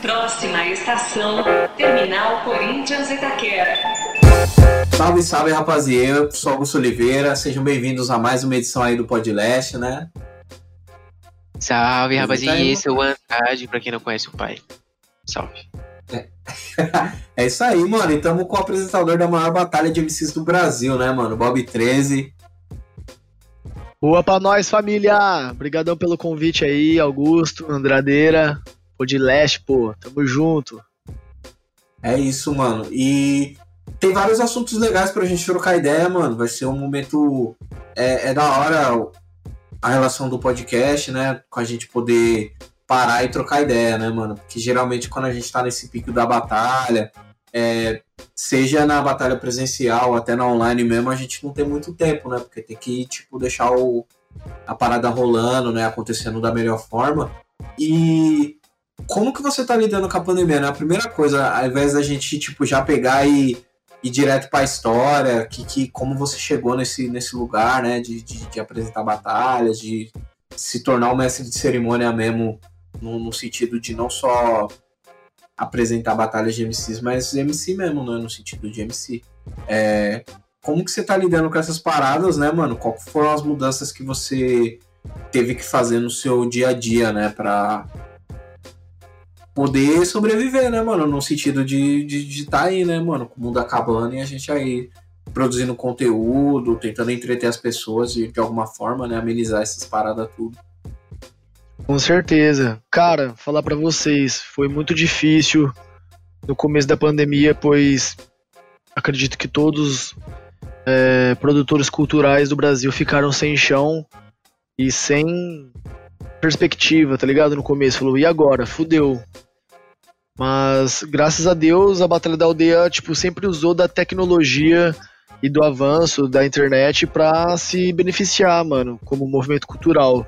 Próxima estação, Terminal Corinthians Itaquera. Salve, salve, rapaziada. Eu sou Augusto Oliveira. Sejam bem-vindos a mais uma edição aí do Podlast, né? Salve, rapaziada. Esse é o Andrade, pra quem não conhece o pai. Salve. É. é isso aí, mano. E estamos com o apresentador da maior batalha de MCs do Brasil, né, mano? Bob 13. Boa pra nós, família! Obrigadão pelo convite aí, Augusto, Andradeira. Podlast, pô, tamo junto. É isso, mano. E tem vários assuntos legais pra gente trocar ideia, mano. Vai ser um momento. É, é da hora a relação do podcast, né? Com a gente poder parar e trocar ideia, né, mano? Porque geralmente quando a gente tá nesse pico da batalha, é, seja na batalha presencial, até na online mesmo, a gente não tem muito tempo, né? Porque tem que, tipo, deixar o, a parada rolando, né? Acontecendo da melhor forma. E como que você tá lidando com a pandemia, né? A primeira coisa, ao invés da gente, tipo, já pegar e ir direto para a história, que, que, como você chegou nesse, nesse lugar, né? De, de, de apresentar batalhas, de se tornar um mestre de cerimônia mesmo, no, no, sentido de não só apresentar batalhas de MCs, mas MC mesmo, né? No sentido de MC. É, como que você tá lidando com essas paradas, né, mano? Qual foram as mudanças que você teve que fazer no seu dia a dia, né? Pra, poder sobreviver, né, mano? No sentido de estar de, de tá aí, né, mano? Com o mundo acabando e a gente aí produzindo conteúdo, tentando entreter as pessoas de, de alguma forma, né? Amenizar essas paradas tudo. Com certeza. Cara, falar para vocês, foi muito difícil no começo da pandemia, pois acredito que todos é, produtores culturais do Brasil ficaram sem chão e sem perspectiva, tá ligado? No começo, falou, e agora? Fudeu. Mas graças a Deus a Batalha da Aldeia tipo sempre usou da tecnologia e do avanço da internet para se beneficiar, mano, como movimento cultural.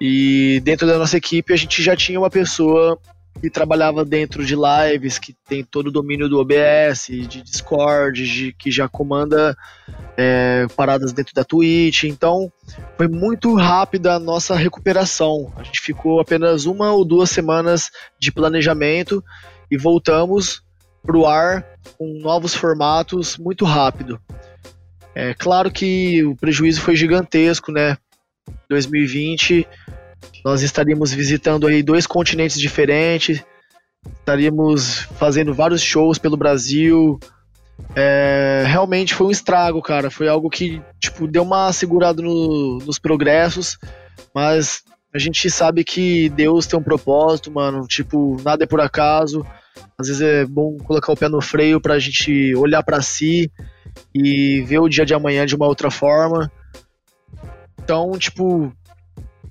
E dentro da nossa equipe a gente já tinha uma pessoa que trabalhava dentro de lives, que tem todo o domínio do OBS, de Discord, de, que já comanda é, paradas dentro da Twitch. Então, foi muito rápida a nossa recuperação. A gente ficou apenas uma ou duas semanas de planejamento e voltamos para o ar com novos formatos muito rápido. É claro que o prejuízo foi gigantesco, né? 2020 nós estaríamos visitando aí dois continentes diferentes, estaríamos fazendo vários shows pelo Brasil. É, realmente foi um estrago, cara. Foi algo que, tipo, deu uma segurada no, nos progressos, mas a gente sabe que Deus tem um propósito, mano. Tipo, nada é por acaso. Às vezes é bom colocar o pé no freio pra gente olhar para si e ver o dia de amanhã de uma outra forma. Então, tipo,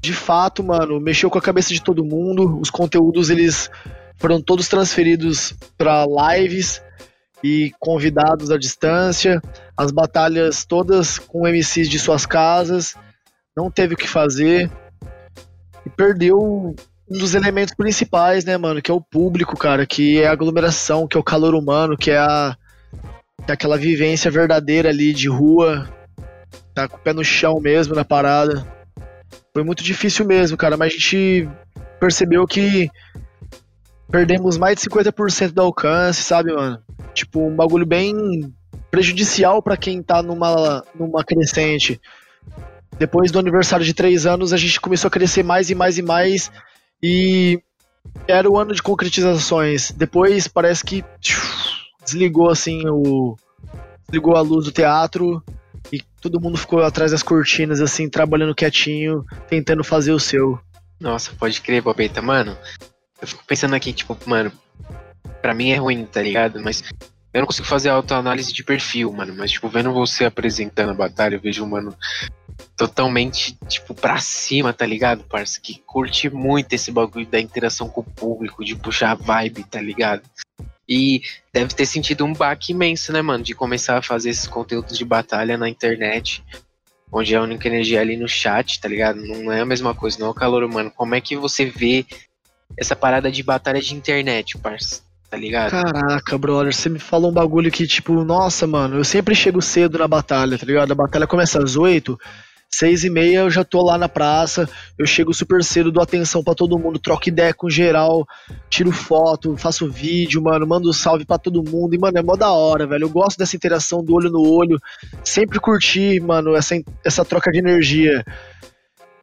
de fato, mano, mexeu com a cabeça de todo mundo. Os conteúdos eles foram todos transferidos para lives e convidados à distância. As batalhas todas com MCs de suas casas. Não teve o que fazer. E perdeu um dos elementos principais, né, mano? Que é o público, cara. Que é a aglomeração, que é o calor humano, que é a. Que é aquela vivência verdadeira ali de rua. Tá com o pé no chão mesmo na parada. Foi muito difícil mesmo, cara, mas a gente percebeu que perdemos mais de 50% do alcance, sabe, mano? Tipo, um bagulho bem prejudicial para quem tá numa, numa crescente. Depois do aniversário de três anos, a gente começou a crescer mais e mais e mais. E era o ano de concretizações. Depois parece que desligou assim o. Desligou a luz do teatro todo mundo ficou atrás das cortinas, assim, trabalhando quietinho, tentando fazer o seu. Nossa, pode crer, Bobeta. Mano, eu fico pensando aqui, tipo, mano, pra mim é ruim, tá ligado? Mas eu não consigo fazer autoanálise de perfil, mano. Mas, tipo, vendo você apresentando a batalha, eu vejo um mano totalmente, tipo, pra cima, tá ligado, parça? Que curte muito esse bagulho da interação com o público, de puxar a vibe, tá ligado? E deve ter sentido um baque imenso, né, mano? De começar a fazer esses conteúdos de batalha na internet, onde a única energia é ali no chat, tá ligado? Não é a mesma coisa, não é o calor humano. Como é que você vê essa parada de batalha de internet, parça? Tá ligado? Caraca, brother, você me falou um bagulho que, tipo, nossa, mano, eu sempre chego cedo na batalha, tá ligado? A batalha começa às 8 Seis e meia eu já tô lá na praça, eu chego super cedo, dou atenção para todo mundo, troco ideia com geral, tiro foto, faço vídeo, mano, mando salve para todo mundo. E, mano, é mó da hora, velho. Eu gosto dessa interação do olho no olho. Sempre curti, mano, essa, essa troca de energia.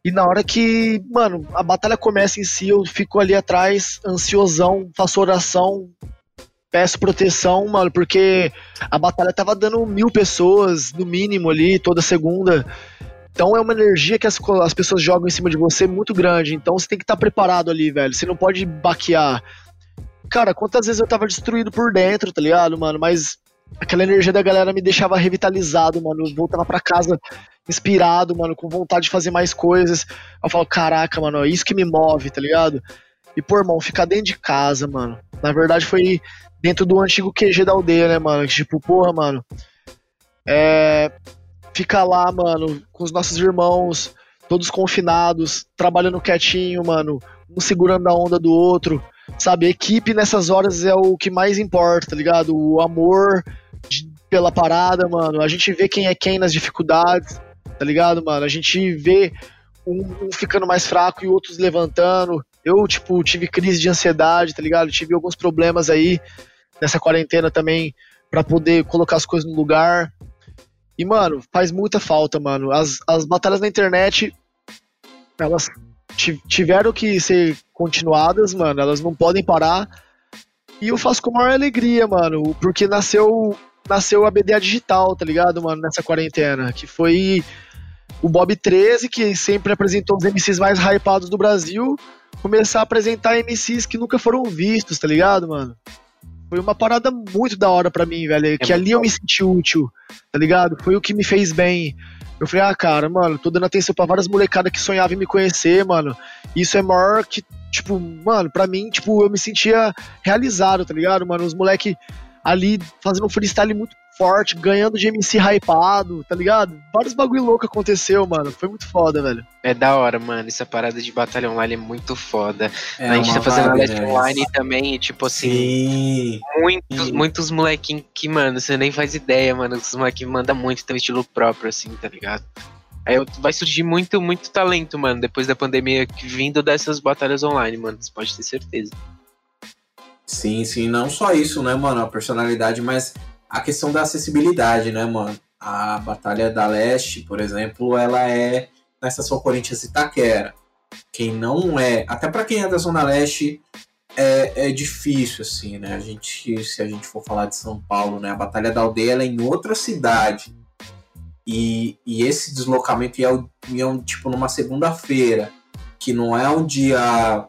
E na hora que, mano, a batalha começa em si, eu fico ali atrás, ansiosão, faço oração, peço proteção, mano, porque a batalha tava dando mil pessoas, no mínimo ali, toda segunda. Então é uma energia que as, as pessoas jogam em cima de você muito grande. Então você tem que estar tá preparado ali, velho. Você não pode baquear. Cara, quantas vezes eu tava destruído por dentro, tá ligado, mano? Mas aquela energia da galera me deixava revitalizado, mano. Eu voltava pra casa inspirado, mano, com vontade de fazer mais coisas. Eu falo, caraca, mano, é isso que me move, tá ligado? E, pô, irmão, ficar dentro de casa, mano. Na verdade, foi dentro do antigo QG da aldeia, né, mano? Tipo, porra, mano. É ficar lá, mano, com os nossos irmãos, todos confinados, trabalhando quietinho, mano, um segurando a onda do outro, sabe? equipe nessas horas é o que mais importa, tá ligado? O amor de, pela parada, mano. A gente vê quem é quem nas dificuldades, tá ligado, mano? A gente vê um, um ficando mais fraco e outros levantando. Eu, tipo, tive crise de ansiedade, tá ligado? Tive alguns problemas aí nessa quarentena também para poder colocar as coisas no lugar. E, mano, faz muita falta, mano. As, as batalhas na internet, elas tiveram que ser continuadas, mano. Elas não podem parar. E eu faço com maior alegria, mano, porque nasceu nasceu a BDA Digital, tá ligado, mano, nessa quarentena. Que foi o Bob 13, que sempre apresentou os MCs mais hypados do Brasil, começar a apresentar MCs que nunca foram vistos, tá ligado, mano? Foi uma parada muito da hora para mim, velho. É que ali eu me senti útil, tá ligado? Foi o que me fez bem. Eu falei, ah, cara, mano, tô dando atenção pra várias molecadas que sonhavam em me conhecer, mano. Isso é maior que, tipo, mano, pra mim, tipo, eu me sentia realizado, tá ligado, mano? Os moleque ali fazendo um freestyle muito forte, ganhando de MC hypado, tá ligado? Vários bagulho louco aconteceu, mano. Foi muito foda, velho. É da hora, mano. Essa parada de batalha online é muito foda. É a gente tá fazendo vibe, né? online também, tipo assim. Sim. Muitos, Sim. muitos molequinhos que, mano, você nem faz ideia, mano. Os molequinhos mandam muito, tem um estilo próprio, assim, tá ligado? Aí vai surgir muito, muito talento, mano, depois da pandemia, vindo dessas batalhas online, mano. Você pode ter certeza. Sim, sim, não só isso, né, mano, a personalidade, mas a questão da acessibilidade, né, mano? A Batalha da Leste, por exemplo, ela é na estação Corinthians Itaquera. Quem não é, até para quem é da Zona Leste, é, é, difícil, assim, né? A gente, se a gente for falar de São Paulo, né? A Batalha da Aldeia é em outra cidade. E, e esse deslocamento ia, ia tipo numa segunda-feira, que não é um dia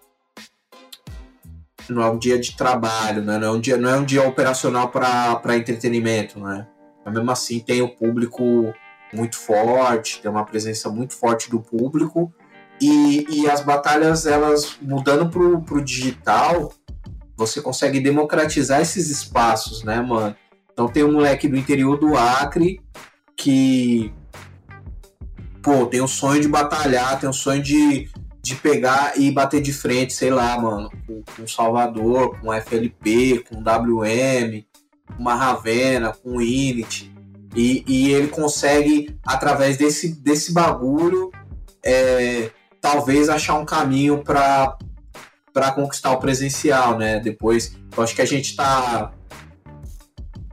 não é um dia de trabalho, né? não, é um dia, não é um dia operacional para entretenimento, né? Mas mesmo assim tem o público muito forte, tem uma presença muito forte do público e, e as batalhas elas mudando pro, pro digital, você consegue democratizar esses espaços, né, mano? Então tem um moleque do interior do Acre que pô, tem o sonho de batalhar, tem o sonho de de pegar e bater de frente, sei lá, mano, com, com Salvador, com FLP, com WM, com uma Ravena, com Init. E, e ele consegue, através desse, desse bagulho, é, talvez achar um caminho para para conquistar o presencial, né? Depois, eu acho que a gente tá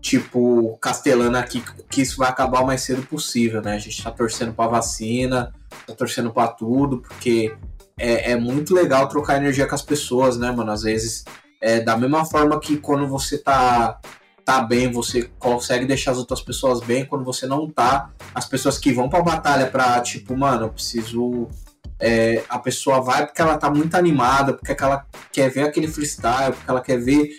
tipo castelando aqui que isso vai acabar o mais cedo possível, né? A gente tá torcendo para vacina, tá torcendo para tudo, porque é, é muito legal trocar energia com as pessoas, né, mano? Às vezes, é, da mesma forma que quando você tá, tá bem, você consegue deixar as outras pessoas bem, quando você não tá, as pessoas que vão pra batalha pra, tipo, mano, eu preciso. É, a pessoa vai porque ela tá muito animada, porque ela quer ver aquele freestyle, porque ela quer ver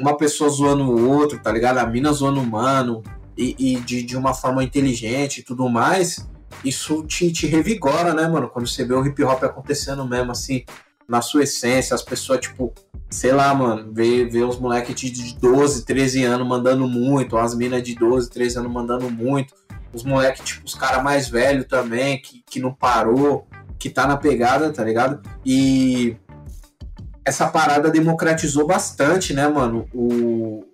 uma pessoa zoando o outro, tá ligado? A mina zoando o mano, e, e de, de uma forma inteligente e tudo mais isso te, te revigora, né, mano? Quando você vê o hip hop acontecendo mesmo, assim, na sua essência, as pessoas, tipo, sei lá, mano, vê, vê os moleques de 12, 13 anos mandando muito, as minas de 12, 13 anos mandando muito, os moleques, tipo, os caras mais velhos também, que, que não parou, que tá na pegada, tá ligado? E essa parada democratizou bastante, né, mano, o,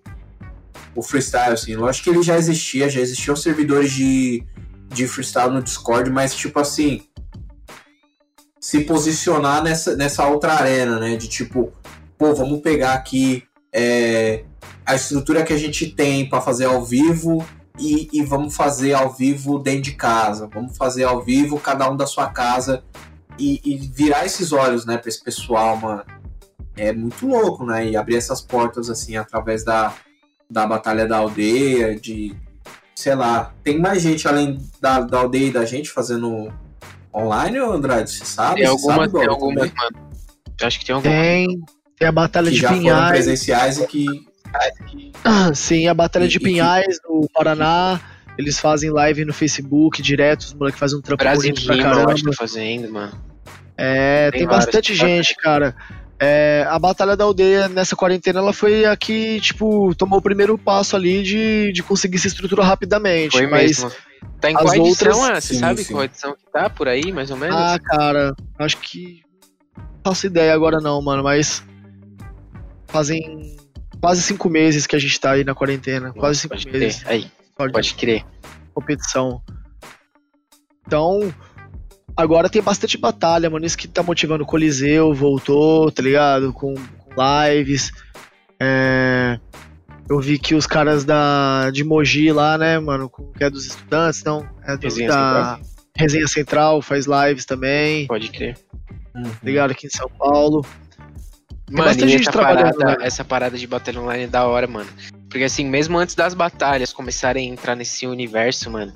o freestyle, assim. Lógico que ele já existia, já existiam servidores de de freestyle no Discord, mas tipo assim, se posicionar nessa, nessa outra arena, né? De tipo, pô, vamos pegar aqui é, a estrutura que a gente tem para fazer ao vivo e, e, vamos fazer ao vivo dentro de casa. Vamos fazer ao vivo, cada um da sua casa e, e virar esses olhos, né, para esse pessoal, mano. É muito louco, né? E abrir essas portas assim através da, da Batalha da Aldeia, de sei lá, tem mais gente além da, da aldeia e da gente fazendo online, ou Andrade? Você sabe? Tem algumas, sabe, tem algumas, mano. Eu acho que tem algumas. Tem, tem a Batalha que de já foram Pinhais. presenciais e que. Sim, a Batalha E- de e que- Pinhais, no Paraná. Eles fazem live no Facebook direto, os moleques fazem um trampo Brasil bonito pra Rima, eu caramba. acho que tá fazendo, mano. É, Tem tem, bastante gente, cara. É, a Batalha da Aldeia nessa quarentena, ela foi a que, tipo, tomou o primeiro passo ali de, de conseguir se estruturar rapidamente. Foi mas, mesmo. Tá em as qual edição, outras- ah? Você Sim, sabe sim. qual edição que tá por aí, mais ou menos? ah, cara, acho que. Não faço ideia agora não, mano, mas. Fazem quase cinco meses que a gente tá aí na quarentena. Quase cinco pode meses. crer. Aí, só de pode crer. competição. Então, agora tem bastante batalha, mano. Isso que tá motivando o Coliseu, voltou, tá ligado? Com, com lives. É, eu vi que os caras da, de Mogi lá, né, mano, com- que é dos estudantes, não? É do, Resenha da Resenha Central, faz lives também, Pode crer. Uhum. tá ligado? Aqui em São Paulo. Mano, bastante e gente essa trabalhando, parada, né? essa parada de batalha online é da hora, mano. Porque assim, mesmo antes das batalhas começarem a entrar nesse universo, mano,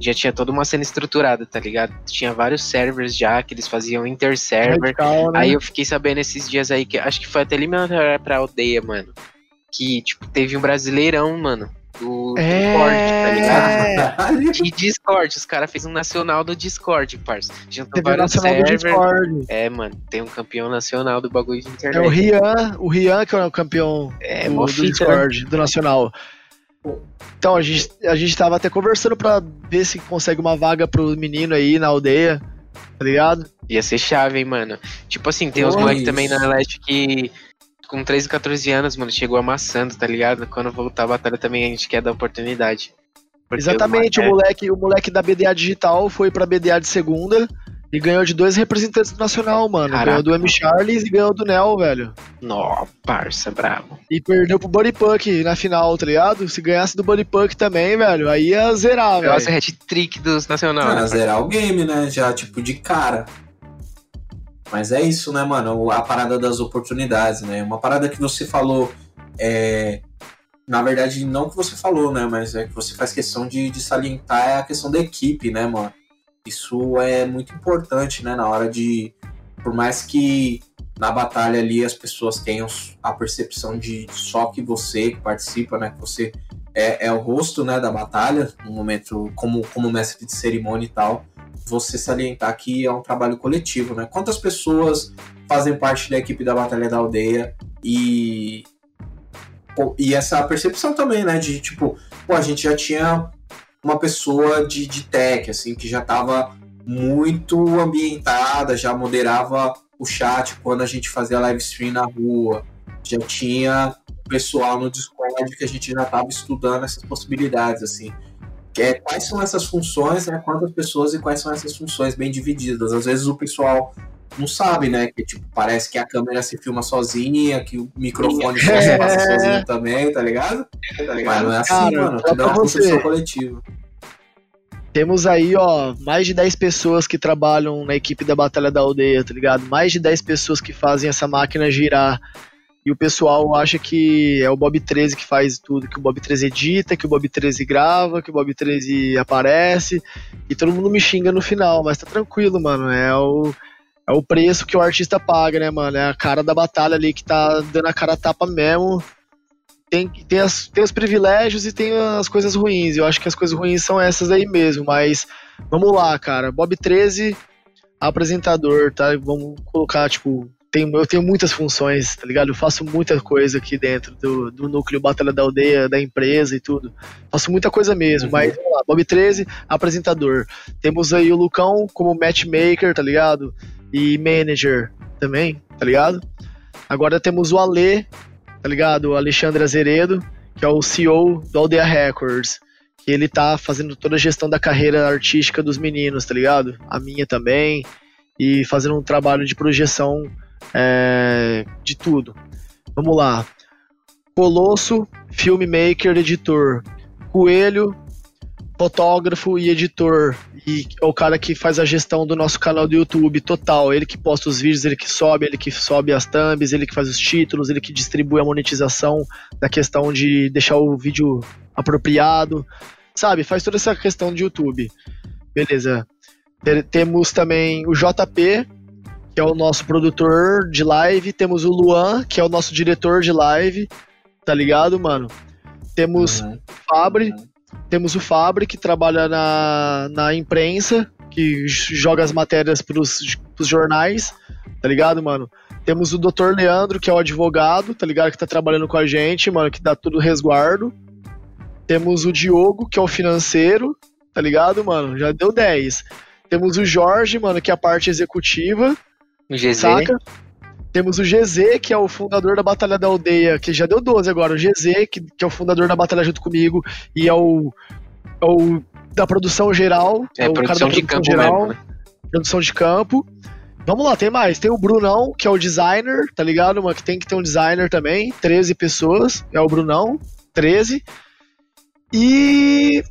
já tinha toda uma cena estruturada, tá ligado? Tinha vários servers já que eles faziam inter-server. Né? Aí eu fiquei sabendo esses dias aí que acho que foi até eliminar pra aldeia, mano. Que, tipo, teve um brasileirão, mano. Do É. Discord, tá ligado? É. Caralho. E Discord, os caras fez um nacional do Discord, parça. Juntou Teve o vários Nacional do servers. Discord. É, mano, tem um campeão nacional do bagulho de É o internet. Rian, o Rian que é o campeão É, do, do né? Discord, do Nacional. Então, a gente, a gente tava até conversando pra ver se consegue uma vaga pro menino aí na aldeia, tá ligado? Ia ser chave, hein, mano. Tipo assim, tem uns moleques também na Leste que com 13, 14 anos, mano, chegou amassando, tá ligado? Quando voltar a batalha também a gente quer dar oportunidade. Porque Exatamente, o o moleque, o moleque da BDA Digital foi pra BDA de segunda e ganhou de dois representantes do Nacional, mano. Caraca. Ganhou do M. Charles e ganhou do Nel, velho. Nó, parça, bravo. E perdeu pro Buddy Puck na final, tá ligado? Se ganhasse do Buddy Puck também, velho, aí ia zerar, velho. Nossa, hat-trick dos Nacional. Ah, né, zerar o game, né? Já, tipo, de cara. Mas é isso, né, mano? A parada das oportunidades, né? Uma parada que você falou, é... na verdade, não que você falou, né? Mas é que você faz questão de, de salientar é a questão da equipe, né, mano? Isso é muito importante, né? Na hora de. Por mais que na batalha ali as pessoas tenham a percepção de só que você participa, né? Que você é, é o rosto, né, da batalha, no momento como, como mestre de cerimônia e tal você salientar que é um trabalho coletivo, né? Quantas pessoas fazem parte da equipe da Batalha da Aldeia e e essa percepção também, né? De tipo, pô, a gente já tinha uma pessoa de, de tech, assim, que já estava muito ambientada, já moderava o chat quando a gente fazia live stream na rua, já tinha pessoal no Discord que a gente já estava estudando essas possibilidades, assim que é quais são essas funções, né? Quantas pessoas e quais são essas funções bem divididas. Às vezes o pessoal não sabe, né? Que tipo, parece que a câmera se filma sozinha, que o microfone se passa É. sozinho também, tá ligado? Mas não é assim, Cara, mano. Tudo é uma construção coletiva. Temos aí, ó, mais de 10 pessoas que trabalham na equipe da Batalha da Aldeia, tá ligado? Mais de 10 pessoas que fazem essa máquina girar. E o pessoal acha que é o Bob 13 que faz tudo, que o Bob 13 edita, que o Bob 13 grava, que o Bob 13 aparece. E todo mundo me xinga no final, mas tá tranquilo, mano. É o, é o preço que o artista paga, né, mano? É a cara da batalha ali que tá dando a cara a tapa mesmo. Tem, tem, as, tem os privilégios e tem as coisas ruins. Eu acho que as coisas ruins são essas aí mesmo, mas vamos lá, cara. Bob 13, apresentador, tá? Vamos colocar, tipo, tem, eu tenho muitas funções, tá ligado? Eu faço muita coisa aqui dentro do, do núcleo Batalha da Aldeia, da empresa e tudo. Faço muita coisa mesmo, Uhum. mas vamos lá, Bob 13, apresentador. Temos aí o Lucão como matchmaker, tá ligado? E manager também, tá ligado? Agora temos o Ale, tá ligado? O Alexandre Azeredo, que é o CEO do Aldeia Records, que ele tá fazendo toda a gestão da carreira artística dos meninos, tá ligado? A minha também. E fazendo um trabalho de projeção é, de tudo. Vamos lá. Colosso, filmmaker, editor. Coelho, fotógrafo e editor. E é o cara que faz a gestão do nosso canal do YouTube total. Ele que posta os vídeos, ele que sobe, ele que sobe as thumbs, ele que faz os títulos, ele que distribui a monetização da questão de deixar o vídeo apropriado. Sabe? Faz toda essa questão de YouTube. Beleza. Temos também o JP, que é o nosso produtor de live. Temos o Luan, que é o nosso diretor de live. Tá ligado, mano? Temos uhum. Fabre, uhum. Temos o Fabre, que trabalha na, na imprensa, que joga as matérias pros, pros jornais, tá ligado, mano? Temos o Dr. Leandro, que é o advogado, tá ligado? Que tá trabalhando com a gente, mano, que dá tudo resguardo. Temos o Diogo, que é o financeiro, tá ligado, mano? Já deu 10. Temos o Jorge, mano, que é a parte executiva. O GZ. Saca? Temos o GZ, que é o fundador da Batalha da Aldeia, que já deu 12 agora. O GZ, que, que é o fundador da Batalha junto comigo e é o, é o da produção geral. É, é o produção cara da produção de campo geral. Mesmo, né? Produção de campo. Vamos lá, tem mais. Tem o Brunão, que é o designer, tá ligado? Mano, que tem que ter um designer também. 13 pessoas. É o Brunão. 13. E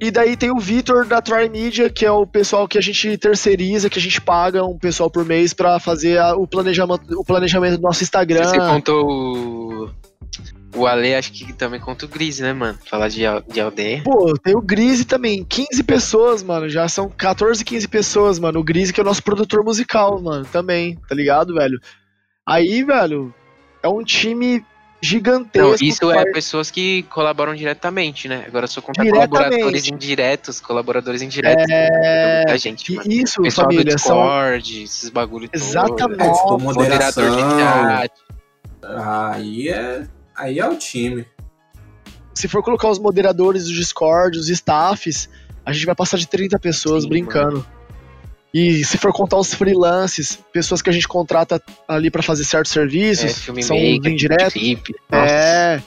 e daí tem o Vitor da Trimedia, que é o pessoal que a gente terceiriza, que a gente paga um pessoal por mês para fazer a, o, planejamento, o planejamento do nosso Instagram. Você contou o. O Ale, acho que também conta o Grise, né, mano? Falar de, de aldeia. Pô, tem o Grise também. 15 pessoas, mano. Já são 14, 15 pessoas, mano. O Grise que é o nosso produtor musical, mano. Também, tá ligado, velho? Aí, velho, é um time gigantesco. Não, isso é pessoas que colaboram diretamente, né? Agora só contar colaboradores indiretos, colaboradores indiretos. É... Muita gente, mano. Isso, Pessoal família, do Discord, são... esses bagulho Exatamente. É, tipo, moderação. Moderador de chat. Aí é, aí é o time. Se for colocar os moderadores do Discord, os staffs, a gente vai passar de 30 pessoas Sim, brincando. Mano. E se for contar os freelances, pessoas que a gente contrata ali para fazer certos serviços, é, são indiretos. Clipe, nossa. É,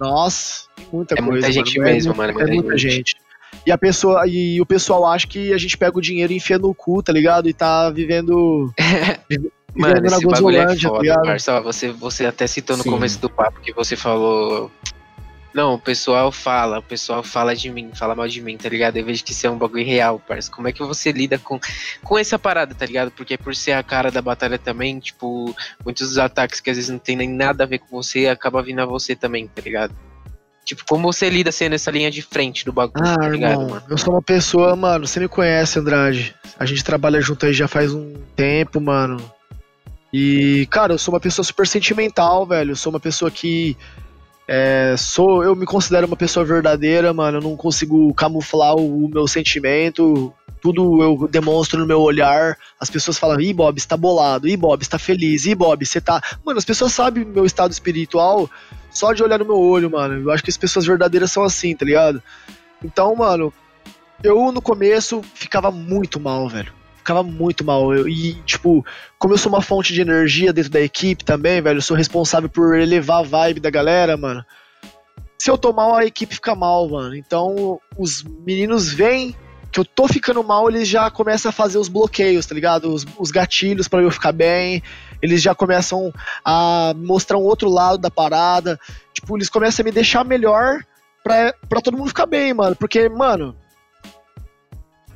nossa, muita é coisa. Muita gente mano. mesmo, é, mano. É muita, muita gente. gente. E a pessoa e o pessoal acha que a gente pega o dinheiro e enfia no cu, tá ligado? E tá vivendo Mano, esse bagulho é tá foda, tá Marcelo, você, você até citou no Sim. começo do papo que você falou não, o pessoal fala, o pessoal fala de mim, fala mal de mim, tá ligado? Eu vejo que isso é um bagulho real, parça. Como é que você lida com, com essa parada, tá ligado? Porque por ser a cara da batalha também, tipo, muitos dos ataques que às vezes não tem nem nada a ver com você, acaba vindo a você também, tá ligado? Tipo, como você lida sendo essa linha de frente do bagulho, ah, tá ligado, irmão, mano? Eu sou uma pessoa, mano, você me conhece, Andrade. A gente trabalha junto aí já faz um tempo, mano. E, cara, eu sou uma pessoa super sentimental, velho. Eu sou uma pessoa que é, sou, eu me considero uma pessoa verdadeira, mano. Eu não consigo camuflar o, o, meu sentimento. Tudo eu demonstro no meu olhar. As pessoas falam, ih, Bob, está bolado. Ih, Bob, está feliz. Ih, Bob, você tá. Mano, as pessoas sabem meu estado espiritual só de olhar no meu olho, mano. Eu acho que as pessoas verdadeiras são assim, tá ligado? Então, mano, eu no começo ficava muito mal, velho ficava muito mal. Eu, e, tipo, como eu sou uma fonte de energia dentro da equipe também, velho, eu sou responsável por elevar a vibe da galera, mano. Se eu tô mal, a equipe fica mal, mano. Então, os meninos vêm que eu tô ficando mal, eles já começam a fazer os bloqueios, tá ligado? Os, os gatilhos para eu ficar bem. Eles já começam a mostrar um outro lado da parada. Tipo, eles começam a me deixar melhor pra, pra todo mundo ficar bem, mano. Porque, mano,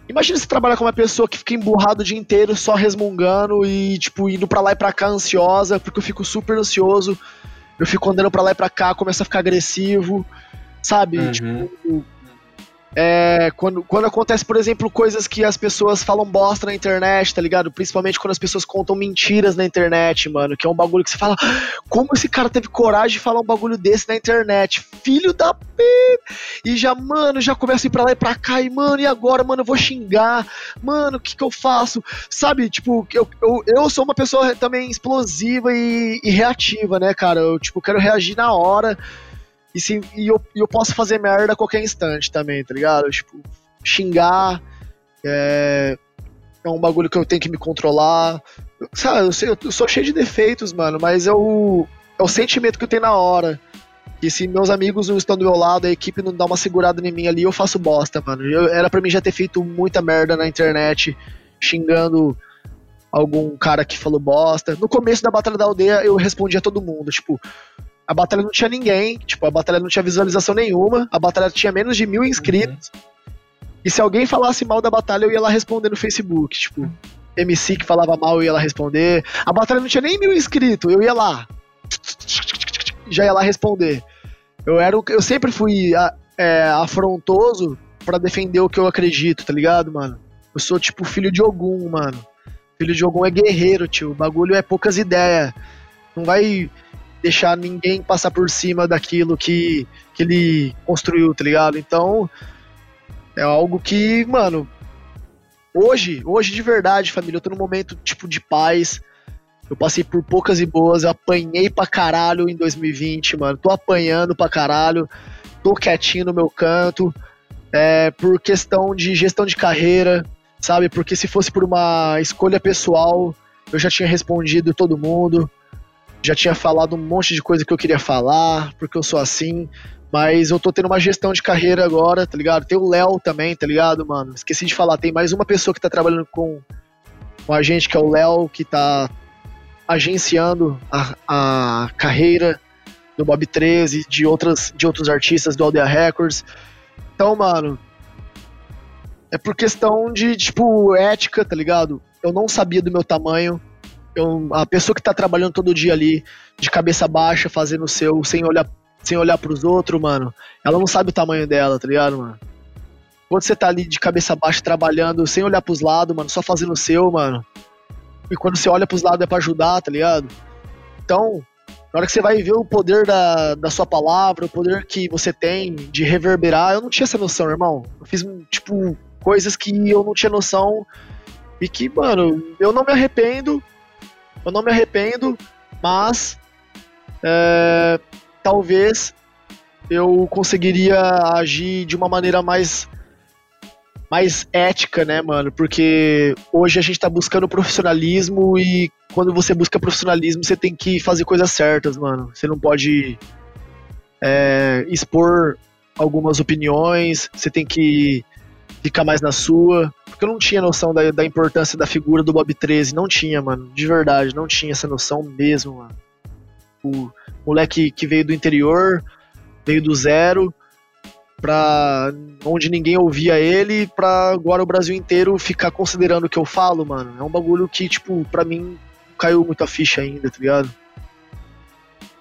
Imagina você trabalhar com uma pessoa que fica emburrado o dia inteiro só resmungando e, tipo, indo pra lá e pra cá ansiosa, porque eu fico super ansioso. Eu fico andando pra lá e pra cá, começo a ficar agressivo, sabe? Uhum. Tipo, é, quando, quando acontece, por exemplo, coisas que as pessoas falam bosta na internet, tá ligado? Principalmente quando as pessoas contam mentiras na internet, mano. Que é um bagulho que você fala, como esse cara teve coragem de falar um bagulho desse na internet? Filho da p. E já, mano, já começa a ir pra lá e pra cá. E, mano, e agora, mano, eu vou xingar. Mano, o que que eu faço? Sabe, tipo, eu, eu, eu sou uma pessoa também explosiva e, e reativa, né, cara? Eu, tipo, quero reagir na hora. E, se, e, eu, eu posso fazer merda a qualquer instante também, tá ligado? Tipo, xingar. É, é um bagulho que eu tenho que me controlar. Sabe, eu, sei, eu sou cheio de defeitos, mano, mas é o, é o sentimento que eu tenho na hora. E se meus amigos não estão do meu lado, a equipe não dá uma segurada em mim ali, eu faço bosta, mano. Eu, era para mim já ter feito muita merda na internet, xingando algum cara que falou bosta. No começo da Batalha da Aldeia, eu respondia a todo mundo, tipo, a batalha não tinha ninguém, tipo, a batalha não tinha visualização nenhuma, a batalha tinha menos de mil inscritos. Uhum. E se alguém falasse mal da batalha, eu ia lá responder no Facebook, tipo, MC que falava mal, eu ia lá responder. A batalha não tinha nem mil inscritos, eu ia lá. Já ia lá responder. Eu, era, eu sempre fui é, afrontoso para defender o que eu acredito, tá ligado, mano? Eu sou tipo filho de Ogum, mano. Filho de Ogum é guerreiro, tio. O bagulho é poucas ideias. Não vai deixar ninguém passar por cima daquilo que, que ele construiu, tá ligado? Então, é algo que, mano, hoje, hoje de verdade, família, eu tô num momento tipo de paz. Eu passei por poucas e boas, eu apanhei pra caralho em 2020, mano. Tô apanhando pra caralho, tô quietinho no meu canto, é, por questão de gestão de carreira, sabe? Porque se fosse por uma escolha pessoal, eu já tinha respondido todo mundo, já tinha falado um monte de coisa que eu queria falar, porque eu sou assim. Mas eu tô tendo uma gestão de carreira agora, tá ligado? Tem o Léo também, tá ligado, mano? Esqueci de falar, tem mais uma pessoa que tá trabalhando com, com a gente, que é o Léo, que tá agenciando a, a carreira do Bob 13, de, outras, de outros artistas do Aldeia Records. Então, mano, é por questão de, tipo, ética, tá ligado? Eu não sabia do meu tamanho. Eu, a pessoa que tá trabalhando todo dia ali, de cabeça baixa, fazendo o seu, sem olhar, sem olhar pros outros, mano, ela não sabe o tamanho dela, tá ligado, mano? Quando você tá ali de cabeça baixa trabalhando, sem olhar pros lados, mano, só fazendo o seu, mano, e quando você olha pros lados é pra ajudar, tá ligado? Então, na hora que você vai ver o poder da, da sua palavra, o poder que você tem de reverberar, eu não tinha essa noção, irmão. Eu fiz, tipo, coisas que eu não tinha noção e que, mano, eu não me arrependo, eu não me arrependo, mas é, talvez eu conseguiria agir de uma maneira mais mais ética, né, mano? Porque hoje a gente tá buscando profissionalismo e quando você busca profissionalismo, você tem que fazer coisas certas, mano. Você não pode é, expor algumas opiniões, você tem que ficar mais na sua. Porque eu não tinha noção da, da importância da figura do Bob 13, não tinha, mano. De verdade, não tinha essa noção mesmo, mano. O moleque que veio do interior, veio do zero, pra onde ninguém ouvia ele, pra agora o Brasil inteiro ficar considerando o que eu falo, mano. É um bagulho que, tipo, pra mim caiu muito a ficha ainda, tá ligado?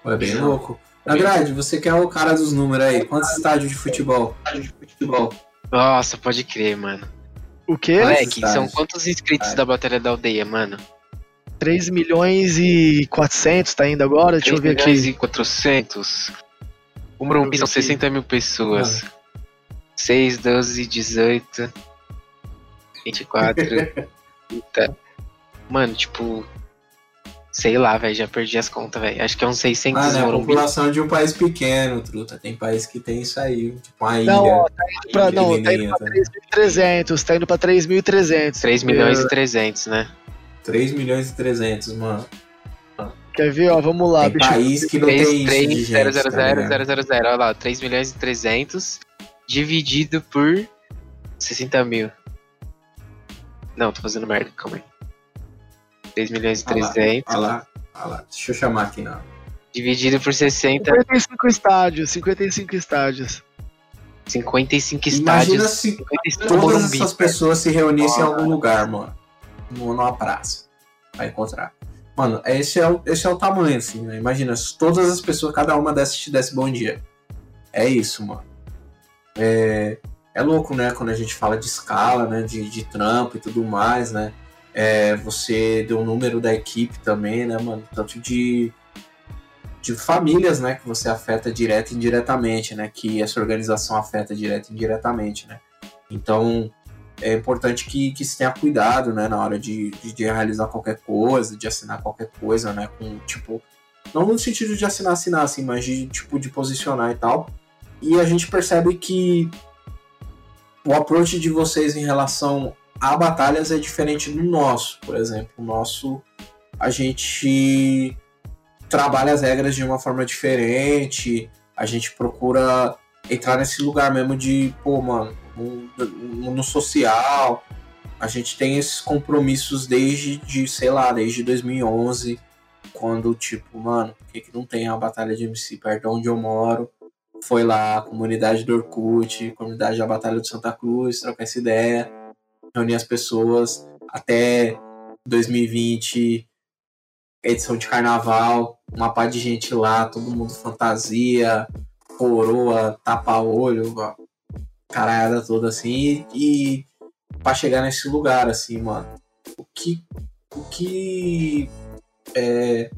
É bem louco. Andrade, você que é o cara dos números aí, quantos estádios de futebol? Nossa, pode crer, mano. O quê? Moleque, são quantos inscritos da Batalha da Aldeia, mano? 3 milhões e 400 tá indo agora? Deixa eu ver aqui. 3 milhões e 400? O Morumbi são 60 mil pessoas. Ah. 6, 12, 18, 24. 30. Mano, tipo. Sei lá, velho, já perdi as contas, velho. Acho que é uns 600 ah, né, a população de um país pequeno, truta. Tem país que tem isso aí, tipo uma ilha. Não, ó, tá indo pra, não, tá indo pra 3.300, tá indo pra 3.300. 3 milhões e 300, né? 3 milhões e 300, mano. Quer ver, ó, vamos lá. Tem país que não 3, tem 3, isso 0, 0, 0, 0, 0, 0, olha lá, 3 milhões e 300 dividido por 60 mil. Não, tô fazendo merda, calma aí. 3 milhões e 300. Olha lá, olha lá, deixa eu chamar aqui não. Dividido por 60. 55 estádios, 55 estádios. 55 estádios. Imagina se 55 todas essas pessoas se reunissem em algum lugar, mano. Numa praça. Vai encontrar. Mano, esse é o, esse é o tamanho, assim, né? Imagina, se todas as pessoas, cada uma dessas te desse bom dia. É isso, mano. É, é louco, né? Quando a gente fala de escala, né? De, de trampo e tudo mais, né? É, você deu o número da equipe também, né, mano? Tanto de, de famílias, né? Que você afeta direto e indiretamente, né? Que essa organização afeta direto e indiretamente, né? Então, é importante que, que se tenha cuidado, né, na hora de, de, de, realizar qualquer coisa, de assinar qualquer coisa, né, com, tipo, não no sentido de assinar, assinar, assim, mas de, tipo, de posicionar e tal. E a gente percebe que o approach de vocês em relação a batalhas é diferente do nosso, por exemplo. O nosso, a gente trabalha as regras de uma forma diferente, a gente procura entrar nesse lugar mesmo de, pô, mano, no, social. A gente tem esses compromissos desde, de, sei lá, desde 2011, quando, tipo, mano, por que, que não tem a Batalha de MC perto de onde eu moro? Foi lá, comunidade do Orkut, comunidade da Batalha de Santa Cruz, trocar essa ideia, reunir as pessoas. Até 2020, edição de carnaval, uma par de gente lá, todo mundo fantasia, coroa, tapa-olho, caralhada toda assim, e, para chegar nesse lugar, assim, mano. O que. O que. É,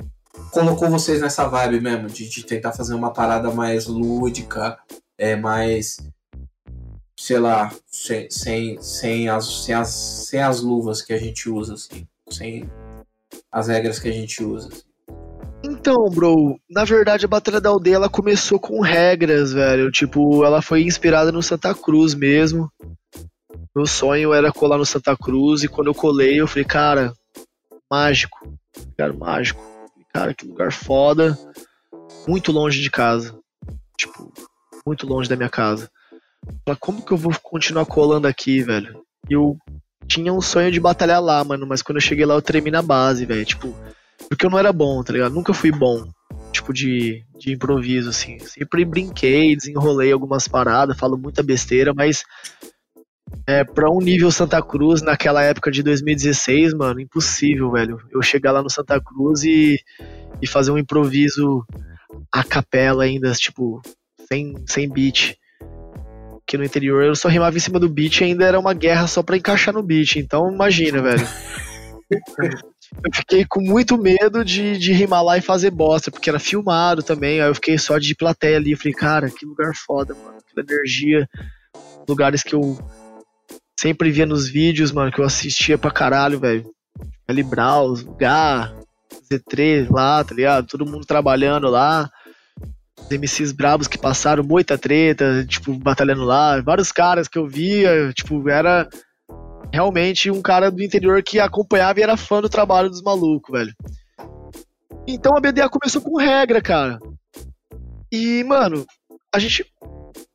colocou vocês nessa vibe mesmo, de, de tentar fazer uma parada mais lúdica, é mais. Sei lá, sem, sem, sem, as, sem, as, sem as luvas que a gente usa, assim. Sem as regras que a gente usa. Assim. Então, bro, na verdade a Batalha da Aldeia ela começou com regras, velho. Tipo, ela foi inspirada no Santa Cruz mesmo. Meu sonho era colar no Santa Cruz e quando eu colei eu falei, cara, mágico. Lugar mágico. Cara, que lugar foda. Muito longe de casa. Tipo, muito longe da minha casa. Falei, como que eu vou continuar colando aqui, velho? Eu tinha um sonho de batalhar lá, mano, mas quando eu cheguei lá eu tremi na base, velho. Tipo, porque eu não era bom, tá ligado? Nunca fui bom, tipo, de, de improviso, assim. Sempre brinquei, desenrolei algumas paradas, falo muita besteira, mas é, pra um nível Santa Cruz, naquela época de 2016, mano, impossível, velho. Eu chegar lá no Santa Cruz e, e fazer um improviso a capela ainda, tipo, sem, sem beat. Que no interior eu só rimava em cima do beat e ainda era uma guerra só pra encaixar no beat. Então imagina, velho. eu fiquei com muito medo de, de rimar lá e fazer bosta, porque era filmado também. Aí eu fiquei só de plateia ali. Falei, cara, que lugar foda, mano. Aquela energia. Lugares que eu sempre via nos vídeos, mano, que eu assistia pra caralho, velho. Ali Braus, Gá, Z3 lá, tá ligado? Todo mundo trabalhando lá. MCs brabos que passaram, muita treta, tipo, batalhando lá. Vários caras que eu via, tipo, era realmente um cara do interior que acompanhava e era fã do trabalho dos malucos, velho. Então a BDA começou com regra, cara. E, mano, a gente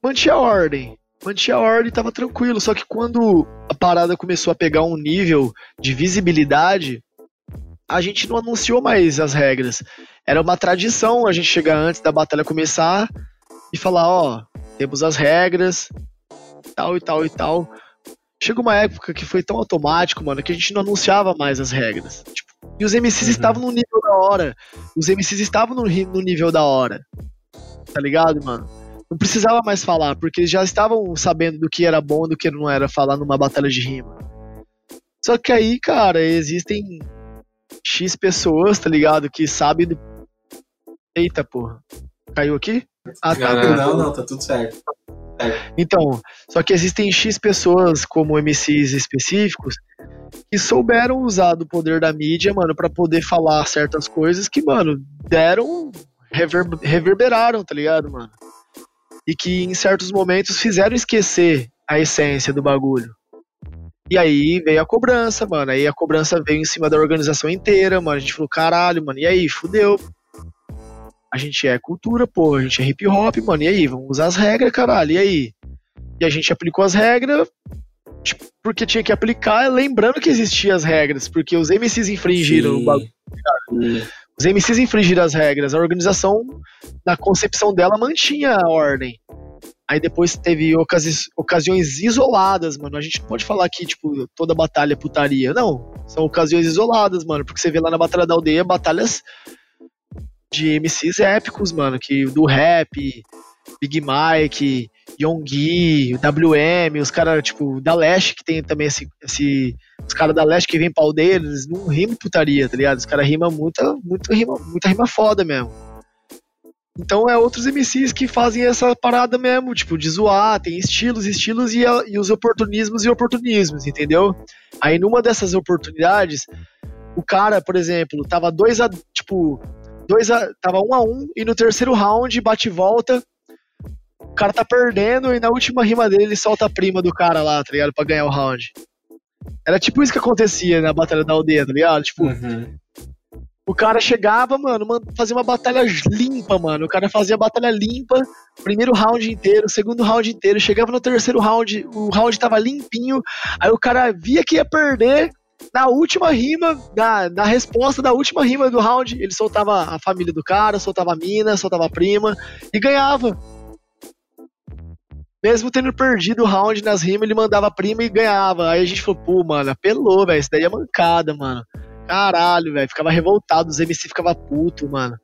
mantinha a ordem. Mantinha a ordem tava tranquilo. Só que quando a parada começou a pegar um nível de visibilidade, a gente não anunciou mais as regras. Era uma tradição a gente chegar antes da batalha começar e falar, ó, temos as regras, tal e tal e tal. Chega uma época que foi tão automático, mano, que a gente não anunciava mais as regras. Tipo, e os MCs uhum. estavam no nível da hora. Os MCs estavam no, no nível da hora. Tá ligado, mano? Não precisava mais falar, porque eles já estavam sabendo do que era bom e do que não era falar numa batalha de rima. Só que aí, cara, existem X pessoas, tá ligado? Que sabem do. Eita, porra. Caiu aqui? Ah, tá. Não, não, não, tá tudo certo. Então, só que existem X pessoas, como MCs específicos, que souberam usar do poder da mídia, mano, para poder falar certas coisas que, mano, deram, rever, reverberaram, tá ligado, mano? E que em certos momentos fizeram esquecer a essência do bagulho. E aí veio a cobrança, mano. Aí a cobrança veio em cima da organização inteira, mano. A gente falou, caralho, mano, e aí, fudeu. A gente é cultura, pô, a gente é hip hop, mano. E aí, vamos usar as regras, caralho. E aí? E a gente aplicou as regras tipo, porque tinha que aplicar, lembrando que existiam as regras, porque os MCs infringiram Sim. o bagulho. Os MCs infringiram as regras, a organização, na concepção dela, mantinha a ordem. Aí depois teve ocasi ocasiões isoladas, mano. A gente não pode falar que, tipo, toda batalha é putaria. Não. São ocasiões isoladas, mano. Porque você vê lá na Batalha da Aldeia batalhas de MCs épicos, mano, que do rap, Big Mike, Yonggi, WM, os caras, tipo, da Leste, que tem também esse. esse os caras da Leste que vem pau deles, não rimam putaria, tá ligado? Os caras rimam muita, muita, rima, muita rima foda mesmo. Então é outros MCs que fazem essa parada mesmo, tipo, de zoar, tem estilos, estilos e, e os oportunismos e oportunismos, entendeu? Aí numa dessas oportunidades, o cara, por exemplo, tava dois a, tipo, dois a, tava um a um, e no terceiro round, bate e volta, o cara tá perdendo, e na última rima dele ele solta a prima do cara lá, tá ligado? Pra ganhar o round. Era tipo isso que acontecia na Batalha da Aldeia, tá ligado? Tipo, uhum. O cara chegava, mano, fazia uma batalha limpa, mano. O cara fazia a batalha limpa, primeiro round inteiro, segundo round inteiro. Chegava no terceiro round, o round tava limpinho. Aí o cara via que ia perder. Na última rima, na, na resposta da última rima do round, ele soltava a família do cara, soltava a mina, soltava a prima e ganhava. Mesmo tendo perdido o round nas rimas, ele mandava a prima e ganhava. Aí a gente falou, pô, mano, apelou, velho. Isso daí é mancada, mano. Caralho, velho. Ficava revoltado, os MC ficava puto, mano.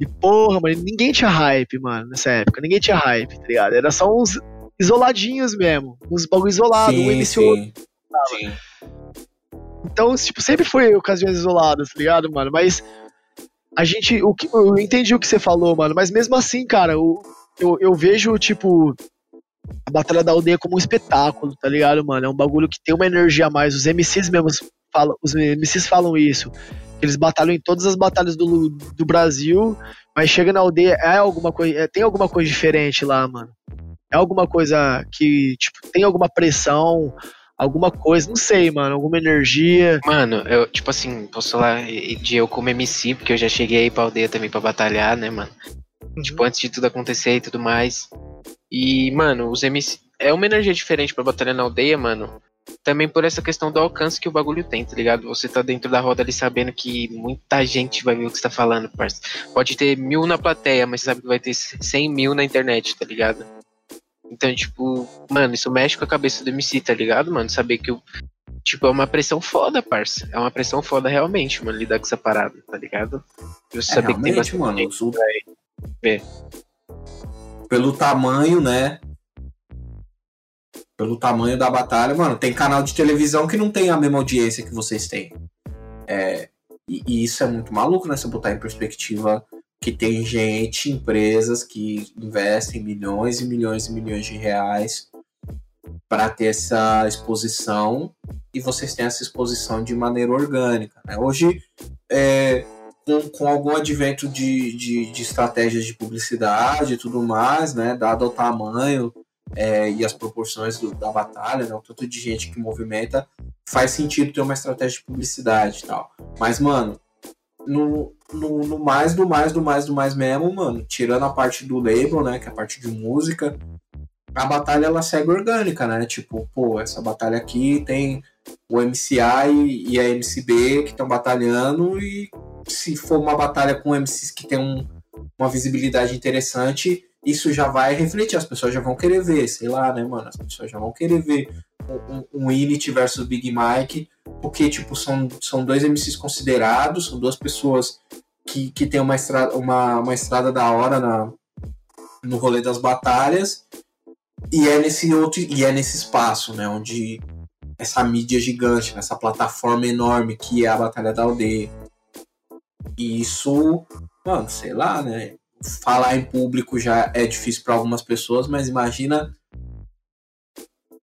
E porra, mano, ninguém tinha hype, mano, nessa época. Ninguém tinha hype, tá ligado? Era só uns isoladinhos mesmo. Uns bagulho isolado, sim, um MC sim. outro. Sim. Então, tipo, sempre foi ocasiões isoladas, tá ligado, mano? Mas a gente. O que, eu entendi o que você falou, mano. Mas mesmo assim, cara, eu, eu, eu vejo, tipo, a Batalha da Aldeia como um espetáculo, tá ligado, mano? É um bagulho que tem uma energia a mais. Os MCs mesmo falam, os MCs falam isso. Eles batalham em todas as batalhas do, do Brasil, mas chega na aldeia, é alguma coisa, é, tem alguma coisa diferente lá, mano. É alguma coisa que, tipo, tem alguma pressão, alguma coisa, não sei, mano, alguma energia. Mano, eu, tipo assim, posso falar de eu como MC, porque eu já cheguei aí pra aldeia também pra batalhar, né, mano? Uhum. Tipo, antes de tudo acontecer e tudo mais. E, mano, os MC. É uma energia diferente pra batalhar na aldeia, mano também por essa questão do alcance que o bagulho tem, tá ligado? Você tá dentro da roda ali sabendo que muita gente vai ver o que você tá falando, parça. Pode ter mil na plateia, mas sabe que vai ter cem mil na internet, tá ligado? Então, tipo, mano, isso mexe com a cabeça do MC, tá ligado, mano? Saber que o. Tipo, é uma pressão foda, parça. É uma pressão foda realmente, mano, lidar com essa parada, tá ligado? Você é, saber que tem bastante mano, gente ver. Pelo tamanho, né? pelo tamanho da batalha, mano, tem canal de televisão que não tem a mesma audiência que vocês têm. É, e, e, isso é muito maluco, né? Você botar em perspectiva que tem gente, empresas que investem milhões e milhões e milhões de reais para ter essa exposição e vocês têm essa exposição de maneira orgânica. Né? Hoje, é, com, com, algum advento de, de, de estratégias de publicidade e tudo mais, né, dado o tamanho é, e as proporções do, da batalha, né, o tanto de gente que movimenta, faz sentido ter uma estratégia de publicidade e tal. Mas, mano, no, no, no, mais do mais do mais do mais mesmo, mano, tirando a parte do label, né, que é a parte de música, a batalha ela segue orgânica, né? Tipo, pô, essa batalha aqui tem o MCA e, e a MCB que estão batalhando e se for uma batalha com MCs que tem um, uma visibilidade interessante, isso já vai refletir, as pessoas já vão querer ver, sei lá, né, mano? As pessoas já vão querer ver um, um Init versus Big Mike, porque, tipo, são, são dois MCs considerados, são duas pessoas que, que tem uma estrada, uma, uma estrada da hora na, no rolê das batalhas, e é nesse outro, e é nesse espaço, né, onde essa mídia gigante, essa plataforma enorme que é a Batalha da Aldeia. E isso, mano, sei lá, né? Falar em público já é difícil para algumas pessoas, mas imagina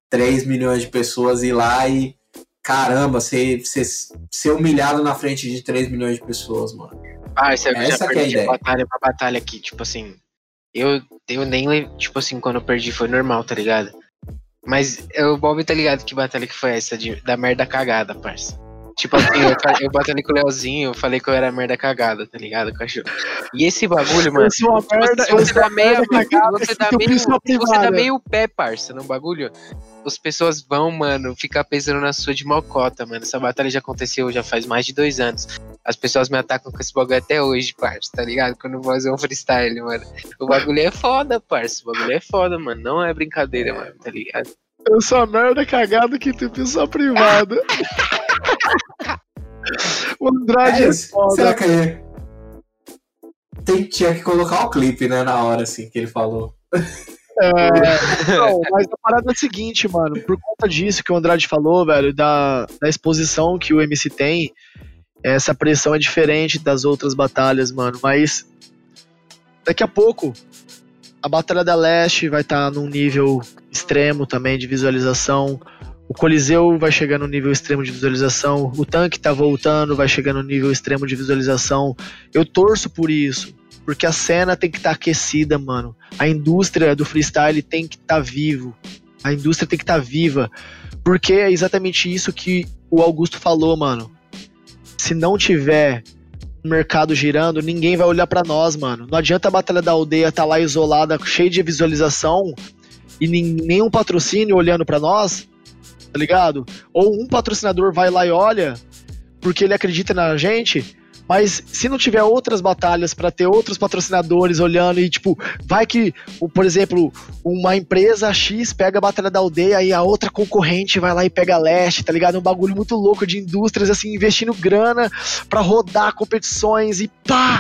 3 milhões de pessoas ir lá e caramba, ser, ser, ser humilhado na frente de 3 milhões de pessoas, mano. Ah, isso é, Essa já perdi é batalha pra batalha aqui, tipo assim. Eu, eu nem, tipo assim, quando eu perdi foi normal, tá ligado? Mas o Bob tá ligado que batalha que foi essa de, da merda cagada, parça. Tipo assim, eu, eu batalhei com o Leozinho, eu falei que eu era merda cagada, tá ligado? Cachorro. E esse bagulho, mano. Eu sou uma merda, você, você dá meia. Você dá meio, você dá meio pé, parça, no bagulho. As pessoas vão, mano, ficar pesando na sua de mocota, mano. Essa batalha já aconteceu já faz mais de dois anos. As pessoas me atacam com esse bagulho até hoje, parça, tá ligado? Quando eu vou fazer um freestyle, mano. O bagulho é foda, parça. O bagulho é foda, mano. Não é brincadeira, mano, tá ligado? Eu sou a merda cagada que tem pessoa privada. o Andrade é, é foda. Será que ele... Tem, tinha que colocar o clipe, né, na hora, assim, que ele falou. É, não, mas a parada é a seguinte, mano. Por conta disso que o Andrade falou, velho, da, da exposição que o MC tem, essa pressão é diferente das outras batalhas, mano. Mas daqui a pouco a Batalha da Leste vai estar tá num nível extremo também de visualização. O Coliseu vai chegar no nível extremo de visualização. O tanque tá voltando, vai chegar no nível extremo de visualização. Eu torço por isso. Porque a cena tem que estar tá aquecida, mano. A indústria do freestyle tem que estar tá vivo. A indústria tem que estar tá viva. Porque é exatamente isso que o Augusto falou, mano. Se não tiver mercado girando, ninguém vai olhar para nós, mano. Não adianta a Batalha da Aldeia tá lá isolada, cheia de visualização e nenhum patrocínio olhando para nós, tá ligado? Ou um patrocinador vai lá e olha porque ele acredita na gente mas se não tiver outras batalhas para ter outros patrocinadores olhando e, tipo, vai que, por exemplo, uma empresa X pega a Batalha da Aldeia e a outra concorrente vai lá e pega a Leste, tá ligado? É um bagulho muito louco de indústrias, assim, investindo grana para rodar competições e pá!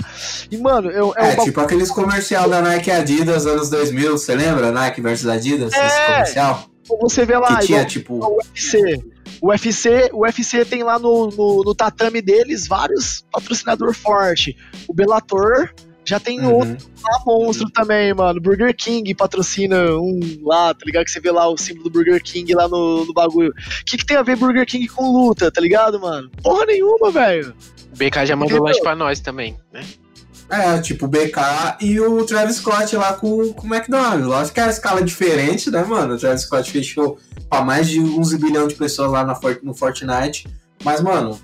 E, mano, eu, é, é um tipo aqueles comercial da Nike Adidas anos 2000, você lembra? Nike versus Adidas, é, esse comercial? Você vê lá, que tinha, tipo... o UFC o UFC, o UFC tem lá no, no, no tatame deles vários patrocinador forte. O Bellator já tem uhum. outro lá monstro também, mano. Burger King patrocina um lá, tá ligado? Que você vê lá o símbolo do Burger King lá no, no bagulho. O que, que tem a ver Burger King com luta, tá ligado, mano? Porra nenhuma, velho. O BK já mandou lanche pra nós também, né? É, tipo o BK e o Travis Scott lá com, com o McDonald's. Lógico que é a escala diferente, né, mano? O Travis Scott fechou pra mais de 11 bilhão de pessoas lá na, no Fortnite. Mas, mano,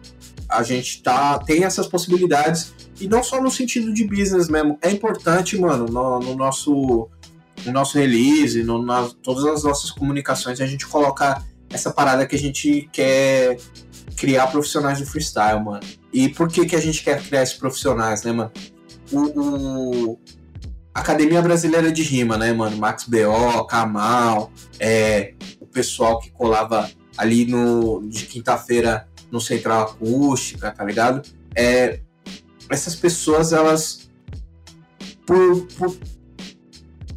a gente tá, tem essas possibilidades. E não só no sentido de business mesmo. É importante, mano, no, no nosso, no nosso release, no, na, todas as nossas comunicações, a gente colocar essa parada que a gente quer criar profissionais de freestyle, mano. E por que, que a gente quer criar esses profissionais, né, mano? O, o Academia Brasileira de Rima, né, mano? Max B.O., Kamal, é, o pessoal que colava ali no de quinta-feira no Central Acústica, tá ligado? É, essas pessoas, elas, por, por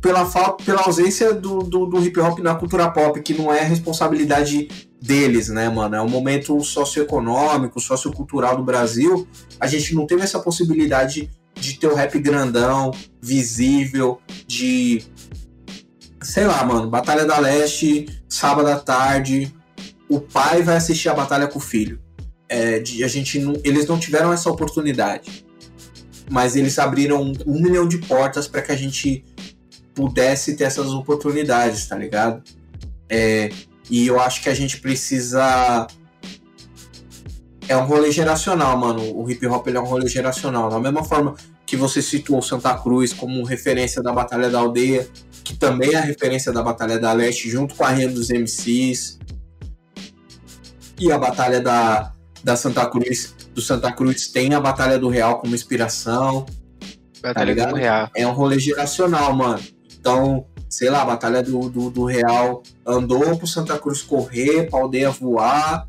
pela falta, pela ausência do, do, do, hip hop na cultura pop, que não é responsabilidade deles, né, mano? É um momento socioeconômico, sociocultural do Brasil. A gente não teve essa possibilidade de ter o rap grandão, visível, de. Sei lá, mano, Batalha da Leste, sábado à tarde, o pai vai assistir a batalha com o filho. É, de, a gente não, eles não tiveram essa oportunidade. Mas eles abriram um, um milhão de portas para que a gente pudesse ter essas oportunidades, tá ligado? É, e eu acho que a gente precisa é um rolê geracional, mano. O hip hop ele é um rolê geracional. Da mesma forma que você situou Santa Cruz como referência da Batalha da Aldeia, que também é a referência da Batalha da Leste, junto com a Renda dos MCs. E a Batalha da, da Santa Cruz, do Santa Cruz tem a Batalha do Real como inspiração. Batalha tá do Real. É um rolê geracional, mano. Então, sei lá, a Batalha do, do, do Real andou pro Santa Cruz correr, pra aldeia voar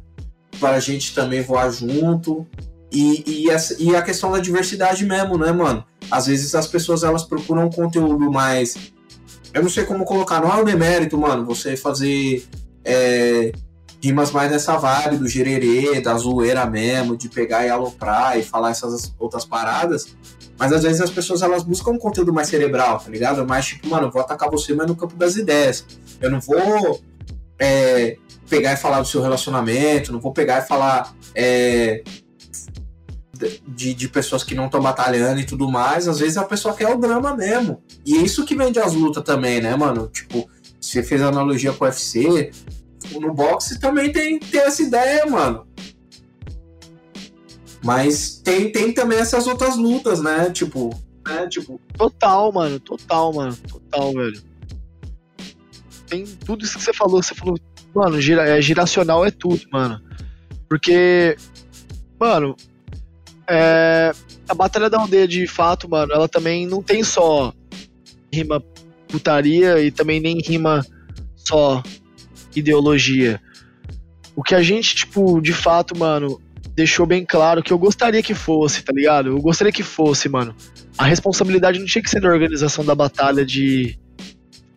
para a gente também voar junto. E, e, essa, e a questão da diversidade mesmo, né, mano? Às vezes as pessoas elas procuram um conteúdo mais. Eu não sei como colocar, não é um demérito, mano, você fazer é, rimas mais nessa vibe do gererê, da zoeira mesmo, de pegar e aloprar e falar essas outras paradas. Mas às vezes as pessoas elas buscam um conteúdo mais cerebral, tá ligado? Mais tipo, mano, eu vou atacar você, mas no campo das ideias. Eu não vou é, pegar e falar do seu relacionamento, não vou pegar e falar é, de, de pessoas que não estão batalhando e tudo mais. Às vezes a pessoa quer o drama mesmo. E é isso que vende as lutas também, né, mano? Tipo, você fez analogia com o UFC, no boxe também tem, tem essa ideia, mano. Mas tem, tem também essas outras lutas, né? Tipo, né? Tipo. Total, mano. Total, mano. Total, velho. Tem tudo isso que você falou. Você falou Mano, é, giracional é tudo, mano. Porque, mano, é, a Batalha da Aldeia, de fato, mano, ela também não tem só rima putaria e também nem rima só ideologia. O que a gente, tipo, de fato, mano, deixou bem claro que eu gostaria que fosse, tá ligado? Eu gostaria que fosse, mano. A responsabilidade não tinha que ser da organização da batalha de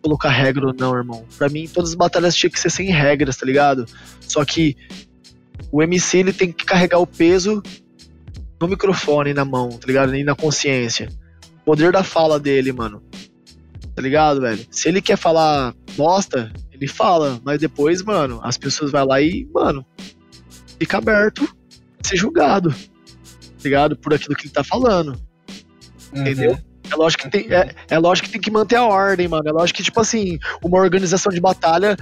colocar regra ou não, irmão. Pra mim, todas as batalhas tinham que ser sem regras, tá ligado? Só que o MC ele tem que carregar o peso no microfone, na mão, tá ligado? E na consciência. O poder da fala dele, mano. Tá ligado, velho? Se ele quer falar bosta, ele fala, mas depois, mano, as pessoas vão lá e, mano, fica aberto ser julgado, tá ligado? Por aquilo que ele tá falando. Uhum. Entendeu? É lógico que tem, é, é lógico que tem que manter a ordem, mano. É lógico que, tipo assim, uma organização de batalha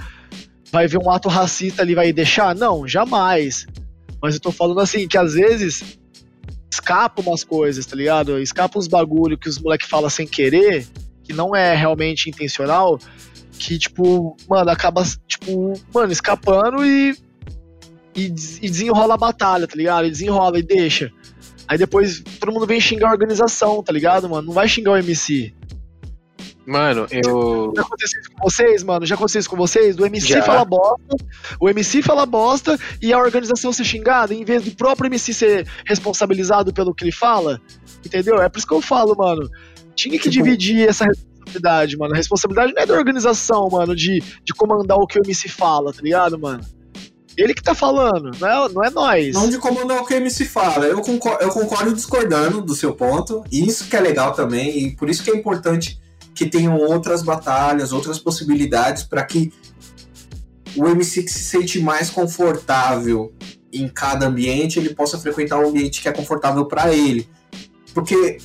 vai ver um ato racista ali vai deixar? Não, jamais. Mas eu tô falando assim, que às vezes escapa umas coisas, tá ligado? Escapa uns bagulho que os moleques falam sem querer, que não é realmente intencional, que, tipo, mano, acaba, tipo, mano, escapando e, e, e desenrola a batalha, tá ligado? E desenrola e deixa. Aí depois todo mundo vem xingar a organização, tá ligado, mano? Não vai xingar o MC. Mano, eu. Já aconteceu isso com vocês, mano? Já aconteceu isso com vocês? Do MC Já. fala bosta, o MC fala bosta e a organização ser xingada, em vez do próprio MC ser responsabilizado pelo que ele fala. Entendeu? É por isso que eu falo, mano. Tinha que Tipo- dividir essa responsabilidade, mano. A responsabilidade não é da organização, mano, de, de comandar o que o MC fala, tá ligado, mano? Ele que tá falando, não é, não é nós. Não de comandar o que o MC fala. Eu concordo, eu concordo discordando do seu ponto. E isso que é legal também. E por isso que é importante que tenham outras batalhas, outras possibilidades para que o MC que se sente mais confortável em cada ambiente, ele possa frequentar um ambiente que é confortável para ele. Porque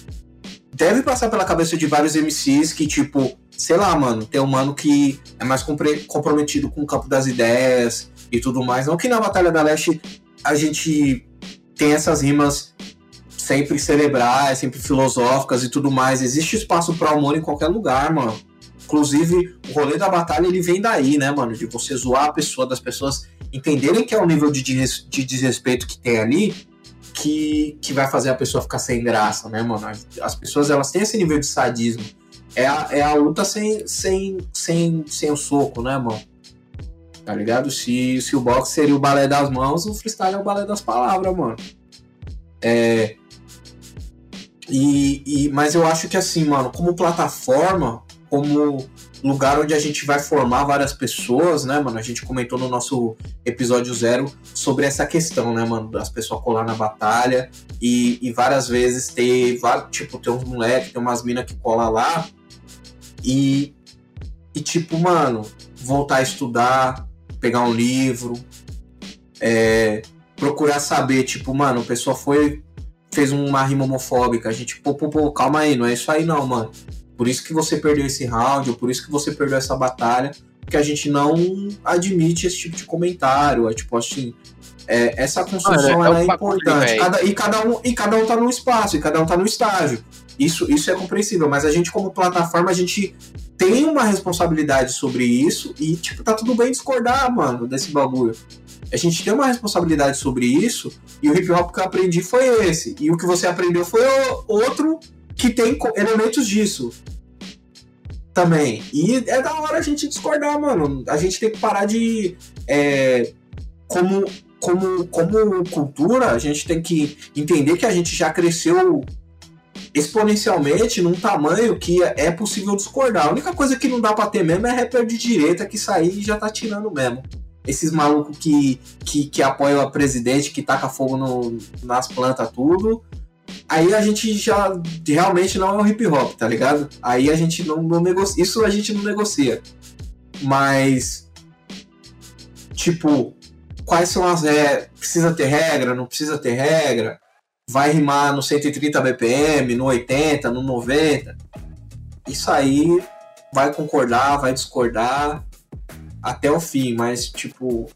deve passar pela cabeça de vários MCs que, tipo, sei lá, mano, tem um mano que é mais comprometido com o campo das ideias e tudo mais. Não que na Batalha da Leste a gente tem essas rimas sempre cerebrais, sempre filosóficas e tudo mais. Existe espaço para humor em qualquer lugar, mano. Inclusive, o rolê da batalha ele vem daí, né, mano? De você zoar a pessoa, das pessoas entenderem que é o nível de, desres- de desrespeito que tem ali que, que vai fazer a pessoa ficar sem graça, né, mano? As- As pessoas elas têm esse nível de sadismo. É a, é a luta sem, sem, sem, sem o soco, né, mano? Tá ligado? Se, se o boxe seria o balé das mãos, o freestyle é o balé das palavras, mano. É. E, e, mas eu acho que assim, mano, como plataforma, como lugar onde a gente vai formar várias pessoas, né, mano? A gente comentou no nosso episódio zero sobre essa questão, né, mano? Das pessoas colar na batalha e, e várias vezes ter, tipo, tem uns moleques, tem umas minas que cola lá e, e, tipo, mano, voltar a estudar, pegar um livro, é, procurar saber, tipo, mano, a pessoa foi, fez uma rima homofóbica, a gente, pô, pô, pô, calma aí, não é isso aí não, mano. Por isso que você perdeu esse round, ou por isso que você perdeu essa batalha, porque a gente não admite esse tipo de comentário, é tipo assim, é, essa construção é é importante, cada, e, cada um, e cada um tá num espaço, e cada um tá num estágio. Isso, isso é compreensível, mas a gente, como plataforma, a gente tem uma responsabilidade sobre isso e, tipo, tá tudo bem discordar, mano, desse bagulho. A gente tem uma responsabilidade sobre isso e o hip hop que eu aprendi foi esse. E o que você aprendeu foi outro que tem elementos disso também. E é da hora a gente discordar, mano. A gente tem que parar de. é, como, como, como cultura, a gente tem que entender que a gente já cresceu exponencialmente num tamanho que é possível discordar. A única coisa que não dá pra ter mesmo é rapper de direita que sair e já tá tirando mesmo. Esses malucos que, que, que apoiam a presidente, que taca fogo no- nas plantas, tudo. Aí a gente já realmente não é um hip hop, tá ligado? Aí a gente não, não negocia. Isso a gente não negocia. Mas. Tipo, quais são as regras? Precisa ter regra? Não precisa ter regra? Vai rimar no 130 BPM, no 80, no 90? Isso aí vai concordar, vai discordar até o fim, mas tipo,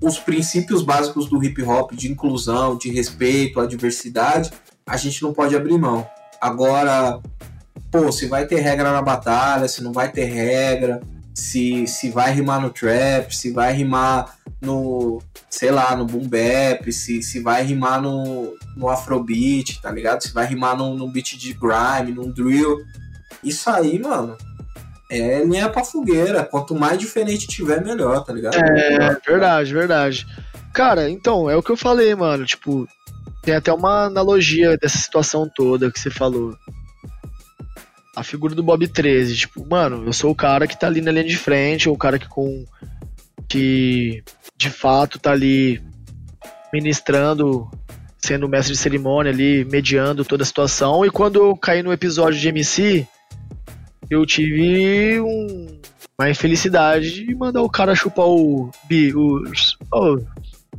os princípios básicos do hip hop de inclusão, de respeito à diversidade, a gente não pode abrir mão. Agora, pô, se vai ter regra na batalha, se não vai ter regra, se, se vai rimar no trap, se vai rimar no, sei lá, no boom bap, se, se vai rimar no, no afrobeat, tá ligado? Se vai rimar num, num beat de grime, num drill. Isso aí, mano, é linha pra fogueira. Quanto mais diferente tiver, melhor, tá ligado? É, verdade, verdade. Cara, então, é o que eu falei, mano. Tipo, tem até uma analogia dessa situação toda que você falou. A figura do Bob 13, tipo, mano, eu sou o cara que tá ali na linha de frente, ou o cara que com. que de fato tá ali ministrando, sendo mestre de cerimônia ali, mediando toda a situação. E quando eu caí no episódio de MC, eu tive um, uma infelicidade de mandar o cara chupar o. Bi, os, oh,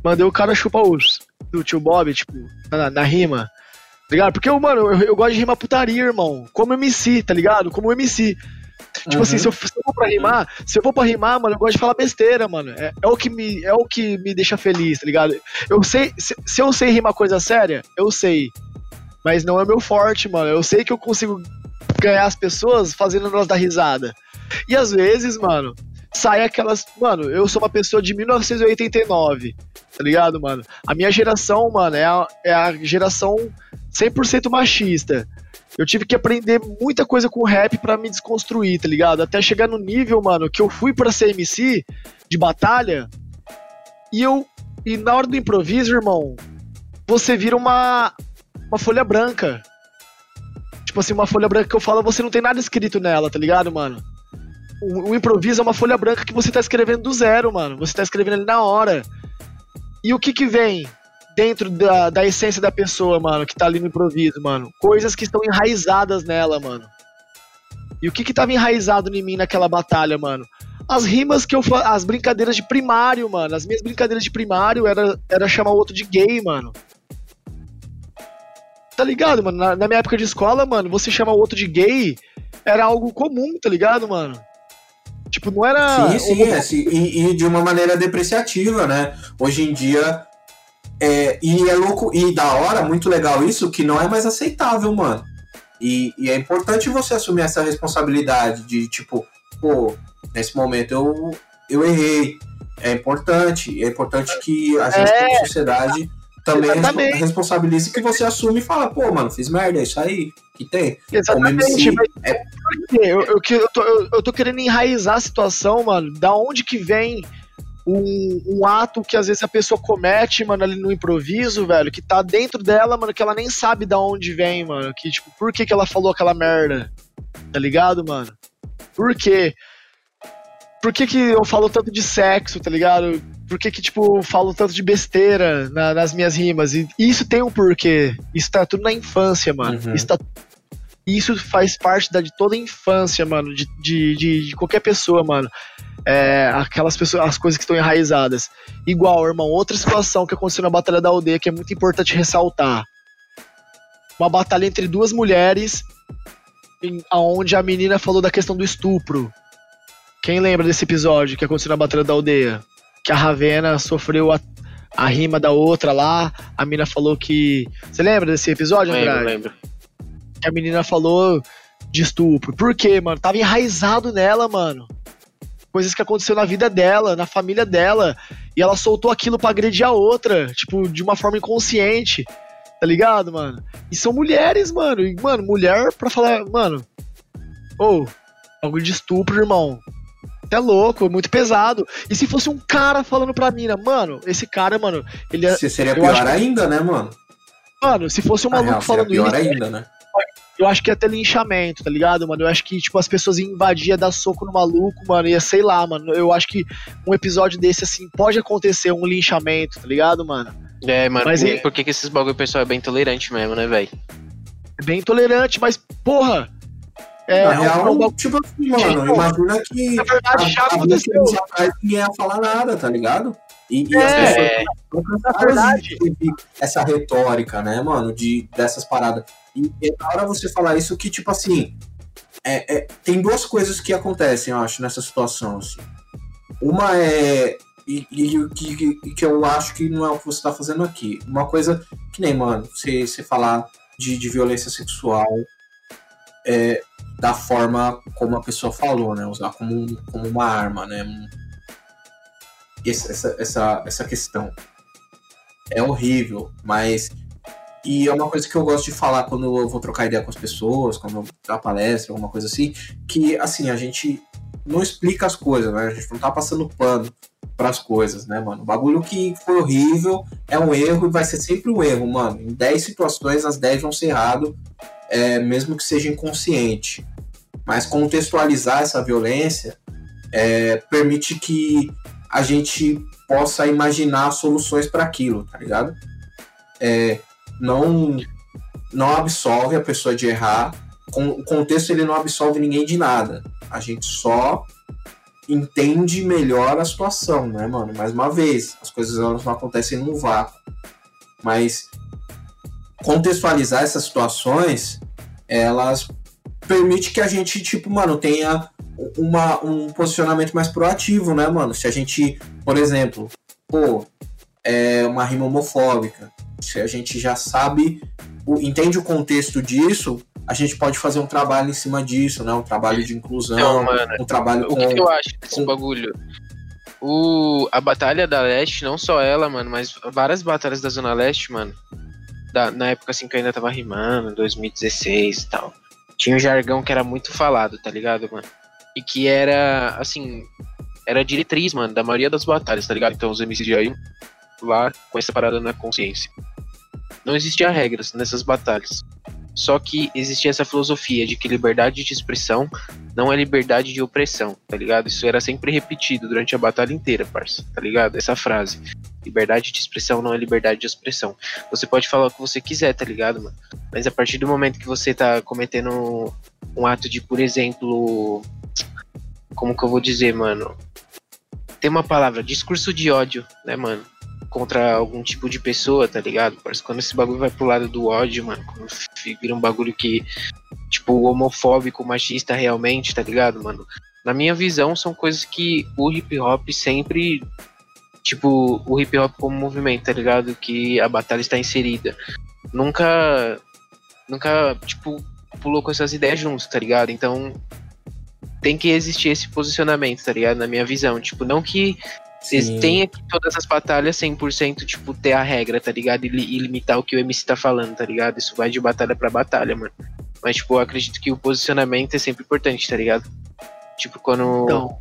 mandei o cara chupar os. Do tio Bob, tipo, na, na rima. Ligado? Porque, eu, mano, eu, eu gosto de rimar putaria, irmão. Como MC, tá ligado? Como MC. Tipo assim, se eu, se eu for pra rimar, se eu for pra rimar, mano, eu gosto de falar besteira, mano. É, é o, que me, é o que me deixa feliz, tá ligado? Eu sei, se, se eu sei rimar coisa séria, eu sei. Mas não é meu forte, mano. Eu sei que eu consigo ganhar as pessoas fazendo elas dar risada. E às vezes, mano, sai aquelas. Mano, eu sou uma pessoa de 1989, tá ligado, mano? A minha geração, mano, é a, é a geração 100% machista. Eu tive que aprender muita coisa com rap para me desconstruir, tá ligado? Até chegar no nível, mano, que eu fui pra CMC de batalha e eu. E na hora do improviso, irmão, você vira uma. Uma folha branca. Tipo assim, uma folha branca que eu falo, você não tem nada escrito nela, tá ligado, mano? O, o improviso é uma folha branca que você tá escrevendo do zero, mano. Você tá escrevendo ali na hora. E o que que vem? dentro da, da essência da pessoa, mano, que tá ali no improviso, mano. Coisas que estão enraizadas nela, mano. E o que que tava enraizado em mim naquela batalha, mano? As rimas que eu as brincadeiras de primário, mano. As minhas brincadeiras de primário era, era chamar o outro de gay, mano. Tá ligado, mano? Na, na minha época de escola, mano, você chamar o outro de gay era algo comum, tá ligado, mano? Tipo, não era. Sim, sim, é, sim. E, e, de uma maneira depreciativa, né? Hoje em dia é, e é louco, e da hora, muito legal isso, que não é mais aceitável, mano. E, e, é importante você assumir essa responsabilidade de, tipo, pô, nesse momento eu, eu errei. É importante, é importante que a gente, é, como sociedade, também exatamente. responsabilize que você assume e fala, pô, mano, fiz merda, é isso aí que tem. Exatamente, MC, mas é... eu, eu, eu, tô, eu, eu tô querendo enraizar a situação, mano, da onde que vem um, um, ato que às vezes a pessoa comete, mano, ali no improviso, velho, que tá dentro dela, mano, que ela nem sabe da onde vem, mano. Que, tipo, por que, que ela falou aquela merda? Tá ligado, mano? Por quê? Por que, que eu falo tanto de sexo, tá ligado? Por que, que tipo, falo tanto de besteira na, nas minhas rimas? E isso tem um porquê. Isso tá tudo na infância, mano. Uhum. Isso tá isso faz parte da, de toda a infância, mano, de, de, de, de qualquer pessoa, mano é, aquelas pessoas, as coisas que estão enraizadas. Igual, irmão, outra situação que aconteceu na Batalha da Aldeia que é muito importante ressaltar. Uma batalha entre duas mulheres, em, onde a menina falou da questão do estupro. Quem lembra desse episódio que aconteceu na Batalha da Aldeia? Que a Ravena sofreu a, a rima da outra lá, a menina falou que. Você lembra desse episódio, André? Lembro, lembro. Que a menina falou de estupro. Por quê, mano? Tava enraizado nela, mano coisas que aconteceu na vida dela, na família dela, e ela soltou aquilo para agredir a outra, tipo, de uma forma inconsciente. Tá ligado, mano? E são mulheres, mano. E, mano, mulher pra falar, mano. Ou, oh, bagulho de estupro, irmão. É louco, é muito pesado. E se fosse um cara falando pra mina, mano, esse cara, mano, ele é. Seria pior ainda, né, mano? Mano, se fosse um maluco real, falando pior isso. Pior ainda, né? eu acho que ia ter linchamento, tá ligado, mano? Eu acho que, tipo, as pessoas iam invadir, ia dar soco no maluco, mano, ia sei lá, mano. Eu acho que um episódio desse, assim, pode acontecer um linchamento, tá ligado, mano? É, mano, mas, por, que, que esses bagulho pessoal é bem tolerante mesmo, né, velho? É bem tolerante, mas, porra, é, Na real, um, tipo assim, mano, imagina que na verdade, já aconteceu. ninguém ia falar nada, tá ligado? E, e é, as pessoas na verdade. essa retórica, né, mano, de, dessas paradas. E é da hora você falar isso que, tipo assim, é, é, tem duas coisas que acontecem, eu acho, nessa situação. Assim. Uma é. E, e que, que eu acho que não é o que você tá fazendo aqui. Uma coisa que nem, mano, você, você falar de, de violência sexual é, da forma como a pessoa falou, né? Usar como, como uma arma, né? essa, essa, essa questão. É horrível, mas. E é uma coisa que eu gosto de falar quando eu vou trocar ideia com as pessoas, quando eu dar palestra, alguma coisa assim, que assim, a gente não explica as coisas, né? A gente não tá passando pano para as coisas, né, mano? O bagulho que foi horrível é um erro e vai ser sempre um erro, mano. Em 10 situações, as 10 vão ser errado, é, mesmo que seja inconsciente. Mas contextualizar essa violência é, permite que a gente possa imaginar soluções para aquilo, tá ligado? É, não, não absolve a pessoa de errar. Com, o contexto ele não absolve ninguém de nada. A gente só entende melhor a situação, né, mano? Mais uma vez, as coisas elas não acontecem num vácuo. Mas contextualizar essas situações, elas permite que a gente, tipo, mano, tenha uma, um posicionamento mais proativo, né, mano? Se a gente, por exemplo, pô, é uma rima homofóbica, se a gente já sabe o- entende o contexto disso, a gente pode fazer um trabalho em cima disso, né? Um trabalho de inclusão, Então, mano, um trabalho O com. que, que eu acho desse com- bagulho? O, a Batalha da Leste, não só ela, mano, mas várias batalhas da Zona Leste, mano. da- na época assim que eu ainda tava rimando, 2016 e tal. Tinha um jargão que era muito falado, tá ligado, mano? E que era, assim, era diretriz, mano, da maioria das batalhas, tá ligado? Então os MCs já iam lá com essa parada na consciência. Não existia regras nessas batalhas. Só que existia essa filosofia de que liberdade de expressão não é liberdade de opressão, tá ligado? Isso era sempre repetido durante a batalha inteira, parça, tá ligado? Essa frase. Liberdade de expressão não é liberdade de expressão. Você pode falar o que você quiser, tá ligado, mano? Mas a partir do momento que você tá cometendo um ato de, por exemplo. Como que eu vou dizer, mano? Tem uma palavra, discurso de ódio, né, mano? Contra algum tipo de pessoa, tá ligado? Parece quando esse bagulho vai pro lado do ódio, mano, quando vira um bagulho que, tipo, homofóbico, machista realmente, tá ligado, mano? Na minha visão, são coisas que o hip hop sempre. Tipo, o hip hop como movimento, tá ligado? Que a batalha está inserida. Nunca. Nunca, tipo, pulou com essas ideias juntos, tá ligado? Então. Tem que existir esse posicionamento, tá ligado? Na minha visão. Tipo, não que Sim. tenha que todas as batalhas 100%, tipo, ter a regra, tá ligado? E, e limitar o que o MC tá falando, tá ligado? Isso vai de batalha pra batalha, mano. Mas, tipo, eu acredito que o posicionamento é sempre importante, tá ligado? Tipo, quando. Então,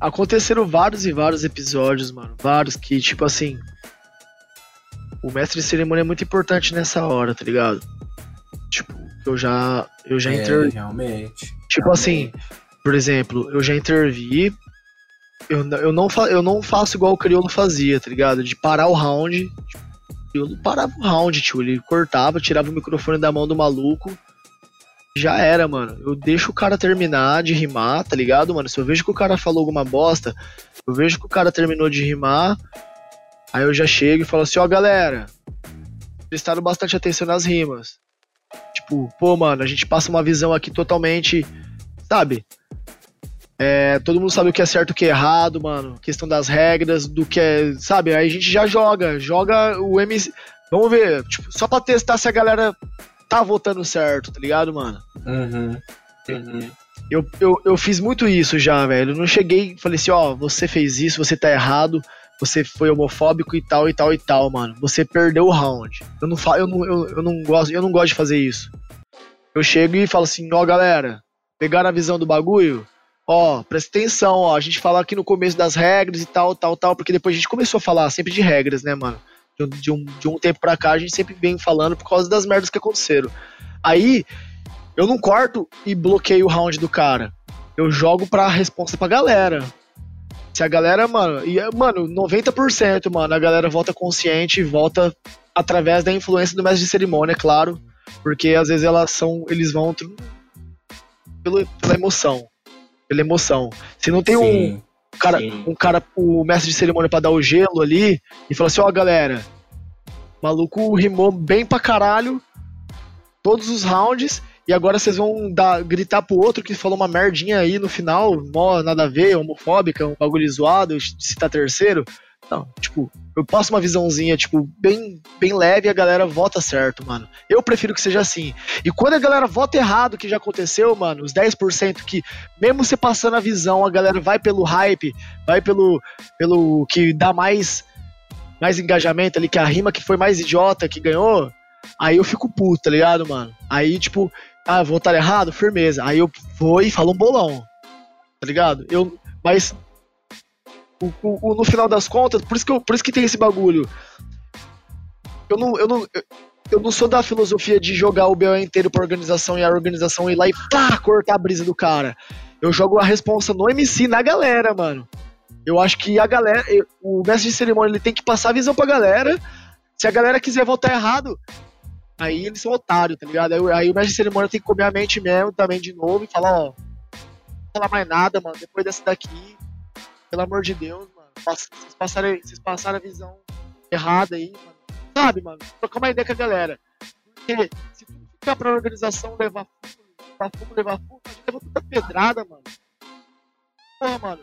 aconteceram vários e vários episódios, mano. Vários que, tipo assim. O mestre de cerimônia é muito importante nessa hora, tá ligado? Tipo, eu já. Eu já É, inter... realmente. Tipo assim, por exemplo, eu já intervi. Eu, eu, não fa... eu não faço igual o Criolo fazia, tá ligado? De parar o round. Tipo, o Criolo parava o round, tio. Ele cortava, tirava o microfone da mão do maluco. Já era, mano. Eu deixo o cara terminar de rimar, tá ligado, mano? Se eu vejo que o cara falou alguma bosta, eu vejo que o cara terminou de rimar. Aí eu já chego e falo assim, ó, galera. Prestaram bastante atenção nas rimas. Tipo, pô, mano, a gente passa uma visão aqui totalmente sabe? É, todo mundo sabe o que é certo o que é errado, mano. Questão das regras, do que é. Sabe? Aí a gente já joga. Joga o MC. Vamos ver, tipo, só pra testar se a galera tá votando certo, tá ligado, mano? Uhum. Uhum. Eu, eu, eu fiz muito isso já, velho. Eu não cheguei e falei assim, ó, você fez isso, você tá errado, você foi homofóbico e tal, e tal, e tal, mano. Você perdeu o round. Eu não, fa eu não, eu, eu não, gosto, eu não gosto de fazer isso. Eu chego e falo assim, ó, galera, pegaram a visão do bagulho? Ó, presta atenção, ó. A gente fala aqui no começo das regras e tal, tal, tal, porque depois a gente começou a falar sempre de regras, né, mano? De um, de um, tempo pra cá a gente sempre vem falando por causa das merdas que aconteceram. Aí, eu não corto e bloqueio o round do cara. Eu jogo pra resposta pra galera. Se a galera, mano, e, mano, 90%, mano, a galera volta consciente volta através da influência do mestre de cerimônia, é claro. Porque às vezes elas são. Eles vão pelo, pela emoção. Pela emoção. Se não tem um, Sim. cara, sim. um cara, o mestre de cerimônia pra dar o gelo ali e falar assim, ó galera, o maluco rimou bem pra caralho todos os rounds e agora vocês vão dar, gritar pro outro que falou uma merdinha aí no final, mó nada a ver, homofóbica, um bagulho zoado, citar terceiro. Não, tipo, eu passo uma visãozinha, tipo, bem, bem leve e a galera vota certo, mano. Eu prefiro que seja assim. E quando a galera vota errado, que já aconteceu, mano, os 10% que, mesmo você passando a visão, a galera vai pelo hype, vai pelo, pelo que dá mais, mais engajamento ali, que a rima que foi mais idiota que ganhou, aí eu fico puto, tá ligado, mano? Aí, tipo, ah, votar errado? Firmeza. Aí eu vou e falo um bolão, tá ligado? Eu, mas o- o- o- no final das contas, por isso, que eu- por isso que tem esse bagulho. Eu não, eu não, eu, não sou da filosofia de jogar o BO inteiro pra organização e a organização ir lá e pá, cortar a brisa do cara. Eu jogo a responsa no MC, na galera, mano. Eu acho que a galera, o mestre de cerimônia, ele tem que passar a visão pra galera. Se a galera quiser votar errado, aí eles são otários, tá ligado? Aí, aí o mestre de cerimônia tem que comer a mente mesmo também de novo e falar, ó, não falar mais nada, mano, depois dessa daqui, pelo amor de Deus, mano, vocês passaram, vocês passaram a visão errada aí, mano. Sabe, mano? Trocar uma ideia com a galera. Porque se tudo ficar pra organização levar fumo, levar fumo, levar fumo, a gente leva tanta pedrada, mano. Porra, mano.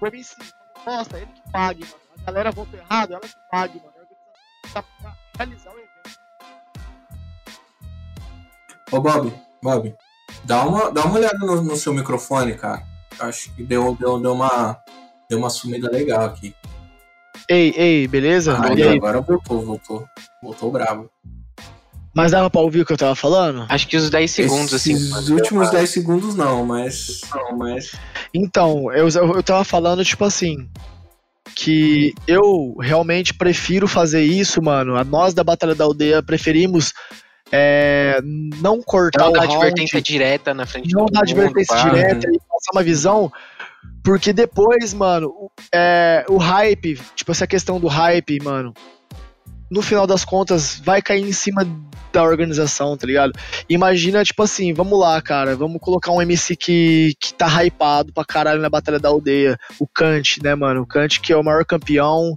O MC, bosta, ele que pague, mano. A galera votou errado, ela que pague, mano. A organização tá pra realizar o evento. Ô, Bob, Bob, dá uma, dá uma olhada no, no seu microfone, cara. Acho que deu, deu, deu, uma, deu uma sumida legal aqui. Ei, ei, beleza? Ah, E aí? agora voltou, voltou. Voltou bravo. Mas dava pra ouvir o que eu tava falando? Acho que os 10 segundos, assim. Esses mano, últimos deu uma- 10 segundos não, mas. Não, mas. Então, eu, eu tava falando, tipo assim, que eu realmente prefiro fazer isso, mano. A nós da Batalha da Aldeia preferimos é, não cortar Não o dar round, advertência direta na frente não do dar advertência direta e passar uma visão, porque depois, mano, é, o hype, tipo essa questão do hype, mano, no final das contas vai cair em cima da organização, tá ligado? Imagina, tipo assim, vamos lá, cara, vamos colocar um MC que, que tá hypado pra caralho na Batalha da Aldeia, o Kant, né, mano? O Kant que é o maior campeão,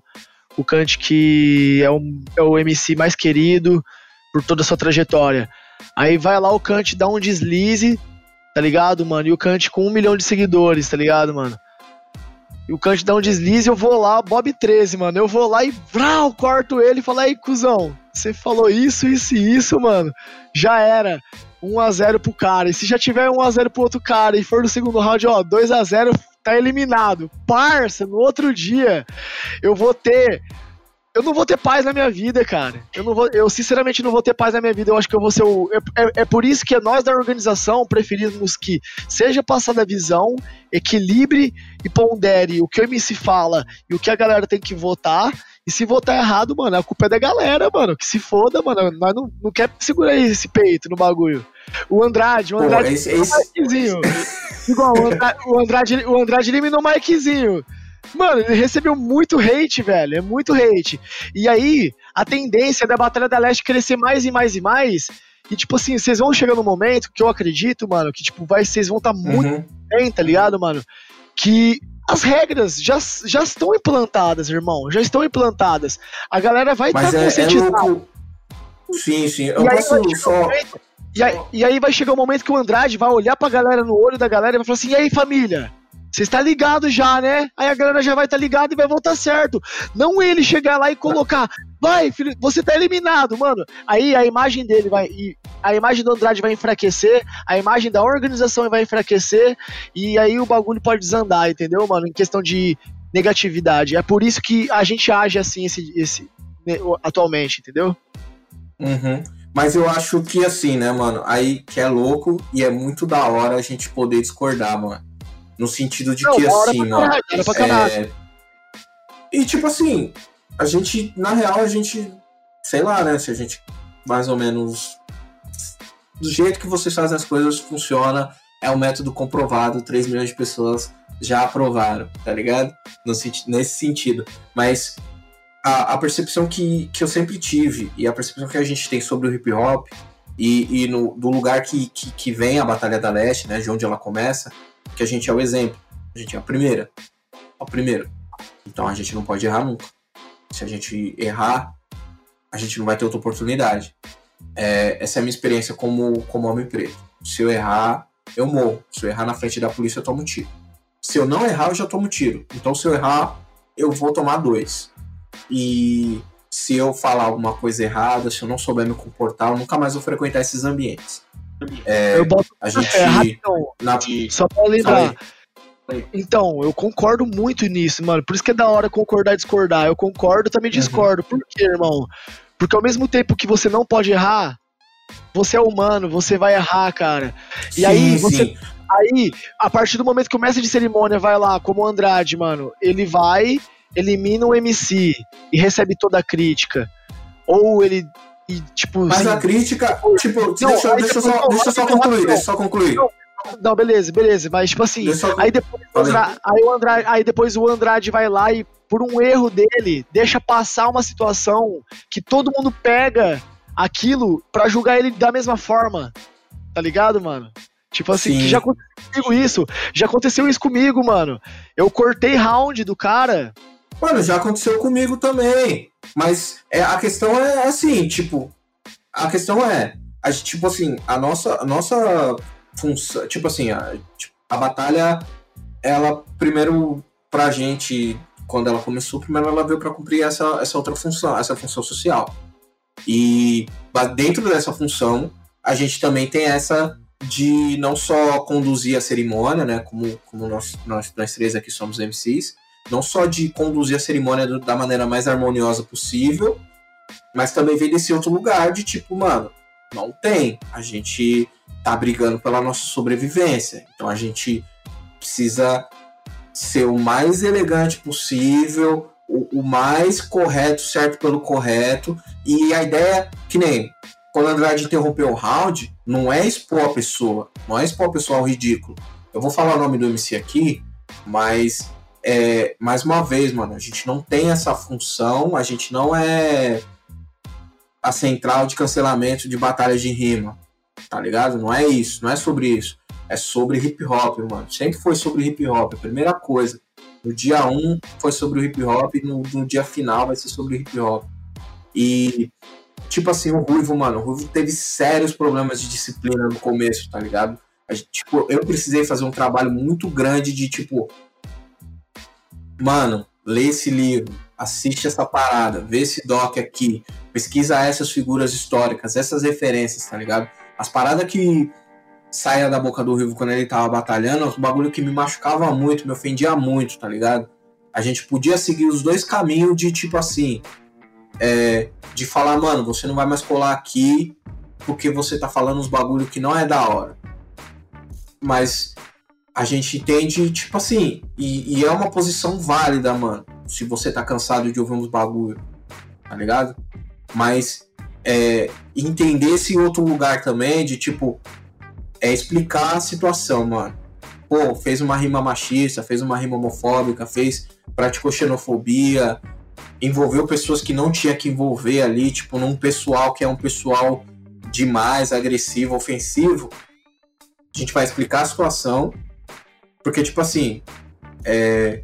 o Kant que é o, é o MC mais querido por toda a sua trajetória. Aí vai lá o Kant dá um deslize, tá ligado, mano? E o Kant com um milhão de seguidores, tá ligado, mano? E o Kant dá um deslize, eu vou lá, Bob 13, mano. Eu vou lá e vrau, corto ele e falo, aí, cuzão, você falou isso, isso e isso, mano. Já era. 1x0 pro cara. E se já tiver 1x0 pro outro cara e for no segundo round, ó, 2x0, tá eliminado. Parça, no outro dia, eu vou ter. Eu não vou ter paz na minha vida, cara. Eu não vou, eu sinceramente não vou ter paz na minha vida. Eu acho que eu vou ser o. É, é- é por isso que nós da organização preferimos que seja passada a visão, equilibre e pondere o que o MC fala e o que a galera tem que votar. E se votar errado, mano, a culpa é da galera, mano. Que se foda, mano. Nós não, não quer segurar esse peito no bagulho. O Andrade, o Pô, Andrade. esse, esse, Mikezinho. Igual, o Andra- o Andrade, o Andrade eliminou o Mikezinho. Mano, ele recebeu muito hate, velho. É muito hate. E aí, a tendência da Batalha da Leste crescer mais e mais e mais. E, tipo assim, vocês vão chegar no momento que eu acredito, mano, que, tipo, vai, vocês vão estar muito Uhum. bem, tá ligado, mano? Que as regras já, já estão implantadas, irmão. Já estão implantadas. A galera vai estar Mas é, é conscientizada. louco. Sim, sim. Eu E aí posso vai chegar um só. momento- E aí, e aí vai chegar o momento que o Andrade vai olhar pra galera no olho da galera e vai falar assim: e aí, família? Você está ligado já, né? Aí a galera já vai estar ligada e vai voltar certo. Não ele chegar lá e colocar, vai, filho, você tá eliminado, mano. Aí a imagem dele vai. A imagem do Andrade vai enfraquecer, a imagem da organização vai enfraquecer, e aí o bagulho pode desandar, entendeu, mano? Em questão de negatividade. É por isso que a gente age assim esse, esse, né, atualmente, entendeu? Uhum. Mas eu acho que assim, né, mano? Aí que é louco e é muito da hora a gente poder discordar, mano. No sentido de Não, que assim, caralho, caralho. é... E tipo assim, a gente, na real, a gente, sei lá, né? Se a gente mais ou menos. Do jeito que vocês fazem as coisas funciona, é um método comprovado, 3 milhões de pessoas já aprovaram, tá ligado? No, nesse sentido. Mas a, a percepção que, que eu sempre tive e a percepção que a gente tem sobre o hip hop e, e no, do lugar que, que, que vem a Batalha da Leste, né, de onde ela começa, que a gente é o exemplo, a gente é a primeira, a primeira. Então a gente não pode errar nunca. Se a gente errar, a gente não vai ter outra oportunidade. É, essa é a minha experiência como, como homem preto. Se eu errar, eu morro. Se eu errar na frente da polícia, eu tomo um tiro. Se eu não errar, eu já tomo um tiro. Então se eu errar, eu vou tomar dois. E se eu falar alguma coisa errada, se eu não souber me comportar, eu nunca mais vou frequentar esses ambientes. É, eu boto a gente. é, rapidão, na- só pra lembrar. Então, eu concordo muito nisso, mano. Por isso que é da hora concordar e discordar. Eu concordo também Uhum. discordo. Por quê, irmão? Porque ao mesmo tempo que você não pode errar, você é humano, você vai errar, cara. E sim, aí, você- sim. Aí, a partir do momento que o mestre de cerimônia vai lá, como o Andrade, mano, ele vai, elimina o MC e recebe toda a crítica. Ou ele. E, tipo, Mas assim, a crítica, tipo, Não, deixa, aí deixa só, não, deixa eu só concluir, rapidão. deixa eu só concluir. Não, Não, beleza, beleza. Mas, tipo assim, só- aí depois. Andra- aí, o Andrade, aí depois o Andrade vai lá e, por um erro dele, deixa passar uma situação que todo mundo pega aquilo pra julgar ele da mesma forma. Tá ligado, mano? Tipo assim, já aconteceu comigo isso. Já aconteceu isso comigo, mano. Eu cortei round do cara. Mano, já aconteceu comigo também. Mas é, a questão é assim, tipo. A questão é. A, tipo assim, a nossa, a nossa função. Tipo assim, a, tipo, a batalha, ela primeiro, pra gente, quando ela começou, primeiro ela veio pra cumprir essa, essa outra função, essa função social. E dentro dessa função, a gente também tem essa de não só conduzir a cerimônia, né? Como, como nós, nós, nós três aqui somos MCs, não só de conduzir a cerimônia da maneira mais harmoniosa possível, mas também vem desse outro lugar de tipo, mano, não tem. A gente tá brigando pela nossa sobrevivência. Então a gente precisa ser o mais elegante possível, o, o mais correto, certo pelo correto. E a ideia, que nem quando o Andrade interrompeu o round, não é expor a pessoa, não é expor a pessoa ao ridículo. Eu vou falar o nome do MC aqui, mas é, mais uma vez, mano, a gente não tem essa função, a gente não é a central de cancelamento de batalhas de rima, tá ligado? Não é isso, não é sobre isso. É sobre hip hop, mano. Sempre foi sobre hip hop. A primeira coisa. No dia 1 um foi sobre o hip hop, no, no dia final vai ser sobre hip hop. E tipo assim, o Ruivo, mano, o Ruivo teve sérios problemas de disciplina no começo, tá ligado? Gente, tipo, eu precisei fazer um trabalho muito grande de, tipo, mano, lê esse livro, assiste essa parada, vê esse doc aqui, pesquisa essas figuras históricas, essas referências, tá ligado? As paradas que saia da boca do Ruivo quando ele tava batalhando, um bagulho que me machucava muito, me ofendia muito, tá ligado? A gente podia seguir os dois caminhos de, tipo assim, é, de falar, mano, você não vai mais colar aqui porque você tá falando uns bagulho que não é da hora. Mas a gente entende, tipo assim, e, e, é uma posição válida, mano. Se você tá cansado de ouvir uns bagulho, tá ligado? Mas é, entender esse outro lugar também, de tipo, é explicar a situação, mano. Pô, fez uma rima machista, fez uma rima homofóbica, fez, praticou xenofobia, envolveu pessoas que não tinha que envolver ali, tipo, num pessoal que é um pessoal demais, agressivo, ofensivo, a gente vai explicar a situação, porque, tipo assim, é,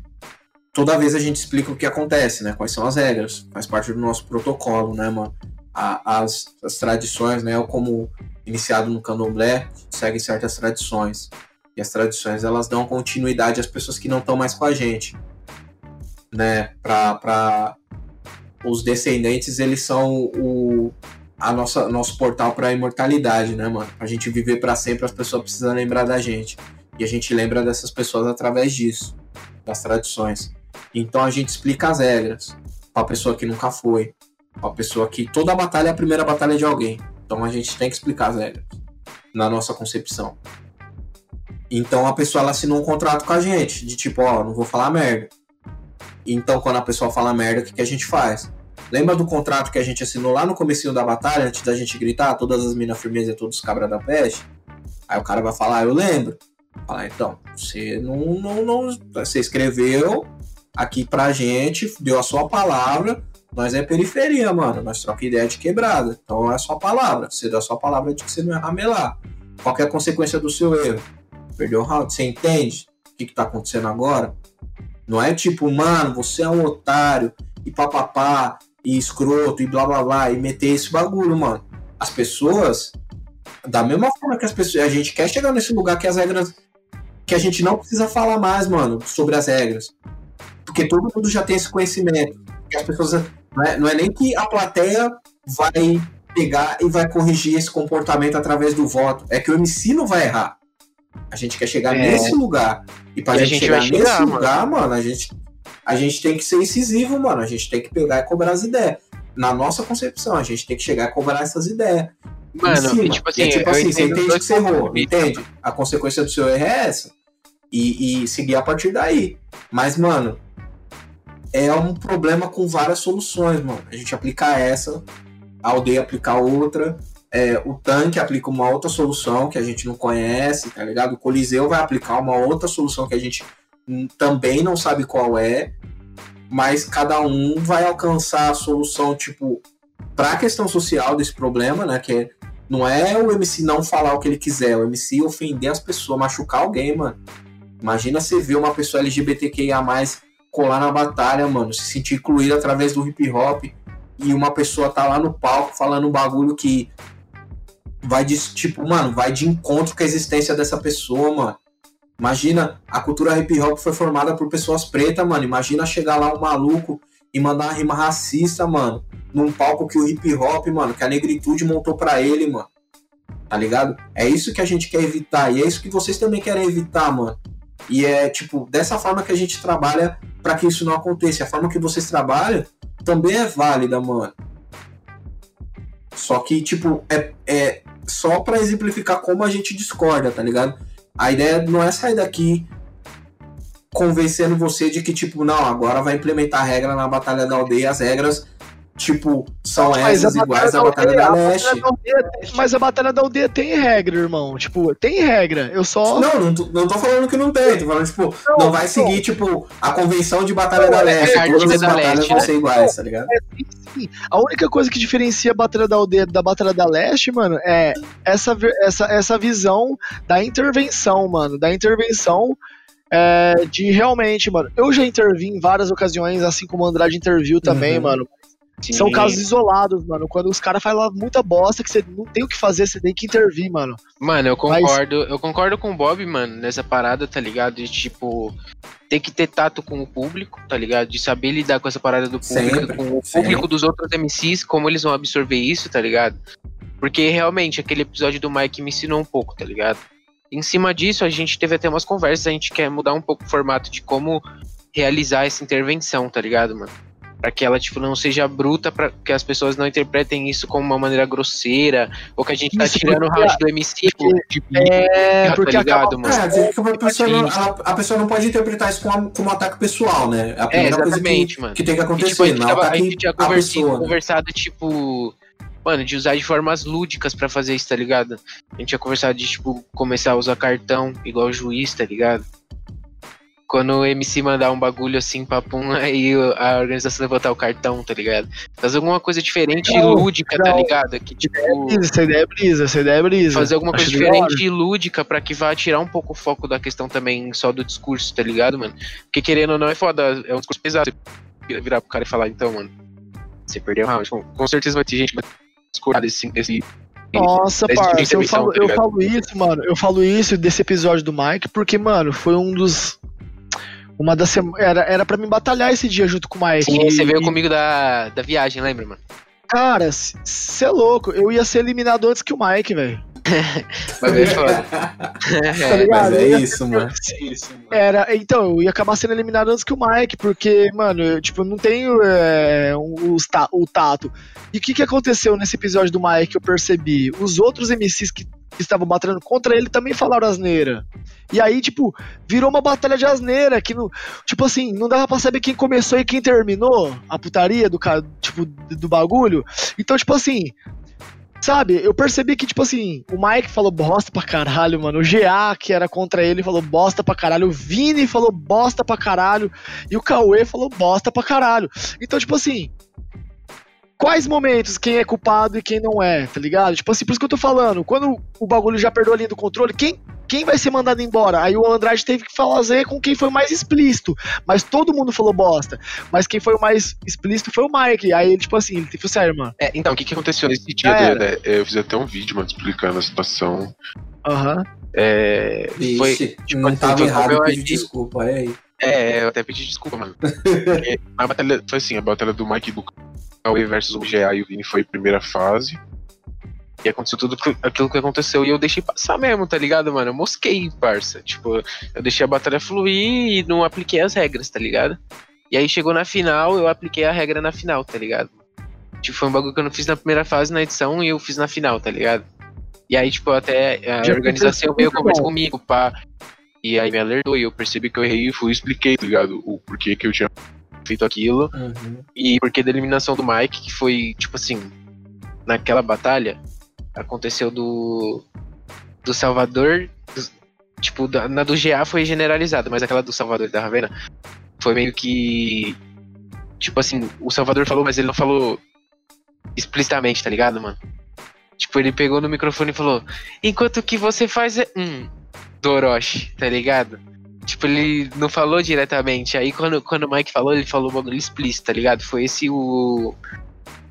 toda vez a gente explica o que acontece, né? Quais são as regras, faz parte do nosso protocolo, né, mano? A, as, as tradições, né? Como iniciado no candomblé, segue certas tradições. E as tradições, elas dão continuidade às pessoas que não estão mais com a gente né, para os descendentes, eles são o a nossa nosso portal para a imortalidade, né, mano? A gente viver para sempre, as pessoas precisam lembrar da gente. E a gente lembra dessas pessoas através disso, das tradições. Então a gente explica as regras para a pessoa que nunca foi, para a pessoa que toda batalha é a primeira batalha de alguém. Então a gente tem que explicar as regras na nossa concepção. Então a pessoa ela assinou um contrato com a gente, de tipo, ó, não vou falar merda. Então, quando a pessoa fala merda, o que, que a gente faz? Lembra do contrato que a gente assinou lá no começo da batalha, antes da gente gritar, todas as minas firmezas e todos os cabras da peste? Aí o cara vai falar, ah, eu lembro. Falar, então, você não, não, não. Você escreveu aqui pra gente, deu a sua palavra. Nós é periferia, mano. Nós troca ideia de quebrada. Então é a sua palavra. Você deu a sua palavra de que você não ia ramelar. Qual é a consequência do seu erro? Perdeu o round. Você entende o que, que tá acontecendo agora? Não é tipo, mano, você é um otário e papapá e escroto e blá blá blá e meter esse bagulho, mano. As pessoas, da mesma forma que as pessoas, a gente quer chegar nesse lugar que as regras que a gente não precisa falar mais, mano, sobre as regras. Porque todo mundo já tem esse conhecimento. Que as pessoas não é, não é nem que a plateia vai pegar e vai corrigir esse comportamento através do voto. É que o MC não vai errar. A gente quer chegar é. nesse lugar. E pra e gente, gente chegar nesse chegar, lugar, mano. mano, a gente, a gente tem que ser incisivo, mano. A gente tem que pegar e cobrar as ideias. Na nossa concepção, a gente tem que chegar e cobrar essas ideias. Mano, e, tipo assim, e, tipo assim você entende que você errou, entende? A consequência do seu erro é essa. E, e seguir a partir daí. Mas, mano, é um problema com várias soluções, mano. A gente aplicar essa, a aldeia aplicar outra, é, o tanque aplica uma outra solução que a gente não conhece, tá ligado? O Coliseu vai aplicar uma outra solução que a gente também não sabe qual é, mas cada um vai alcançar a solução, tipo, para a questão social desse problema, né? Que não é o MC não falar o que ele quiser, o MC ofender as pessoas, machucar alguém, mano. Imagina você ver uma pessoa LGBTQIA colar na batalha, mano, se sentir incluído através do hip hop e uma pessoa tá lá no palco falando um bagulho que vai de, tipo, mano, vai de encontro com a existência dessa pessoa, mano. Imagina, a cultura hip hop foi formada por pessoas pretas, mano. Imagina chegar lá um maluco e mandar uma rima racista, mano, num palco que o hip hop, mano, que a negritude montou pra ele, mano. Tá ligado? É isso que a gente quer evitar. E é isso que vocês também querem evitar, mano. E é, tipo, dessa forma que a gente trabalha para que isso não aconteça. A forma que vocês trabalham também é válida, mano. Só que, tipo, é, é só para exemplificar como a gente discorda, tá ligado? A ideia não é sair daqui convencendo você de que, tipo, não, agora vai implementar a regra na Batalha da Aldeia, as regras tipo, são Mas essas a iguais à Batalha da da Aldeia- a Leste. Batalha da Aldeia tem- Mas a Batalha da Aldeia tem regra, irmão. Tipo, tem regra. Eu só. Não, não tô, não tô falando que não tem, tô falando, tipo, não, Não, vai não. seguir, tipo, a convenção de Batalha Não, da é Leste. a Todas as da batalhas Leste, vão né? ser iguais, tá ligado? Sim, a única coisa que diferencia a Batalha da Aldeia da Batalha da Leste, mano, é essa, essa, essa visão da intervenção, mano. Da intervenção é, de realmente, mano. Eu já intervi em várias ocasiões, assim como o Andrade interviu também, Uhum. mano. São Sim. casos isolados, mano. Quando os caras lá muita bosta que você não tem o que fazer, você tem que intervir, mano. Mano, eu Mas- concordo, eu concordo com o Bob, mano, nessa parada, tá ligado? De tipo, ter que ter tato com o público, tá ligado? De saber lidar com essa parada do público, Sempre, com o sempre. público dos outros MCs, como eles vão absorver isso, tá ligado? Porque realmente aquele episódio do Mike me ensinou um pouco, tá ligado? Em cima disso, a gente teve até umas conversas, a gente quer mudar um pouco o formato de como realizar essa intervenção, tá ligado, mano? Pra que ela, tipo, não seja bruta, pra que as pessoas não interpretem isso como uma maneira grosseira, ou que a gente tá Isso, tirando o round do MC, tipo, de É, tá porque ligado, acaba. mano? É, que a pessoa, não, a, a pessoa não pode interpretar isso como, como um ataque pessoal, né? É a É, primeira coisa exatamente, que, mano. que tem que E, acontecer, tipo, a gente, não tava, a ataque gente tinha pessoa, né? conversado, tipo, mano, de usar de formas lúdicas pra fazer isso, tá ligado? A gente tinha conversado de, tipo, começar a usar cartão, igual o juiz, tá ligado? Quando o MC mandar um bagulho assim, papum, aí a organização levantar o cartão, tá ligado? Fazer alguma coisa diferente e Não, lúdica, tá não. ligado? Que, tipo, Essa ideia é brisa, essa ideia é brisa. fazer alguma coisa Acho hora. diferente e lúdica pra que vá tirar um pouco o foco da questão também só do discurso, tá ligado, mano? Porque querendo ou não é foda, é um discurso pesado. Você virar pro cara e falar, então, mano, você perdeu o round. Com, com certeza vai ter gente discordar desse, desse Nossa, Esse tipo parça, eu falo, tá eu falo isso, mano. Eu falo isso desse episódio do Mike, porque, mano, foi um dos. Uma das. Era, era pra me batalhar esse dia junto com o Mike. Sim, você E- veio e, comigo da, da viagem, lembra, mano? Cara, você é louco. Eu ia ser eliminado antes que o Mike, velho. Vai ver foda. Tá é, ligado? Mas é Eu ia isso, mano. Era, então, eu ia acabar sendo eliminado antes que o Mike, porque, mano, eu, tipo, não tenho é, os ta- o tato. E o que, que aconteceu nesse episódio do Mike que eu percebi? Os outros MCs que, estavam batendo contra ele também falaram asneira. E aí, tipo, virou uma batalha de asneira, que não. Tipo assim, não dava pra saber quem começou e quem terminou a putaria do, tipo, do bagulho. Então, tipo assim. Sabe, eu percebi que, tipo assim, o Mike falou bosta pra caralho, mano. O GA, que era contra ele, falou bosta pra caralho. O Vini falou bosta pra caralho. E o Cauê falou bosta pra caralho. Então, tipo assim. Quais momentos quem é culpado e quem não é, tá ligado? Tipo assim, por isso que eu tô falando. Quando o bagulho já perdeu a linha do controle, quem, quem vai ser mandado embora? Aí o Andrade teve que fazer com quem foi mais explícito. Mas todo mundo falou bosta. Mas quem foi o mais explícito foi o Mike. Aí ele, tipo assim, ele tipo, sério, mano. É, então, o que, que aconteceu nesse dia, né? Eu fiz até um vídeo, mano, explicando a situação. Aham. é, foi, Vixe, tipo, não assim, tava foi errado eu pedir agi. desculpa, é aí. é, eu até pedi desculpa, mano. Porque a batalha foi assim, a batalha do Mike e do Cauê versus o GA e o Vini foi primeira fase. E aconteceu tudo aquilo que aconteceu e eu deixei passar mesmo, tá ligado, mano? Eu mosquei, parça. Tipo, eu deixei a batalha fluir e não apliquei as regras, tá ligado? E aí chegou na final, eu apliquei a regra na final, tá ligado? Tipo, foi um bagulho que eu não fiz na primeira fase na edição e eu fiz na final, tá ligado? E aí, tipo, até a Já organização veio conversar comigo, pá. E aí me alertou e eu percebi que eu errei e fui expliquei, Tá ligado? O porquê que eu tinha feito aquilo. Uhum. E porque da eliminação do Mike, que foi, tipo assim, naquela batalha, aconteceu do. Do Salvador. dos- tipo, da- na do GA foi generalizada, mas aquela do Salvador e da Ravena foi meio que. Tipo assim, o Salvador falou, mas ele não falou explicitamente, tá ligado, mano? Tipo, ele pegou no microfone e falou: Enquanto que você faz é. Hum, do Orochi, tá ligado? Tipo, ele não falou diretamente. Aí quando, quando o Mike falou, ele falou um bagulho explícito, tá ligado? Foi esse o.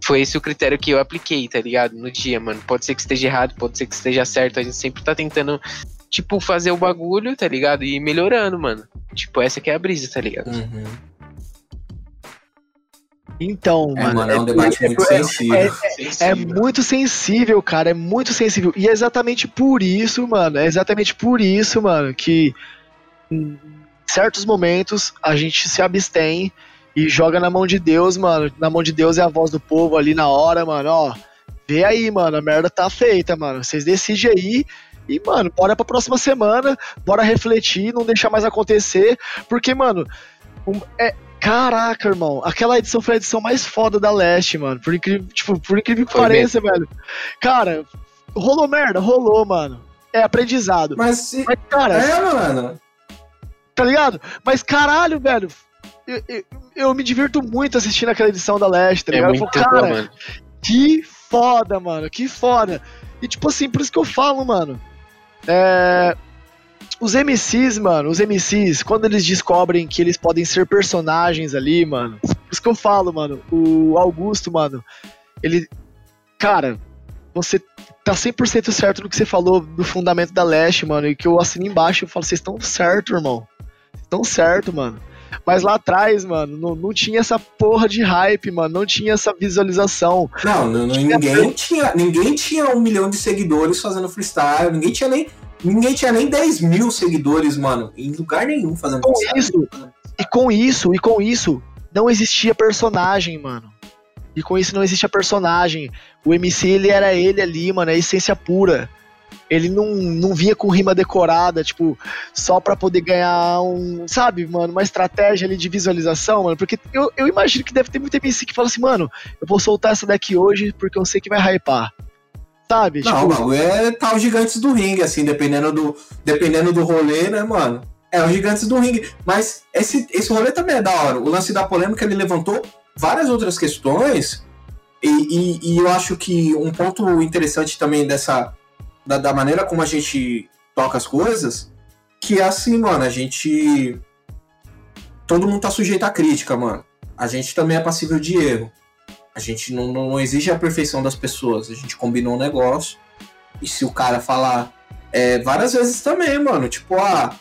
Foi esse o critério que eu apliquei, tá ligado? No dia, mano. Pode ser que esteja errado, pode ser que esteja certo. A gente sempre tá tentando, tipo, fazer o bagulho, tá ligado? E ir melhorando, mano. Tipo, essa que é a brisa, tá ligado? Uhum. Então, É, mano. mano, é um debate muito é- sensível. é- É Sensível. muito sensível, cara. É muito sensível. E é exatamente por isso, mano. É exatamente por isso, mano, que em certos momentos a gente se abstém e joga na mão de Deus, mano. Na mão de Deus é a voz do povo ali na hora, mano. Ó, vê aí, mano. A merda tá feita, mano. Vocês decidem aí. E, mano, bora pra próxima semana. Bora refletir, não deixar mais acontecer. Porque, mano, é, Caraca, irmão, aquela edição foi a edição mais foda da Leste, mano. Por incrível, tipo, por incrível que Foi pareça, velho. Cara, rolou merda, rolou, mano. É aprendizado. Mas, se- Mas, cara, é, mano. Tá ligado? Mas caralho, velho. Eu, eu, eu me divirto muito assistindo aquela edição da Leste, tá É? Eu muito falo, boa, cara, mano. que foda, mano, que foda. E tipo assim, por isso que eu falo, mano. É, Os MCs, mano, os MCs, quando eles descobrem que eles podem ser personagens ali, mano. Por isso que eu falo, mano. O Augusto, mano, ele. Cara, você tá 100% certo no que você falou do fundamento da Leste, mano. E que eu assino embaixo eu falo, vocês estão certo, irmão. Estão certo, mano. Mas lá atrás, mano, não, não tinha essa porra de hype, mano. Não tinha essa visualização. Não, não- não- ninguém, tinha, ninguém tinha um milhão de seguidores fazendo freestyle, ninguém tinha nem. Ninguém tinha nem 10 mil seguidores, mano, em lugar nenhum fazendo Com freestyle. isso, E com isso, e com isso, não existia personagem, mano. E com isso não existia personagem. O MC, ele era ele ali, mano, é essência pura. Ele não, não vinha com rima decorada, tipo, só pra poder ganhar um, sabe, mano, uma estratégia ali de visualização, mano. Porque eu, eu imagino que deve ter muito MC que fala assim, mano, eu vou soltar essa daqui hoje porque eu sei que vai hypar. Sabe? Não, o bagulho é tal tá gigantes do ringue, assim, dependendo do, dependendo do rolê, né, mano? É os gigantes do ringue. Mas esse, esse rolê também é da hora. O lance da polêmica, ele levantou várias outras questões. E, e, e eu acho que um ponto interessante também dessa. Da, da maneira como a gente toca as coisas, que é assim, mano, a gente. Todo mundo tá sujeito à crítica, mano. A gente também é passível de erro. A gente não, não exige a perfeição das pessoas. A gente combinou um negócio. E se o cara falar é, várias vezes também, mano, tipo, ah,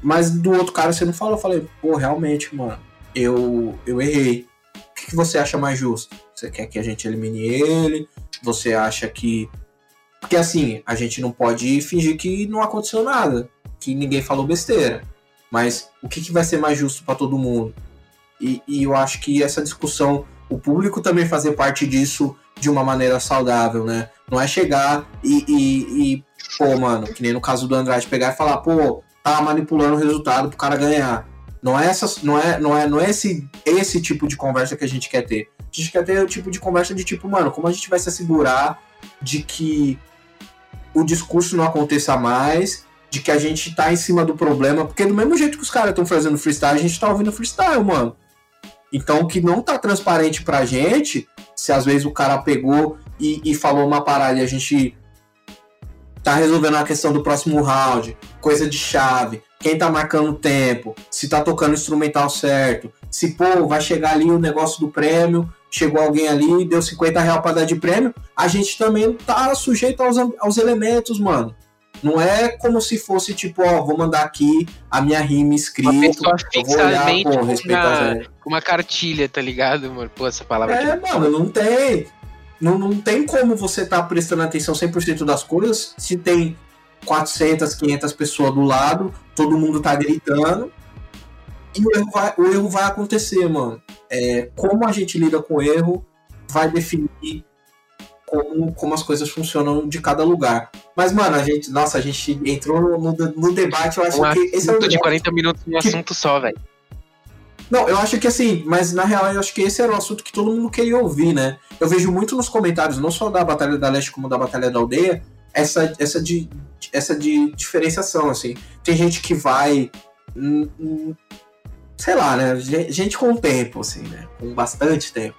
mas do outro cara você não falou, eu falei, pô, realmente, mano, eu, eu errei. O que, que você acha mais justo? Você quer que a gente elimine ele? Você acha que. Porque assim, a gente não pode fingir que não aconteceu nada, que ninguém falou besteira. Mas o que, que vai ser mais justo para todo mundo? E, e eu acho que essa discussão, o público também fazer parte disso de uma maneira saudável, né? Não é chegar e, e, e, pô, mano, que nem no caso do Andrade, pegar e falar, pô, tá manipulando o resultado pro cara ganhar. Não é, essa, não é, não é, não é esse, esse tipo de conversa que a gente quer ter. A gente quer ter o tipo de conversa de tipo, mano, como a gente vai se assegurar de que o discurso não aconteça mais, de que a gente tá em cima do problema, porque do mesmo jeito que os caras estão fazendo freestyle, a gente tá ouvindo freestyle, mano. Então, o que não tá transparente pra gente, se às vezes o cara pegou e, e falou uma parada e a gente tá resolvendo a questão do próximo round, coisa de chave, quem tá marcando o tempo, se tá tocando o instrumental certo, se, pô, vai chegar ali o negócio do prêmio, chegou alguém ali e deu 50 reais pra dar de prêmio, a gente também tá sujeito aos, aos elementos, mano. Não é como se fosse tipo, ó, vou mandar aqui a minha rima Uma escrita, pessoa eu vou olhar, fixamente pô, uma, uma cartilha, tá ligado, mano? Pô, essa palavra É, aqui. mano, não tem. Não, não tem como você tá prestando atenção 100% das coisas se tem 400, 500 pessoas do lado, todo mundo tá gritando. E o erro vai, o erro vai acontecer, mano. É, como a gente lida com o erro vai definir como, como as coisas funcionam de cada lugar. Mas, mano, a gente, nossa, a gente entrou no, no, no debate, eu acho Um que esse é o de debate 40 minutos num que- assunto só, velho. não, eu acho que assim, mas na real eu acho que esse era o assunto que todo mundo queria ouvir, né? Eu vejo muito nos comentários, não só da Batalha da Leste como da Batalha da Aldeia, essa, essa, de, essa de diferenciação, assim. Tem gente que vai. Sei lá, né? Gen- Gente com tempo, assim, né? Com bastante tempo.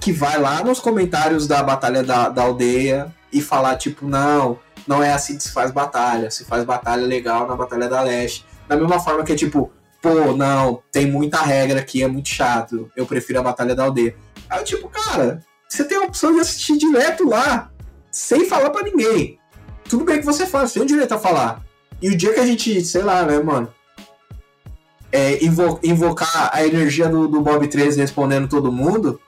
Que vai lá nos comentários da Batalha da, da Aldeia e falar, tipo, não, não é assim que se faz batalha. Se faz batalha legal na Batalha da Leste. Da mesma forma que é tipo, pô, não, tem muita regra aqui, é muito chato. Eu prefiro a Batalha da Aldeia. Aí tipo, cara, você tem a opção de assistir direto lá, sem falar pra ninguém. Tudo bem que você faz, você tem o direito a falar. E o dia que a gente, sei lá, né, mano, é, invo invocar a energia do, do Bob 13 respondendo todo mundo,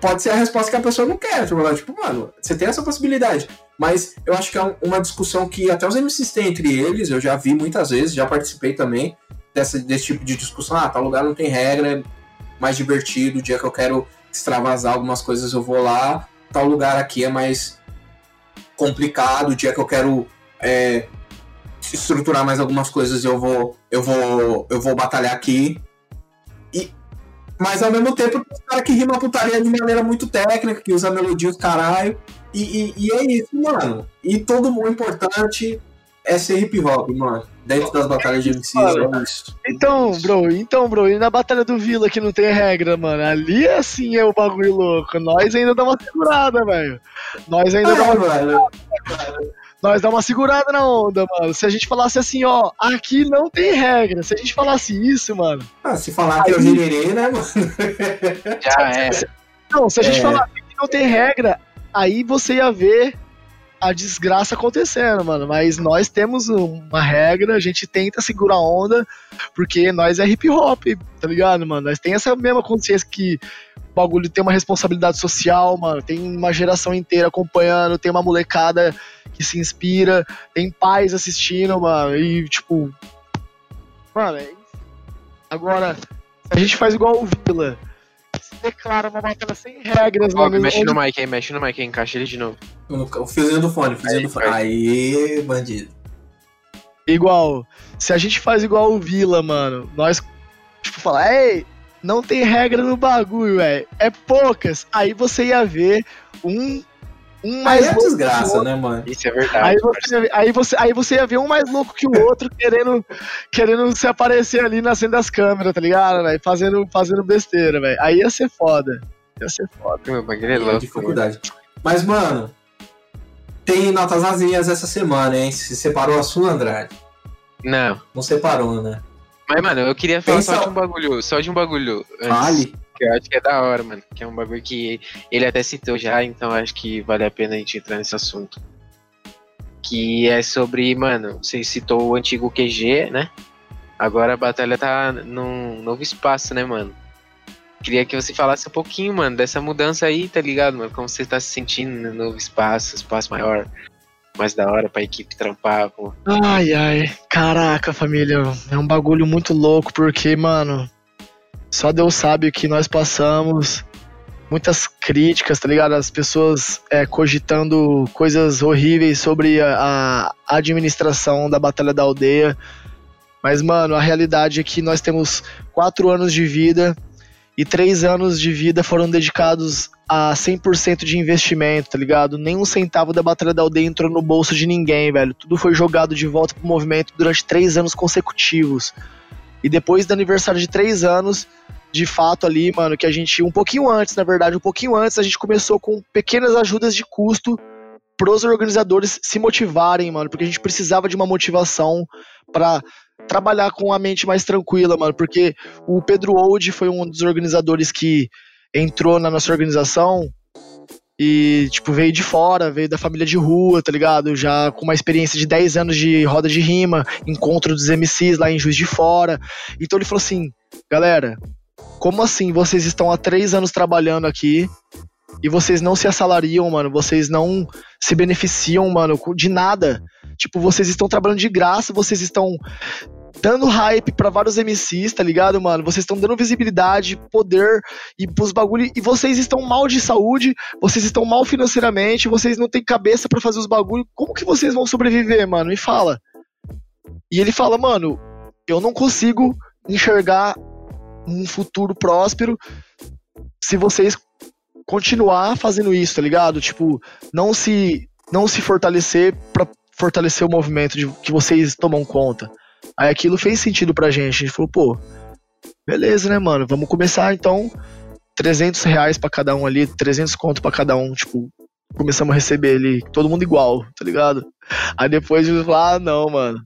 pode ser a resposta que a pessoa não quer. Tipo, tipo, mano, você tem essa possibilidade. Mas eu acho que é uma discussão que até os MCs têm entre eles, eu já vi muitas vezes, já participei também dessa, desse tipo de discussão. Ah, tal lugar não tem regra, é mais divertido, o dia que eu quero extravasar algumas coisas eu vou lá, tal lugar aqui é mais complicado, o dia que eu quero é, estruturar mais algumas coisas eu vou eu vou eu vou batalhar aqui. E mas ao mesmo tempo tem um cara que rima putaria de maneira muito técnica que usa melodias caralho. E, e, e, é isso mano. E todo mundo importante é ser hip hop mano. Dentro das batalhas de MC é isso. Então bro então bro e na batalha do Vila que não tem regra mano? Ali assim é o bagulho louco. Nós ainda dá uma segurada velho. Nós ainda é, dá uma mano nós dá uma segurada na onda, mano. Se a gente falasse assim, ó, aqui não tem regra. Se a gente falasse isso, mano. Ah, se falar que é o gererê, né, mano? Já é. Não, se a gente é. falar que não tem regra, aí você ia ver a desgraça acontecendo, mano. Mas nós temos uma regra, a gente tenta segurar a onda, porque nós é hip hop, tá ligado, mano? Nós tem essa mesma consciência que o bagulho tem uma responsabilidade social, mano. Tem uma geração inteira acompanhando, tem uma molecada que se inspira, tem pais assistindo, mano, e tipo. Mano, é Agora, a gente faz igual o Vila. Se declara uma batalha sem regras, mano. Mexe onde... no mic aí, mexe no mic aí, encaixa ele de novo. O fiozinho do fone, o fiozinho do fone. Aí, bandido. Igual. Se a gente faz igual o Vila, mano, nós, tipo, falar, ei, não tem regra no bagulho, velho. É poucas. Aí você ia ver um um mais aí é desgraça, né, mano? Isso é verdade. Aí você, aí, você, aí você ia ver um mais louco que o outro querendo, querendo se aparecer ali na cena das câmeras, tá ligado, velho? Fazendo, fazendo besteira, velho. Aí ia ser foda. Ia ser foda. Meu bagulho é louco. dificuldade. Mas, mano, tem notas azinhas essa semana, hein? Se separou a sua, Andrade? Não. Não separou, né? Mas, mano, eu queria falar Pensa... só de um bagulho. Só de um bagulho. Fale que eu acho que é da hora, mano. Que é um bagulho que ele até citou já, então acho que vale a pena a gente entrar nesse assunto. Que é sobre, mano, você citou o antigo QG, né? Agora a batalha tá num novo espaço, né, mano? Queria que você falasse um pouquinho, mano, dessa mudança aí, tá ligado, mano? Como você tá se sentindo no novo espaço, espaço maior, mais da hora pra equipe trampar, pô. Ai, ai, caraca, família, é um bagulho muito louco, porque, mano, só Deus sabe o que nós passamos. Muitas críticas, tá ligado? As pessoas é, cogitando coisas horríveis sobre a, a administração da Batalha da Aldeia. Mas, mano, a realidade é que nós temos quatro anos de vida e três anos de vida foram dedicados a 100% de investimento, tá ligado? Nem um centavo da Batalha da Aldeia entrou no bolso de ninguém, velho. Tudo foi jogado de volta pro movimento durante três anos consecutivos. E depois do aniversário de três anos, de fato ali, mano, que a gente, um pouquinho antes, na verdade, um pouquinho antes, a gente começou com pequenas ajudas de custo pros organizadores se motivarem, mano, porque a gente precisava de uma motivação para trabalhar com a mente mais tranquila, mano, porque o Pedro Old foi um dos organizadores que entrou na nossa organização e, tipo, veio de fora, veio da família de rua, tá ligado? Já com uma experiência de 10 anos de roda de rima, encontro dos MCs lá em Juiz de Fora. Então ele falou assim: galera, como assim vocês estão há três anos trabalhando aqui e vocês não se assalariam, mano? Vocês não se beneficiam, mano, de nada. Tipo, vocês estão trabalhando de graça, vocês estão dando hype para vários MCs, tá ligado, mano? Vocês estão dando visibilidade, poder e pros bagulho e vocês estão mal de saúde, vocês estão mal financeiramente, vocês não têm cabeça para fazer os bagulho. Como que vocês vão sobreviver, mano? Me fala. E ele fala, mano, eu não consigo enxergar um futuro próspero se vocês continuar fazendo isso, tá ligado? Tipo, não se não se fortalecer para fortalecer o movimento de que vocês tomam conta. Aí aquilo fez sentido pra gente. A gente falou, pô, beleza, né, mano? Vamos começar então 300 reais pra cada um ali, 300 conto pra cada um, tipo, começamos a receber ali, todo mundo igual, tá ligado? Aí depois eu falei, ah, não, mano,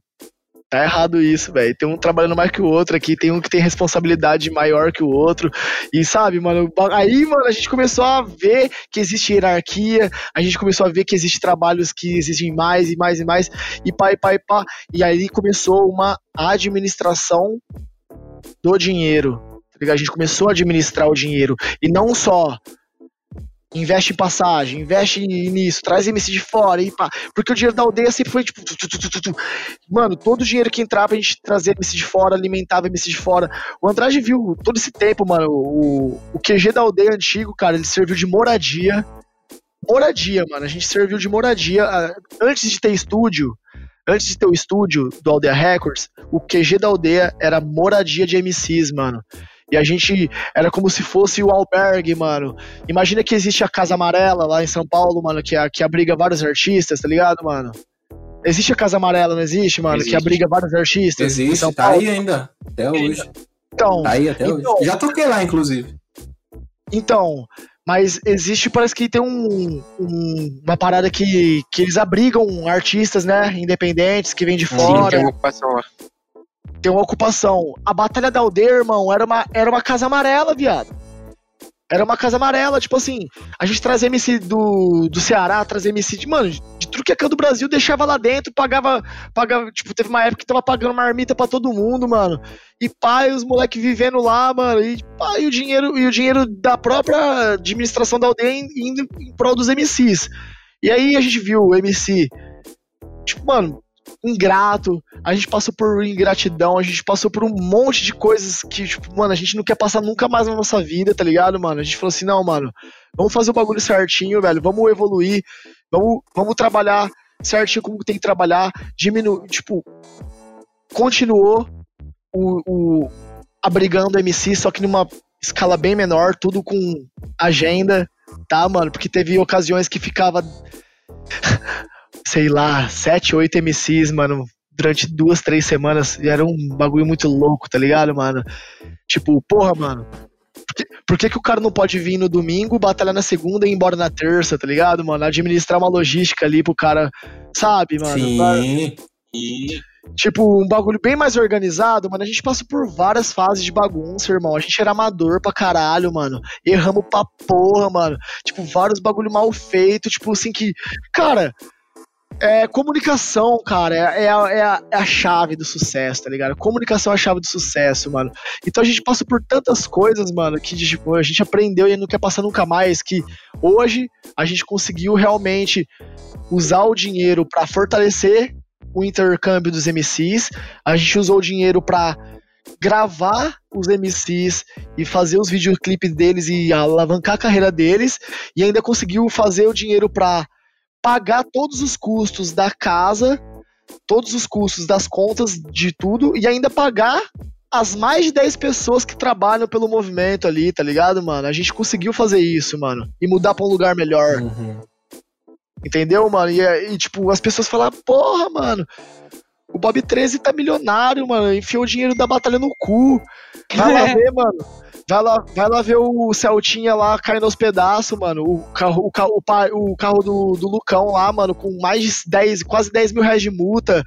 tá errado isso, velho. Tem um trabalhando mais que o outro aqui, tem um que tem responsabilidade maior que o outro. E sabe, mano, aí, mano, a gente começou a ver que existe hierarquia, a gente começou a ver que existe trabalhos que exigem mais e mais e mais, e pá, e pá, e pá. E aí começou uma administração do dinheiro. Tá a gente começou a administrar o dinheiro. E não só investe em passagem, investe nisso, traz MC de fora e pá. Porque o dinheiro da aldeia sempre foi tipo. Tu, tu, tu, Mano, todo o dinheiro que entrava a gente trazia MC de fora, alimentava MC de fora. O Andrade viu todo esse tempo, mano. O, o QG da aldeia antigo, cara, ele serviu de moradia. Moradia, mano. A gente serviu de moradia. Ah, antes de ter estúdio, antes de ter o estúdio do Aldeia Records, o QG da aldeia era moradia de MCs, mano. E a gente era como se fosse o albergue, mano. Imagina que existe a Casa Amarela lá em São Paulo, mano, que, que abriga vários artistas, tá ligado, mano? Existe a Casa Amarela, não existe, mano? Existe. Que abriga vários artistas. Existe, São tá Paulo. aí ainda. Até hoje. Então. Tá aí até então, hoje. Já toquei lá, inclusive. Então, mas existe, parece que tem um, um, uma parada que, que eles abrigam artistas, né, independentes, que vêm de fora. Sim, tem uma ocupação lá tem uma ocupação. A Batalha da Aldeia, irmão, era uma, era uma casa amarela, viado. Era uma casa amarela, tipo assim, a gente trazia MC do, do Ceará, trazia MC de, mano, de tudo que é do Brasil, deixava lá dentro, pagava, pagava, tipo, teve uma época que tava pagando marmita para todo mundo, mano. E pai, os moleques vivendo lá, mano, e, e o dinheiro, e o dinheiro da própria administração da aldeia indo em prol dos MCs. E aí a gente viu o MC, tipo, mano, ingrato, a gente passou por ingratidão, a gente passou por um monte de coisas que, tipo, mano, a gente não quer passar nunca mais na nossa vida, tá ligado, mano? A gente falou assim, não, mano, vamos fazer o bagulho certinho, velho, vamos evoluir, vamos, vamos trabalhar certinho como tem que trabalhar, diminuir, tipo, continuou o, o abrigando MC, só que numa escala bem menor, tudo com agenda, tá, mano? Porque teve ocasiões que ficava sei lá, sete, oito MCs, mano, durante duas, três semanas. E era um bagulho muito louco, tá ligado, mano? Tipo, porra, mano. Por que, por que, que o cara não pode vir no domingo, batalhar na segunda e ir embora na terça, tá ligado, mano? Administrar uma logística ali pro cara, sabe, mano? Sim. Pra... Tipo, um bagulho bem mais organizado, mano. A gente passou por várias fases de bagunça, irmão. A gente era amador pra caralho, mano. Erramos pra porra, mano. Tipo, vários bagulho mal feito. Tipo, assim que. Cara, é, comunicação, cara, é, é, a, é, a, é, a, chave do sucesso, tá ligado? Comunicação é a chave do sucesso, mano. Então a gente passa por tantas coisas, mano, que tipo, a gente aprendeu e não quer passar nunca mais. Que hoje a gente conseguiu realmente usar o dinheiro para fortalecer o intercâmbio dos MCs. A gente usou o dinheiro para gravar os MCs e fazer os videoclipes deles e alavancar a carreira deles. E ainda conseguiu fazer o dinheiro para pagar todos os custos da casa, todos os custos das contas de tudo e ainda pagar as mais de 10 pessoas que trabalham pelo movimento ali, tá ligado, mano? A gente conseguiu fazer isso, mano. E mudar pra um lugar melhor. Uhum. Entendeu, mano? E, e, tipo, as pessoas falam, porra, mano, o Bob 13 tá milionário, mano. Enfiou o dinheiro da batalha no cu. Vai lá ver, mano. Vai lá, vai lá ver o Celtinha lá caindo aos pedaços, mano. O carro, o carro, o, o carro do, do Lucão lá, mano, com mais de 10, quase 10 mil reais de multa.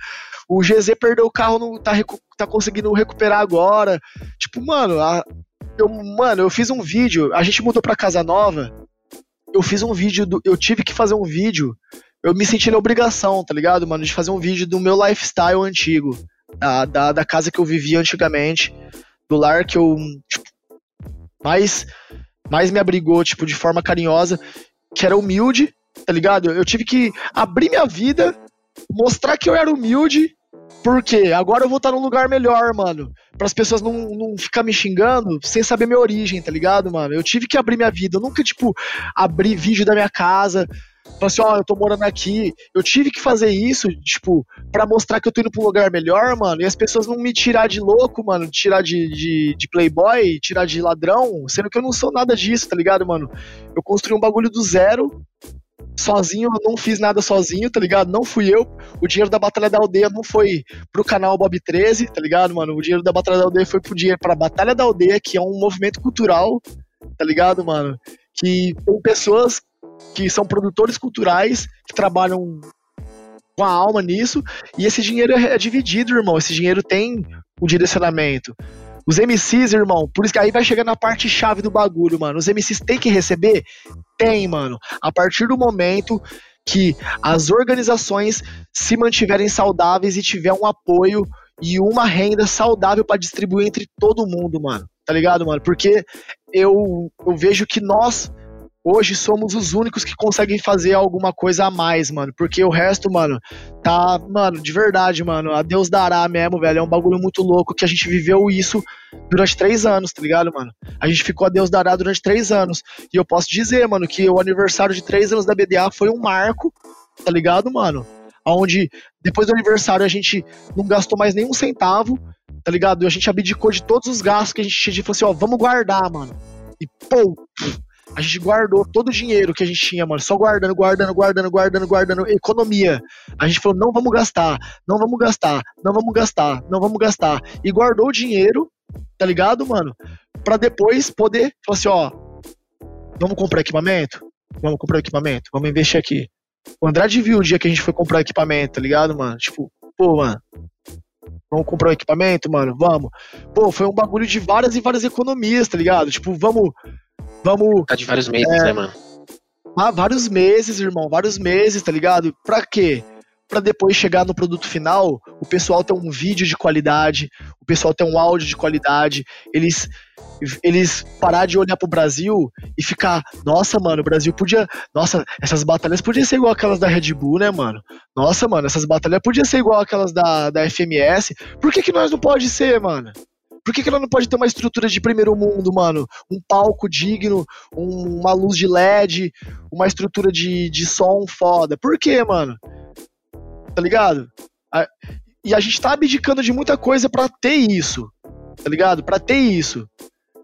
O GZ perdeu o carro, não tá, tá conseguindo recuperar agora. Tipo, mano, a, eu, mano, eu fiz um vídeo. A gente mudou pra casa nova. Eu fiz um vídeo, do, eu tive que fazer um vídeo. Eu me senti na obrigação, tá ligado, mano, de fazer um vídeo do meu lifestyle antigo. Da, da, da casa que eu vivia antigamente. Do lar que eu, tipo, mais, mais me abrigou, tipo, de forma carinhosa, que era humilde, tá ligado? Eu tive que abrir minha vida, mostrar que eu era humilde, porque agora eu vou estar num lugar melhor, mano. Para as pessoas não, não ficar me xingando sem saber minha origem, tá ligado, mano? Eu tive que abrir minha vida. Eu nunca, tipo, abri vídeo da minha casa, Falei assim, ó, oh, eu tô morando aqui. Eu tive que fazer isso, tipo, para mostrar que eu tô indo pra um lugar melhor, mano. E as pessoas não me tirar de louco, mano. Tirar de, de, de playboy, tirar de ladrão. Sendo que eu não sou nada disso, tá ligado, mano? Eu construí um bagulho do zero. Sozinho, eu não fiz nada sozinho, tá ligado? Não fui eu. O dinheiro da Batalha da Aldeia não foi pro canal Bob 13, tá ligado, mano? O dinheiro da Batalha da Aldeia foi pro dinheiro pra Batalha da Aldeia, que é um movimento cultural, tá ligado, mano? Que tem pessoas que são produtores culturais, que trabalham com a alma nisso, e esse dinheiro é dividido, irmão. Esse dinheiro tem o direcionamento. Os MCs, irmão, por isso que aí vai chegar na parte chave do bagulho, mano. Os MCs têm que receber? Tem, mano. A partir do momento que as organizações se mantiverem saudáveis e tiver um apoio e uma renda saudável para distribuir entre todo mundo, mano. Tá ligado, mano? Porque eu, eu vejo que nós hoje somos os únicos que conseguem fazer alguma coisa a mais, mano. Porque o resto, mano, tá, mano, de verdade, mano, a Deus dará mesmo, velho. É um bagulho muito louco que a gente viveu isso durante três anos, tá ligado, mano? A gente ficou a Deus dará durante três anos. E eu posso dizer, mano, que o aniversário de três anos da BDA foi um marco, tá ligado, mano? Onde depois do aniversário a gente não gastou mais nenhum centavo, tá ligado? E a gente abdicou de todos os gastos que a gente tinha e falou assim, ó, vamos guardar, mano. E pô, a gente guardou todo o dinheiro que a gente tinha, mano, só guardando, guardando, guardando, guardando, guardando, economia. A gente falou, não vamos gastar, não vamos gastar, não vamos gastar, não vamos gastar. E guardou o dinheiro, tá ligado, mano? Pra depois poder falar assim, ó, vamos comprar equipamento? Vamos comprar equipamento? Vamos investir aqui. O Andrade viu o dia que a gente foi comprar equipamento, tá ligado, mano? Tipo, pô, mano, Vamos comprar um equipamento, mano? Vamos. Pô, foi um bagulho de várias e várias economias, tá ligado? Tipo, vamos Vamos. Tá de vários meses, é, né, mano? Ah, vários meses, irmão, vários meses, tá ligado? Pra quê? Pra depois chegar no produto final, o pessoal ter um vídeo de qualidade, o pessoal ter um áudio de qualidade, eles eles parar de olhar pro Brasil e ficar, nossa, mano, o Brasil podia, nossa, essas batalhas podiam ser igual aquelas da Red Bull, né, mano? Nossa, mano, essas batalhas podiam ser igual aquelas da, da FMS. Por que que nós não pode ser, mano? Por que, que ela não pode ter uma estrutura de primeiro mundo, mano? Um palco digno, um, uma luz de LED, uma estrutura de, de som foda. Por quê, mano? Tá ligado? A, e a gente tá abdicando de muita coisa para ter isso. Tá ligado? Para ter isso.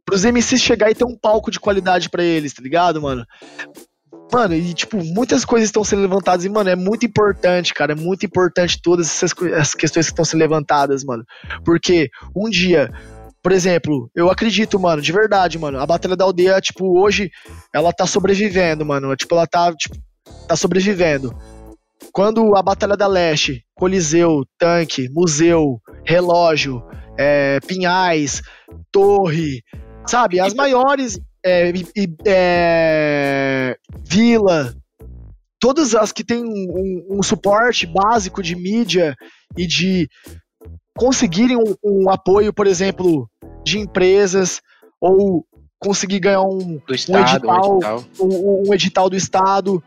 Pros MCs chegar e ter um palco de qualidade para eles, tá ligado, mano? Mano, e tipo, muitas coisas estão sendo levantadas e, mano, é muito importante, cara, é muito importante todas essas, essas questões que estão sendo levantadas, mano. Porque um dia por exemplo, eu acredito, mano, de verdade, mano, a Batalha da Aldeia, tipo, hoje, ela tá sobrevivendo, mano. Tipo, ela tá, tipo, tá sobrevivendo. Quando a Batalha da Leste, Coliseu, Tanque, Museu, Relógio, é, Pinhais, Torre, sabe, as maiores é, é, Vila, todas as que têm um, um, suporte básico de mídia e de conseguirem um, um apoio, por exemplo, de empresas ou conseguir ganhar um, estado, um, edital, um, edital. Um, um edital do estado.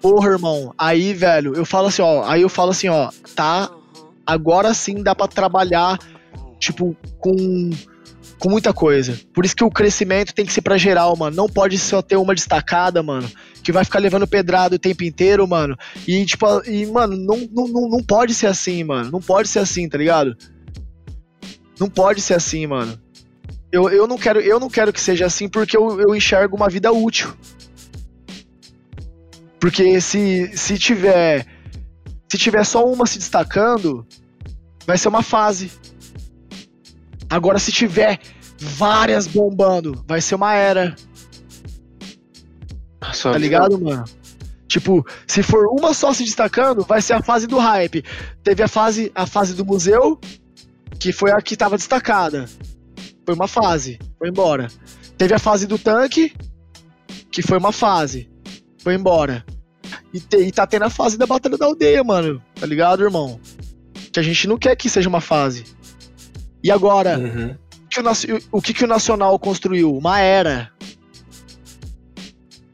Porra, irmão, aí, velho, eu falo assim, ó, aí eu falo assim, ó, tá, agora sim dá para trabalhar, tipo, com, com muita coisa. Por isso que o crescimento tem que ser pra geral, mano. Não pode só ter uma destacada, mano, que vai ficar levando pedrado o tempo inteiro, mano. E, tipo, e, mano, não, não, não pode ser assim, mano. Não pode ser assim, tá ligado? Não pode ser assim, mano. Eu, eu, não, quero, eu não quero que seja assim porque eu, eu enxergo uma vida útil. Porque se, se tiver. Se tiver só uma se destacando, vai ser uma fase. Agora, se tiver várias bombando, vai ser uma era. Nossa, tá ligado, mano? Tipo, se for uma só se destacando, vai ser a fase do hype. Teve a fase, a fase do museu, que foi a que estava destacada. Foi uma fase, foi embora. Teve a fase do tanque, que foi uma fase, foi embora. E, te, e tá tendo a fase da Batalha da Aldeia, mano. Tá ligado, irmão? Que a gente não quer que seja uma fase. E agora, uhum. que o, o que, que o Nacional construiu? Uma era.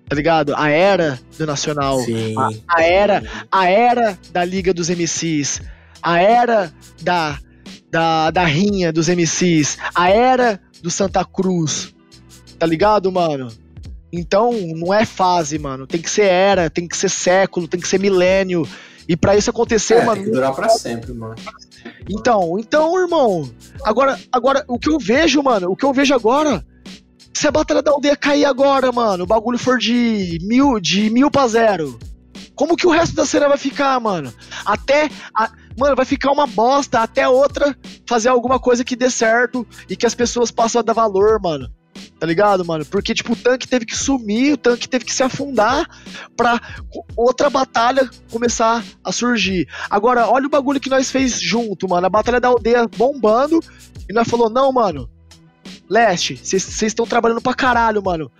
Tá ligado? A era do Nacional. Sim. A, a era, a era da Liga dos MCs. A era da da, da rinha dos MCs, a era do Santa Cruz. Tá ligado, mano? Então, não é fase, mano. Tem que ser era, tem que ser século, tem que ser milênio. E para isso acontecer, é, mano. Tem que durar pra sempre, mano. Então, então, irmão. Agora, agora, o que eu vejo, mano, o que eu vejo agora. Se a Batalha da Aldeia cair agora, mano, o bagulho for de mil, de mil pra zero. Como que o resto da cena vai ficar, mano? Até. A, mano, vai ficar uma bosta até outra fazer alguma coisa que dê certo e que as pessoas possam dar valor, mano. Tá ligado, mano? Porque, tipo, o tanque teve que sumir, o tanque teve que se afundar pra outra batalha começar a surgir. Agora, olha o bagulho que nós fez junto, mano. A batalha da aldeia bombando. E nós falou, não, mano. Leste, vocês estão trabalhando pra caralho, mano.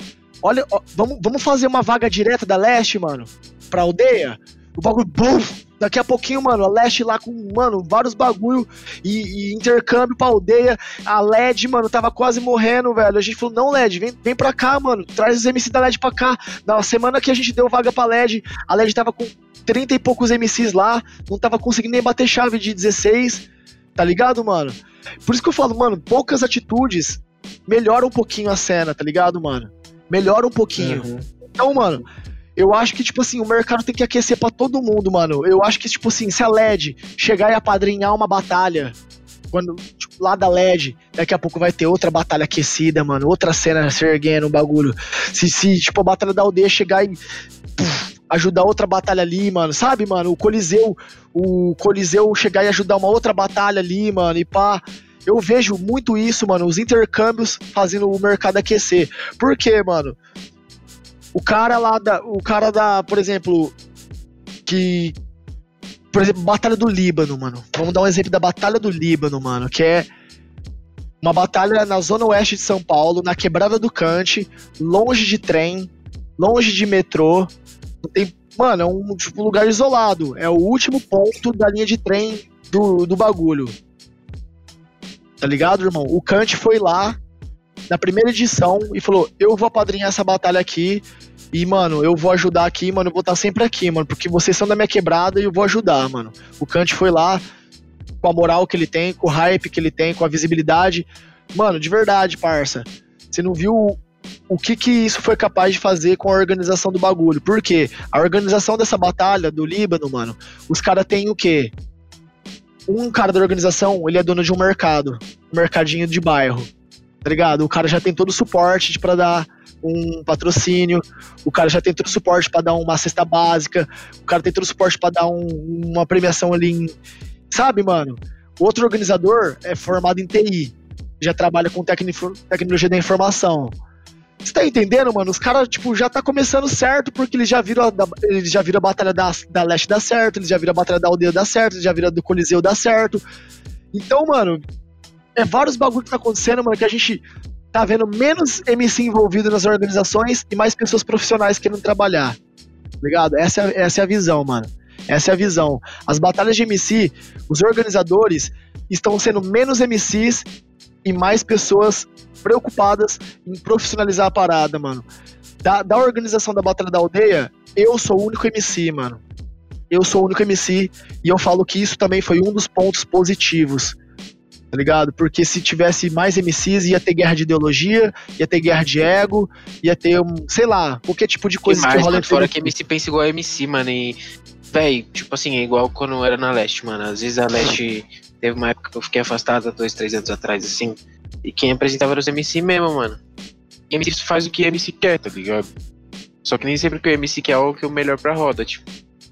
Olha, ó, vamos, vamos fazer uma vaga direta da leste, mano, pra aldeia. O bagulho, bum, Daqui a pouquinho, mano, a Leste lá com, mano, vários bagulho e, e, intercâmbio pra aldeia. A LED, mano, tava quase morrendo, velho. A gente falou, não, LED, vem, vem pra cá, mano. Traz os MC da LED pra cá. Na semana que a gente deu vaga pra LED, a LED tava com 30 e poucos MCs lá. Não tava conseguindo nem bater chave de 16. Tá ligado, mano? Por isso que eu falo, mano, poucas atitudes melhoram um pouquinho a cena, tá ligado, mano? Melhora um pouquinho. Uhum. Então, mano, eu acho que, tipo assim, o mercado tem que aquecer para todo mundo, mano. Eu acho que, tipo assim, se a LED chegar e apadrinhar uma batalha, quando, tipo, lá da LED, daqui a pouco vai ter outra batalha aquecida, mano. Outra cena se erguendo, um bagulho. Se, se, tipo, a batalha da aldeia chegar e. Puf, ajudar outra batalha ali, mano. Sabe, mano? O Coliseu. O Coliseu chegar e ajudar uma outra batalha ali, mano. E pá. Eu vejo muito isso, mano. Os intercâmbios fazendo o mercado aquecer. Por quê, mano? O cara lá da. O cara da, por exemplo. Que. Por exemplo, Batalha do Líbano, mano. Vamos dar um exemplo da Batalha do Líbano, mano. Que é uma batalha na zona oeste de São Paulo, na quebrada do Cante, longe de trem, longe de metrô. Tem, mano, é um tipo, lugar isolado. É o último ponto da linha de trem do, do bagulho. Tá ligado, irmão? O Kant foi lá na primeira edição e falou: Eu vou apadrinhar essa batalha aqui. E, mano, eu vou ajudar aqui, mano. Eu vou estar sempre aqui, mano. Porque vocês são da minha quebrada e eu vou ajudar, mano. O Kant foi lá com a moral que ele tem, com o hype que ele tem, com a visibilidade. Mano, de verdade, parça. Você não viu o que que isso foi capaz de fazer com a organização do bagulho. Por quê? A organização dessa batalha do Líbano, mano, os caras têm o quê? Um cara da organização, ele é dono de um mercado, um mercadinho de bairro tá ligado? O cara já tem todo o suporte para dar um patrocínio, o cara já tem todo o suporte para dar uma cesta básica, o cara tem todo o suporte para dar um, uma premiação ali, em, sabe, mano? O outro organizador é formado em TI, já trabalha com tecnologia da informação. Você tá entendendo, mano? Os caras, tipo, já tá começando certo porque eles já viram a, eles já viram a batalha da, da Leste dar certo, eles já viram a batalha da aldeia dar certo, eles já viram a do Coliseu dar certo. Então, mano, é vários bagulho que tá acontecendo, mano, que a gente tá vendo menos MC envolvido nas organizações e mais pessoas profissionais querendo trabalhar. Tá ligado? Essa é, essa é a visão, mano. Essa é a visão. As batalhas de MC, os organizadores estão sendo menos MCs e mais pessoas preocupadas em profissionalizar a parada, mano. Da, da organização da Batalha da Aldeia, eu sou o único MC, mano. Eu sou o único MC e eu falo que isso também foi um dos pontos positivos tá ligado? Porque se tivesse mais MCs, ia ter guerra de ideologia, ia ter guerra de ego, ia ter um, sei lá, qualquer tipo de coisa que, mais, que rola mano, Fora que MC pensa igual a MC, mano, e. Véi, tipo assim, é igual quando era na Leste, mano. Às vezes a Leste teve uma época que eu fiquei afastada dois, três anos atrás, assim. E quem apresentava era os MC mesmo, mano. E MC faz o que MC quer, tá ligado? Só que nem sempre que o MC quer é o que é o melhor pra roda, tipo.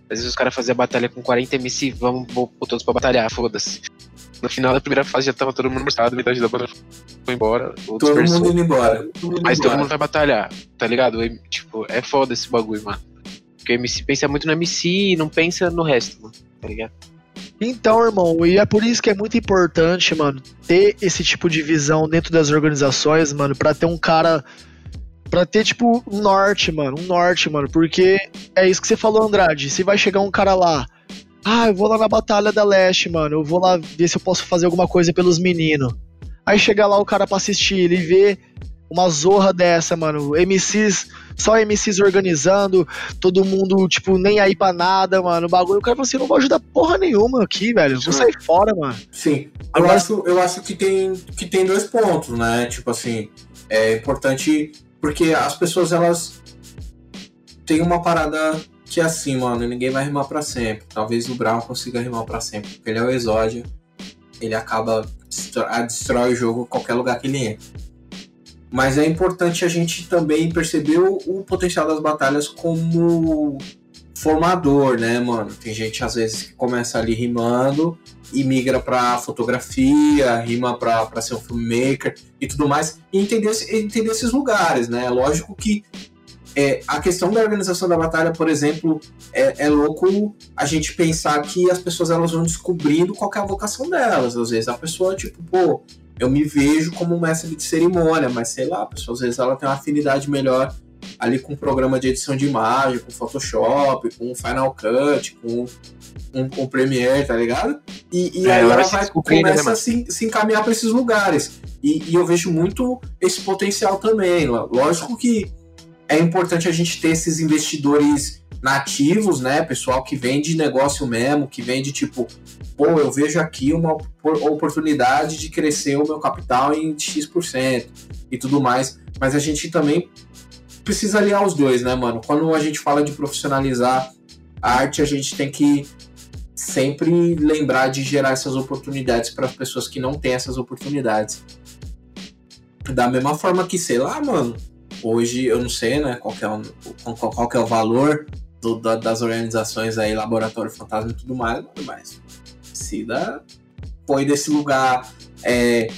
Às vezes os caras faziam batalha com 40 MC, vamos vou, todos pra batalhar, foda-se. No final da primeira fase já tava todo mundo mostrado, metade da banda foi embora. Todo mundo indo embora. mas todo mundo vai batalhar, tá ligado? Tipo, é foda esse bagulho, mano. Porque o MC pensa muito no MC e não pensa no resto, mano, tá ligado? Então, irmão, e é por isso que é muito importante, mano, ter esse tipo de visão dentro das organizações, mano, para ter um cara Pra ter, tipo, um norte, mano. Um norte, mano. Porque é isso que você falou, Andrade. Se vai chegar um cara lá ah, eu vou lá na Batalha da Leste, mano. Eu vou lá ver se eu posso fazer alguma coisa pelos meninos. Aí chega lá o cara pra assistir, ele vê uma zorra dessa, mano. MCs, só MCs organizando, todo mundo, tipo, nem aí pra nada, mano. O bagulho, o cara fala assim, não vou ajudar porra nenhuma aqui, velho. Vou sair fora, mano. Sim. Eu acho, eu acho que, tem, que tem dois pontos, né? Tipo assim, é importante porque as pessoas, elas têm uma parada que assim, mano, ninguém vai rimar para sempre. Talvez o Brown consiga rimar para sempre, porque ele é o exódio. Ele acaba a destrói o jogo em qualquer lugar que ele entra. Mas é importante a gente também perceber o, o potencial das batalhas como formador, né, mano? Tem gente às vezes que começa ali rimando e migra pra fotografia, rima pra ser um filmmaker e tudo mais, e entender, entender esses lugares, né? Lógico que é, a questão da organização da batalha, por exemplo, é, é, louco a gente pensar que as pessoas elas vão descobrindo qual é a vocação delas. Às vezes a pessoa, tipo, pô, eu me vejo como mestre de cerimônia, mas sei lá, a pessoa às vezes ela tem uma afinidade melhor ali com um programa de edição de imagem, com Photoshop, com Final Cut, com, com, com Premiere, tá ligado? E, e é, aí ela vai, né, começa né, a se, se encaminhar para esses lugares. E, e, eu vejo muito esse potencial também. Lógico que é importante a gente ter esses investidores nativos, né? Pessoal que vende negócio mesmo, que vende tipo, pô, eu vejo aqui uma oportunidade de crescer o meu capital em X% e tudo mais. Mas a gente também precisa aliar os dois, né, mano? Quando a gente fala de profissionalizar a arte, a gente tem que sempre lembrar de gerar essas oportunidades para as pessoas que não têm essas oportunidades. Da mesma forma que, sei lá, mano, hoje eu não sei, né, qual é o, qual, qual é o valor do, da, das organizações aí, Laboratório Fantasma e tudo mais, mas Cida foi desse lugar é,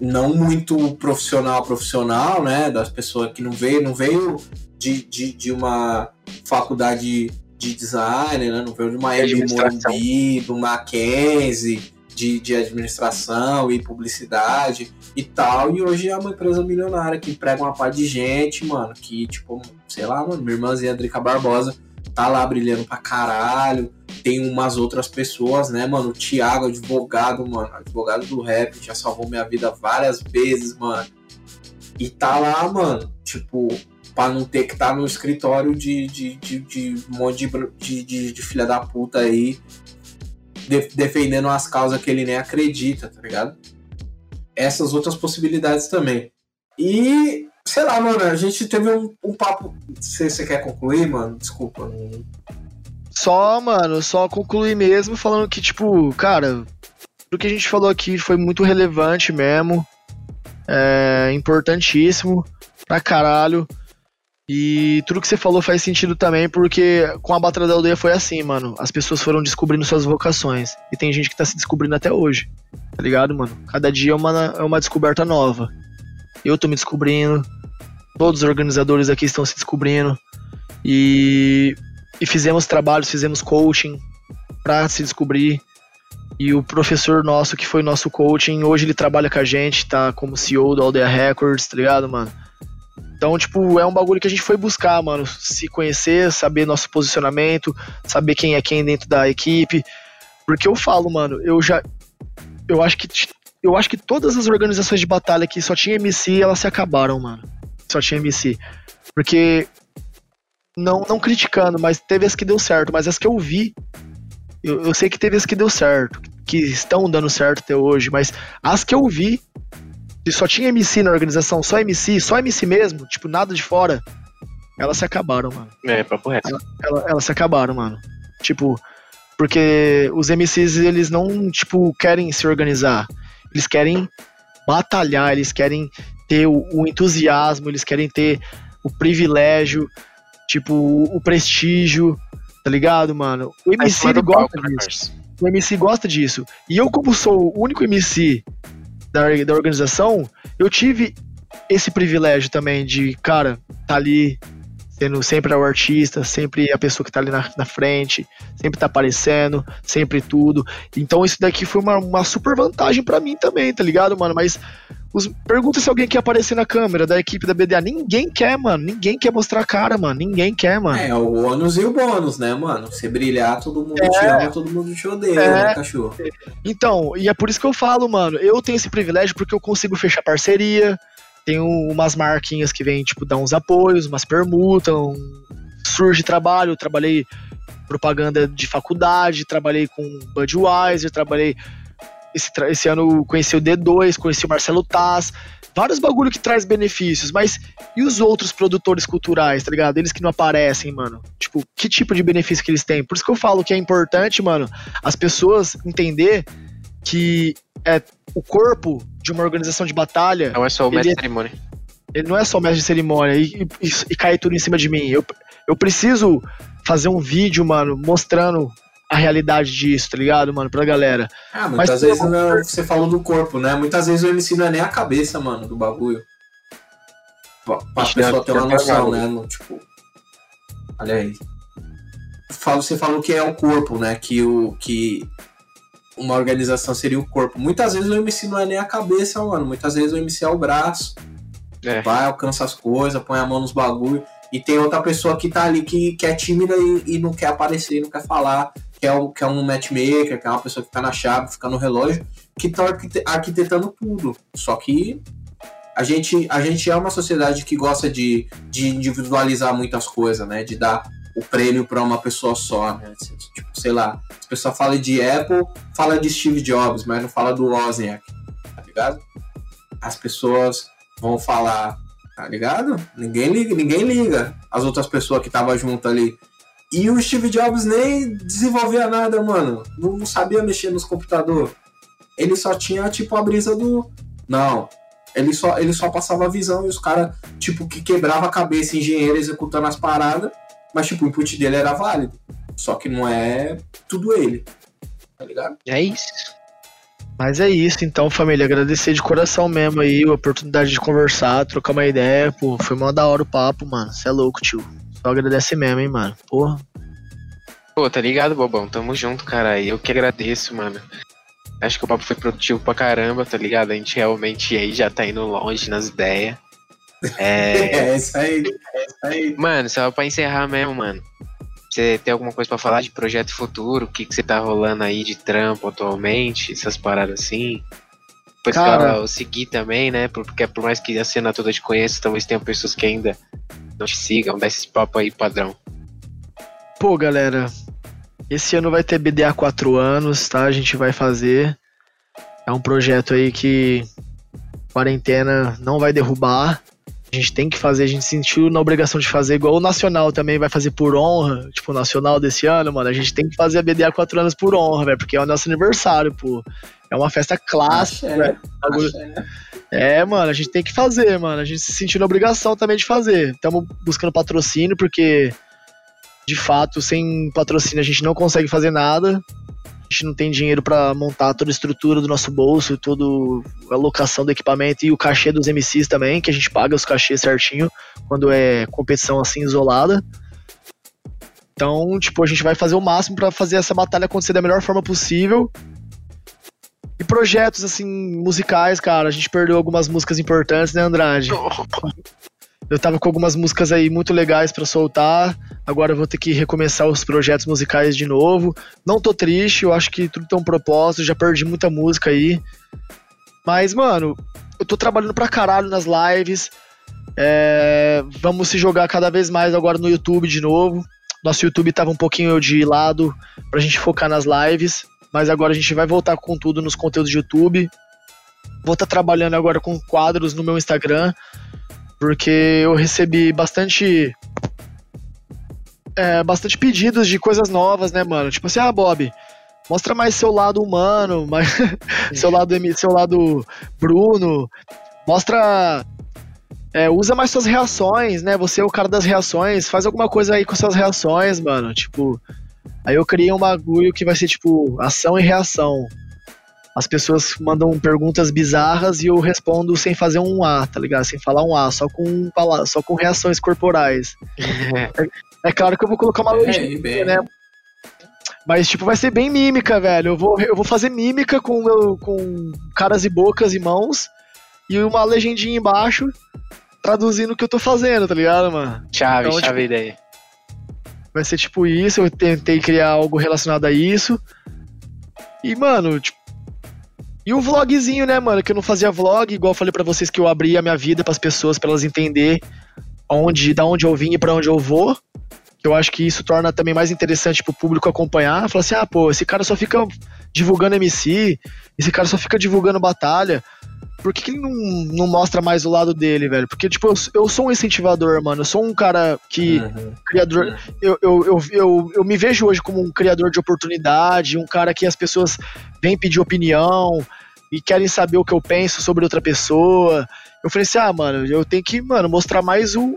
não muito profissional profissional, né, das pessoas que não veio, não veio de, de, de uma faculdade de design, né, não veio de uma Hebe Morumbi, do Mackenzie, de, de administração e publicidade e tal. E hoje é uma empresa milionária que emprega uma par de gente, mano. Que, tipo, sei lá, mano, minha irmãzinha Drica Barbosa tá lá brilhando pra caralho. Tem umas outras pessoas, né, mano? O Thiago, advogado, mano, advogado do rap, já salvou minha vida várias vezes, mano. E tá lá, mano, tipo, pra não ter que estar tá no escritório de, de, de, de um monte de, de, de filha da puta aí de, defendendo as causas que ele nem acredita, tá ligado? Essas outras possibilidades também. E, sei lá, mano, a gente teve um, um papo. Você quer concluir, mano? Desculpa. Só, mano, só concluir mesmo falando que, tipo, cara, o que a gente falou aqui foi muito relevante mesmo. É importantíssimo pra caralho. E tudo que você falou faz sentido também, porque com a Batalha da Aldeia foi assim, mano. As pessoas foram descobrindo suas vocações. E tem gente que tá se descobrindo até hoje. Tá ligado, mano? Cada dia é uma, é uma descoberta nova. Eu tô me descobrindo. Todos os organizadores aqui estão se descobrindo. E, e fizemos trabalhos, fizemos coaching pra se descobrir. E o professor nosso, que foi nosso coaching, hoje ele trabalha com a gente, tá como CEO do Aldeia Records, tá ligado, mano? Então, tipo, é um bagulho que a gente foi buscar, mano. Se conhecer, saber nosso posicionamento, saber quem é quem dentro da equipe. Porque eu falo, mano, eu já. Eu acho que. Eu acho que todas as organizações de batalha que só tinha MC, elas se acabaram, mano. Só tinha MC. Porque. Não, não criticando, mas teve as que deu certo. Mas as que eu vi. Eu, eu sei que teve as que deu certo. Que estão dando certo até hoje. Mas as que eu vi, se só tinha MC na organização, só MC, só MC mesmo, tipo, nada de fora, elas se acabaram, mano. É, papo reto. Elas, elas, elas se acabaram, mano. Tipo, porque os MCs, eles não, tipo, querem se organizar. Eles querem batalhar, eles querem ter o, o entusiasmo, eles querem ter o privilégio, tipo, o, o prestígio, tá ligado, mano? O MC ele gosta palco, né, disso. O MC gosta disso. E eu, como sou o único MC da, da organização, eu tive esse privilégio também de, cara, tá ali sendo sempre o artista, sempre a pessoa que tá ali na, na frente, sempre tá aparecendo, sempre tudo. Então isso daqui foi uma, uma super vantagem para mim também, tá ligado, mano? Mas os, pergunta se alguém quer aparecer na câmera da equipe da BDA. Ninguém quer, mano. Ninguém quer mostrar a cara, mano. Ninguém quer, mano. É, o ônus e o bônus, né, mano? Você brilhar, todo mundo é, te ama, todo mundo te odeia, é, né, cachorro? Então, e é por isso que eu falo, mano. Eu tenho esse privilégio porque eu consigo fechar parceria. Tenho umas marquinhas que vêm, tipo, dar uns apoios, umas permutas, um... surge trabalho. Trabalhei propaganda de faculdade, trabalhei com Budweiser, trabalhei esse, esse ano conheci o D2, conheci o Marcelo Taz, vários bagulho que traz benefícios, mas e os outros produtores culturais, tá ligado? Eles que não aparecem, mano. Tipo, que tipo de benefício que eles têm? Por isso que eu falo que é importante, mano, as pessoas entender que é o corpo de uma organização de batalha. Não é só o mestre de é, cerimônia. Ele não é só o mestre de cerimônia e, e, e cair tudo em cima de mim. Eu, eu preciso fazer um vídeo, mano, mostrando a realidade disso, tá ligado, mano, pra galera. Ah, muitas Mas, vezes pô, né, você falou do corpo, né? Muitas vezes o MC não é nem a cabeça, mano, do bagulho. Pra, pra Ixi, pessoa não, ter uma não, noção, não. né? No, tipo. Olha aí. Falo, você falou que é o corpo, né? Que, o, que uma organização seria o corpo. Muitas vezes o MC não é nem a cabeça, mano. Muitas vezes o MC é o braço. É. Vai, alcança as coisas, põe a mão nos bagulho. E tem outra pessoa que tá ali que, que é tímida e, e não quer aparecer, não quer falar, que é, o, que é um matchmaker, que é uma pessoa que fica na chave, fica no relógio, que tá arquite- arquitetando tudo. Só que a gente, a gente é uma sociedade que gosta de, de individualizar muitas coisas, né? De dar o prêmio para uma pessoa só, né? Tipo, sei lá, as pessoas falam de Apple, fala de Steve Jobs, mas não fala do Wozniak, tá ligado? As pessoas vão falar, tá ligado? Ninguém liga, ninguém liga as outras pessoas que estavam junto ali. E o Steve Jobs nem desenvolvia nada, mano. Não, não sabia mexer nos computadores. Ele só tinha, tipo, a brisa do. Não. Ele só, ele só passava a visão e os caras, tipo, que quebrava a cabeça, engenheiro executando as paradas. Mas, tipo, o input dele era válido. Só que não é tudo ele. Tá ligado? É isso. Mas é isso, então, família. Agradecer de coração mesmo aí a oportunidade de conversar, trocar uma ideia. Pô, foi uma da hora o papo, mano. Você é louco, tio. Só agradecer mesmo, hein, mano. Porra. Pô, tá ligado, Bobão? Tamo junto, cara. Eu que agradeço, mano. Acho que o papo foi produtivo pra caramba, tá ligado? A gente realmente aí já tá indo longe nas ideias. É. É, isso aí. É isso aí. mano, só pra encerrar mesmo, mano. Você tem alguma coisa pra falar de projeto futuro? O que que você tá rolando aí de trampo atualmente? Essas paradas assim? Depois Cara. eu seguir também, né? Porque por mais que a cena toda te conheça, talvez tenha pessoas que ainda não te sigam. Dá esse papo aí, padrão. Pô, galera. Esse ano vai ter BDA 4 anos, tá? A gente vai fazer. É um projeto aí que quarentena não vai derrubar. A gente tem que fazer, a gente sentiu na obrigação de fazer, igual o Nacional também vai fazer por honra. Tipo, o Nacional desse ano, mano. A gente tem que fazer a BDA 4 anos por honra, velho. Porque é o nosso aniversário, pô. É uma festa clássica, velho. Axé. É, mano, a gente tem que fazer, mano. A gente se sentiu na obrigação também de fazer. Estamos buscando patrocínio, porque, de fato, sem patrocínio a gente não consegue fazer nada. A gente não tem dinheiro pra montar toda a estrutura do nosso bolso, toda a locação do equipamento e o cachê dos MCs também, que a gente paga os cachês certinho quando é competição assim isolada. Então, tipo, a gente vai fazer o máximo pra fazer essa batalha acontecer da melhor forma possível. E projetos, assim, musicais, cara. A gente perdeu algumas músicas importantes, né, Andrade? Eu tava com algumas músicas aí muito legais pra soltar. Agora eu vou ter que recomeçar os projetos musicais de novo. Não tô triste, eu acho que tudo tem um propósito. Já perdi muita música aí. Mas, mano, eu tô trabalhando pra caralho nas lives. É, vamos se jogar cada vez mais agora no YouTube de novo. Nosso YouTube tava um pouquinho de lado pra gente focar nas lives. Mas agora a gente vai voltar com tudo nos conteúdos de YouTube. Vou estar trabalhando agora com quadros no meu Instagram. Porque eu recebi bastante. é, bastante pedidos de coisas novas, né, mano? Tipo assim, ah, Bob, mostra mais seu lado humano, mais seu lado seu lado Bruno, mostra é, usa mais suas reações, né? Você é o cara das reações, faz alguma coisa aí com suas reações, mano. Tipo, aí eu criei um bagulho que vai ser tipo ação e reação. As pessoas mandam perguntas bizarras e eu respondo sem fazer um A, tá ligado? Sem falar um A, só com só com reações corporais. É claro que eu vou colocar uma É, bem. né? Mas, tipo, vai ser bem mímica, velho. Eu vou, eu vou fazer mímica com, meu, com caras e bocas e mãos e uma legendinha embaixo traduzindo o que eu tô fazendo, tá ligado, mano? Chave, Então, chave tipo, ideia. Vai ser tipo isso, eu tentei criar algo relacionado a isso. E, mano, tipo. E o vlogzinho, né, mano? Que eu não fazia vlog, igual eu falei pra vocês que eu abri a minha vida pras pessoas, pra elas entender onde, da onde eu vim e pra onde eu vou. Eu acho que isso torna também mais interessante pro público acompanhar. Falar assim, ah, pô, esse cara só fica divulgando MC, esse cara só fica divulgando batalha. Por que, que ele não, não mostra mais o lado dele, velho? Porque, tipo, eu, eu sou um incentivador, mano. Eu sou um cara que Uhum. criador. Eu, eu, eu, eu, eu me vejo hoje como um criador de oportunidade, um cara que as pessoas vêm pedir opinião e querem saber o que eu penso sobre outra pessoa. Eu falei assim, ah, mano, eu tenho que, mano, mostrar mais o,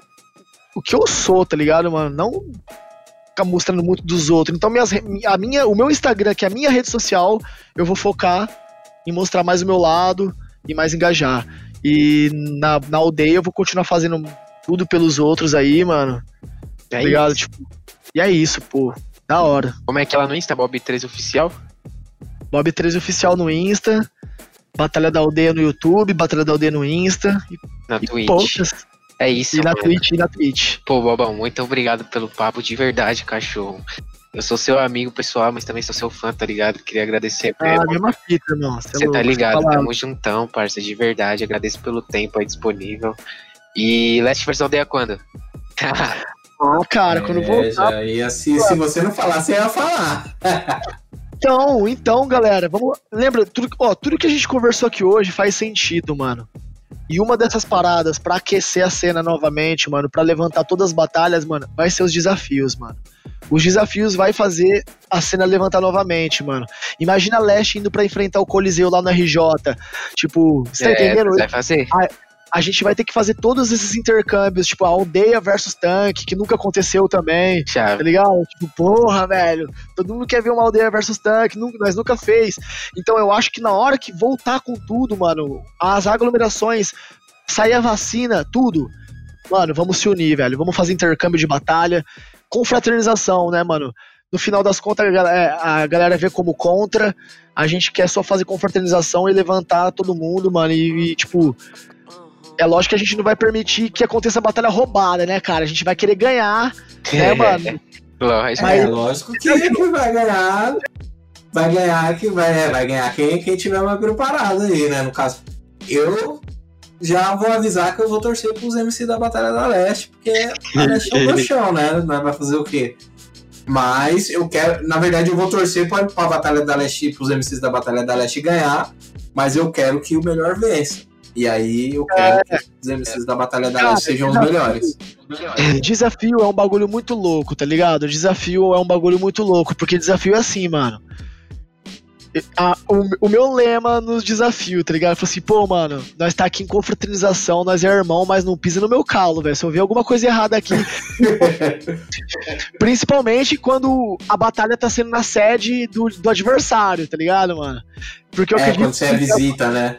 o que eu sou, tá ligado, mano? Não ficar mostrando muito dos outros. Então, minhas, a minha, o meu Instagram, que é a minha rede social, eu vou focar em mostrar mais o meu lado e mais engajar. E na, na aldeia eu vou continuar fazendo tudo pelos outros aí, mano. É tá ligado? Tipo, e é isso, pô. Da hora. Como é que ela no Insta, Bob13 Oficial? Bob 13 Oficial no Insta. Batalha da Aldeia no YouTube, Batalha da Aldeia no Insta. Na E Twitch. poucas. É isso, E na mano. Twitch, e na Twitch. Pô, Bobão, muito obrigado pelo papo de verdade, cachorro. Eu sou seu amigo pessoal, mas também sou seu fã, tá ligado? Queria agradecer Ah, mesmo. mesma fita, irmão. Cê é Você tá ligado, tamo juntão, parça, de verdade. Agradeço pelo tempo aí disponível. E Last vs Aldeia quando? Ah, cara, quando É, voltar. já ia, se, se você não falar, você ia falar. Então, então, galera, vamos. Lembra, tudo, ó, tudo que a gente conversou aqui hoje faz sentido, mano. E uma dessas paradas pra aquecer a cena novamente, mano, pra levantar todas as batalhas, mano, vai ser os desafios, mano. Os desafios vai fazer a cena levantar novamente, mano. Imagina a Leste indo pra enfrentar o Coliseu lá no RJ. Tipo, você tá É, entendendo? Vai fazer? a gente vai ter que fazer todos esses intercâmbios, tipo, a aldeia versus tanque, que nunca aconteceu também, tá Chave. ligado? Tipo, porra, velho, todo mundo quer ver uma aldeia versus tanque, nunca, nós nunca fez. Então eu acho que na hora que voltar com tudo, mano, as aglomerações, sair a vacina, tudo, mano, vamos se unir, velho, vamos fazer intercâmbio de batalha, confraternização, né, mano? No final das contas, a galera, a galera vê como contra, a gente quer só fazer confraternização e levantar todo mundo, mano, e, e, tipo, é lógico que a gente não vai permitir que aconteça batalha roubada, né, cara? A gente vai querer ganhar, né, mano? Lógico. É, lógico que, que vai ganhar. Vai ganhar que vai, é, vai ganhar quem, quem tiver mais preparado aí, né? No caso, eu já vou avisar que eu vou torcer pros MC da Batalha da Leste, porque a Leste é o meu chão, né? Vai fazer o quê? Mas eu quero, na verdade, eu vou torcer pra, pra Batalha da Leste, pros MCs da Batalha da Leste ganhar, mas eu quero que o melhor vença. E aí eu quero que os MCs da Batalha da Leste sejam os desafio. melhores. Desafio é um bagulho muito louco, tá ligado? Desafio é um bagulho muito louco, porque desafio é assim, mano. A- o, o meu lema nos desafios, tá ligado? Eu falei assim, pô, mano, nós tá aqui em confraternização, nós é irmão, mas não pisa no meu calo, velho. Se eu ver alguma coisa errada aqui. principalmente quando a batalha tá sendo na sede do, do adversário, tá ligado, mano? Porque eu É, acredito quando você é visita, né?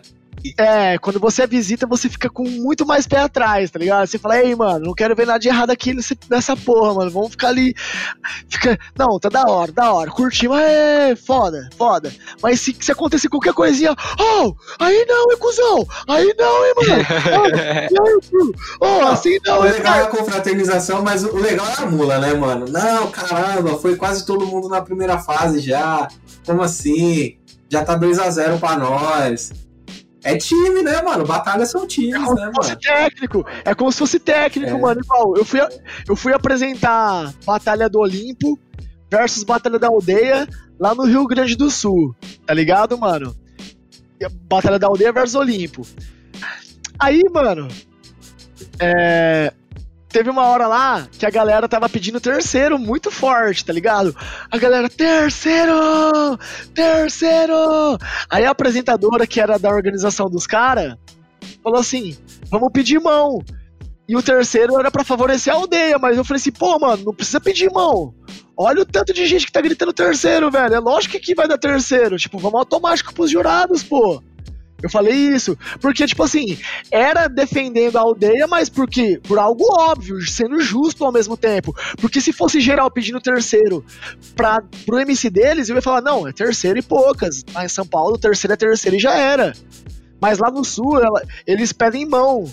É, quando você visita, você fica com muito mais pé atrás, tá ligado? Você fala, ei, mano, não quero ver nada de errado aqui nesse- nessa porra, mano. Vamos ficar ali. Fica. Não, tá da hora, da hora. Curti, mas é foda, foda. Mas se, se acontecer qualquer coisinha, oh, aí não, hein, cuzão? Aí não, hein, mano? Oh? Oh, assim não, o legal é a confraternização, mas o legal é a mula, né, mano? Não, caramba, foi quase todo mundo na primeira fase já. Como assim? Já tá 2 a 0 pra nós. É time, né, mano? Batalhas são times, como né, se fosse mano? técnico. É como se fosse técnico, É. mano. Igual, eu fui, eu fui apresentar Batalha do Olimpo versus Batalha da Aldeia lá no Rio Grande do Sul. Tá ligado, mano? Batalha da Aldeia versus Olimpo. Aí, mano, é, teve uma hora lá que a galera tava pedindo terceiro muito forte, tá ligado? A galera, terceiro! Terceiro! Aí a apresentadora, que era da organização dos caras, falou assim: vamos pedir mão. E o terceiro era pra favorecer a aldeia, mas eu falei assim, pô, mano, não precisa pedir mão. Olha o tanto de gente que tá gritando terceiro, velho. É lógico que vai dar terceiro. Tipo, vamos automático pros jurados, pô. Eu falei isso, porque, tipo assim, era defendendo a aldeia, mas por quê? Por algo óbvio, sendo justo ao mesmo tempo. Porque se fosse geral pedindo terceiro pra, pro MC deles, eu ia falar, não, é terceiro e poucas. Lá em São Paulo, terceiro é terceiro e já era. Mas lá no sul, ela- eles pedem mão,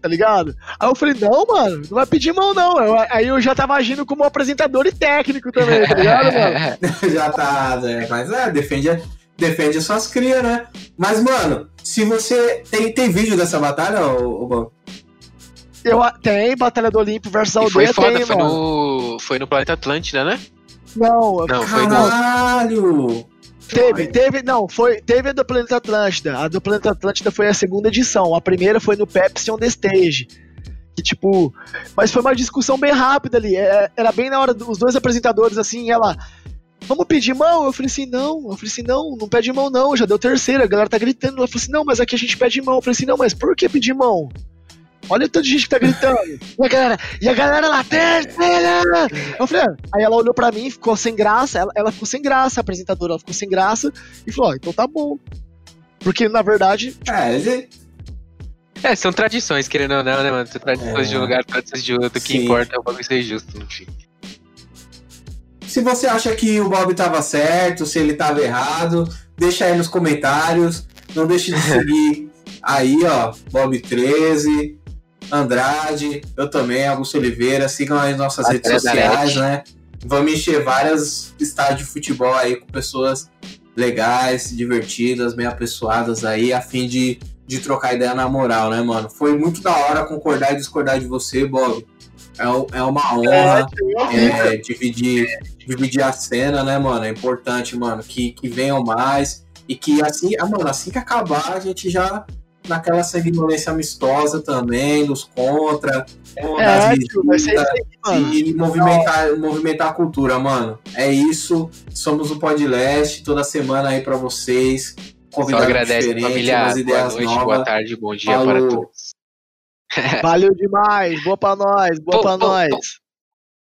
tá ligado? Aí eu falei, não, mano, não vai pedir mão, não. Eu- aí eu já tava agindo como apresentador e técnico também, tá ligado, mano? Já tá, né? Mas é, defende, defende as suas crias, né? Mas, mano, se você. Tem, tem vídeo dessa batalha, ô, ô, Bom? Eu, tem Batalha do Olimpo versus E foi Aldeia, foda, tem, foi mano. no, foi no Planeta Atlântida, né? Não, Não, foi no. Caralho! Teve, teve, não, foi, teve a do Planeta Atlântida. A do Planeta Atlântida foi a segunda edição. A primeira foi no Pepsi on the Stage. Que tipo. Mas foi uma discussão bem rápida ali. é- Era bem na hora dos dois apresentadores, assim, ela. Vamos pedir mão? Eu falei assim, não. Eu falei assim, não, não pede mão, não. Já deu terceira, a galera tá gritando. Ela falou assim, não, mas aqui a gente pede mão. Eu falei assim, não, mas por que pedir mão? Olha o tanto de gente que tá gritando. E a galera, e a galera lá, terceira! Eu falei, ah. aí ela olhou pra mim, ficou sem graça, ela, ela ficou sem graça, a apresentadora, ela ficou sem graça, e falou, ó, então tá bom. Porque, na verdade, É, ele- É, são tradições, querendo ou não, né, mano? São tradições É. de um lugar, tradições de outro. O que importa é o bagulho ser justo, no fim. Se você acha que o Bob tava certo, se ele tava errado, deixa aí nos comentários. Não deixe de seguir aí, ó, Bob13, Andrade, eu também, Augusto Oliveira. Sigam aí nossas redes André sociais, né? Vamos encher várias estádios de futebol aí com pessoas legais, divertidas, bem apessoadas aí, a fim de, de trocar ideia na moral, né, mano? Foi muito da hora concordar e discordar de você, Bob. É, é uma honra é, dividir, dividir a cena, né, mano? É importante, mano, que, que venham mais. E que assim, ah, mano, assim que acabar, a gente já naquela sanguinolência amistosa também, dos contra, é, visitas, aí, mano. e movimentar, movimentar a cultura, mano. É isso. Somos o Podleste, toda semana aí pra vocês. Só Convidados agradece, diferentes, família. umas Boa ideias noite, novas. boa tarde, bom dia Falou. para todos. Valeu demais, boa pra nós, boa Pô, pra pô, nós. pô.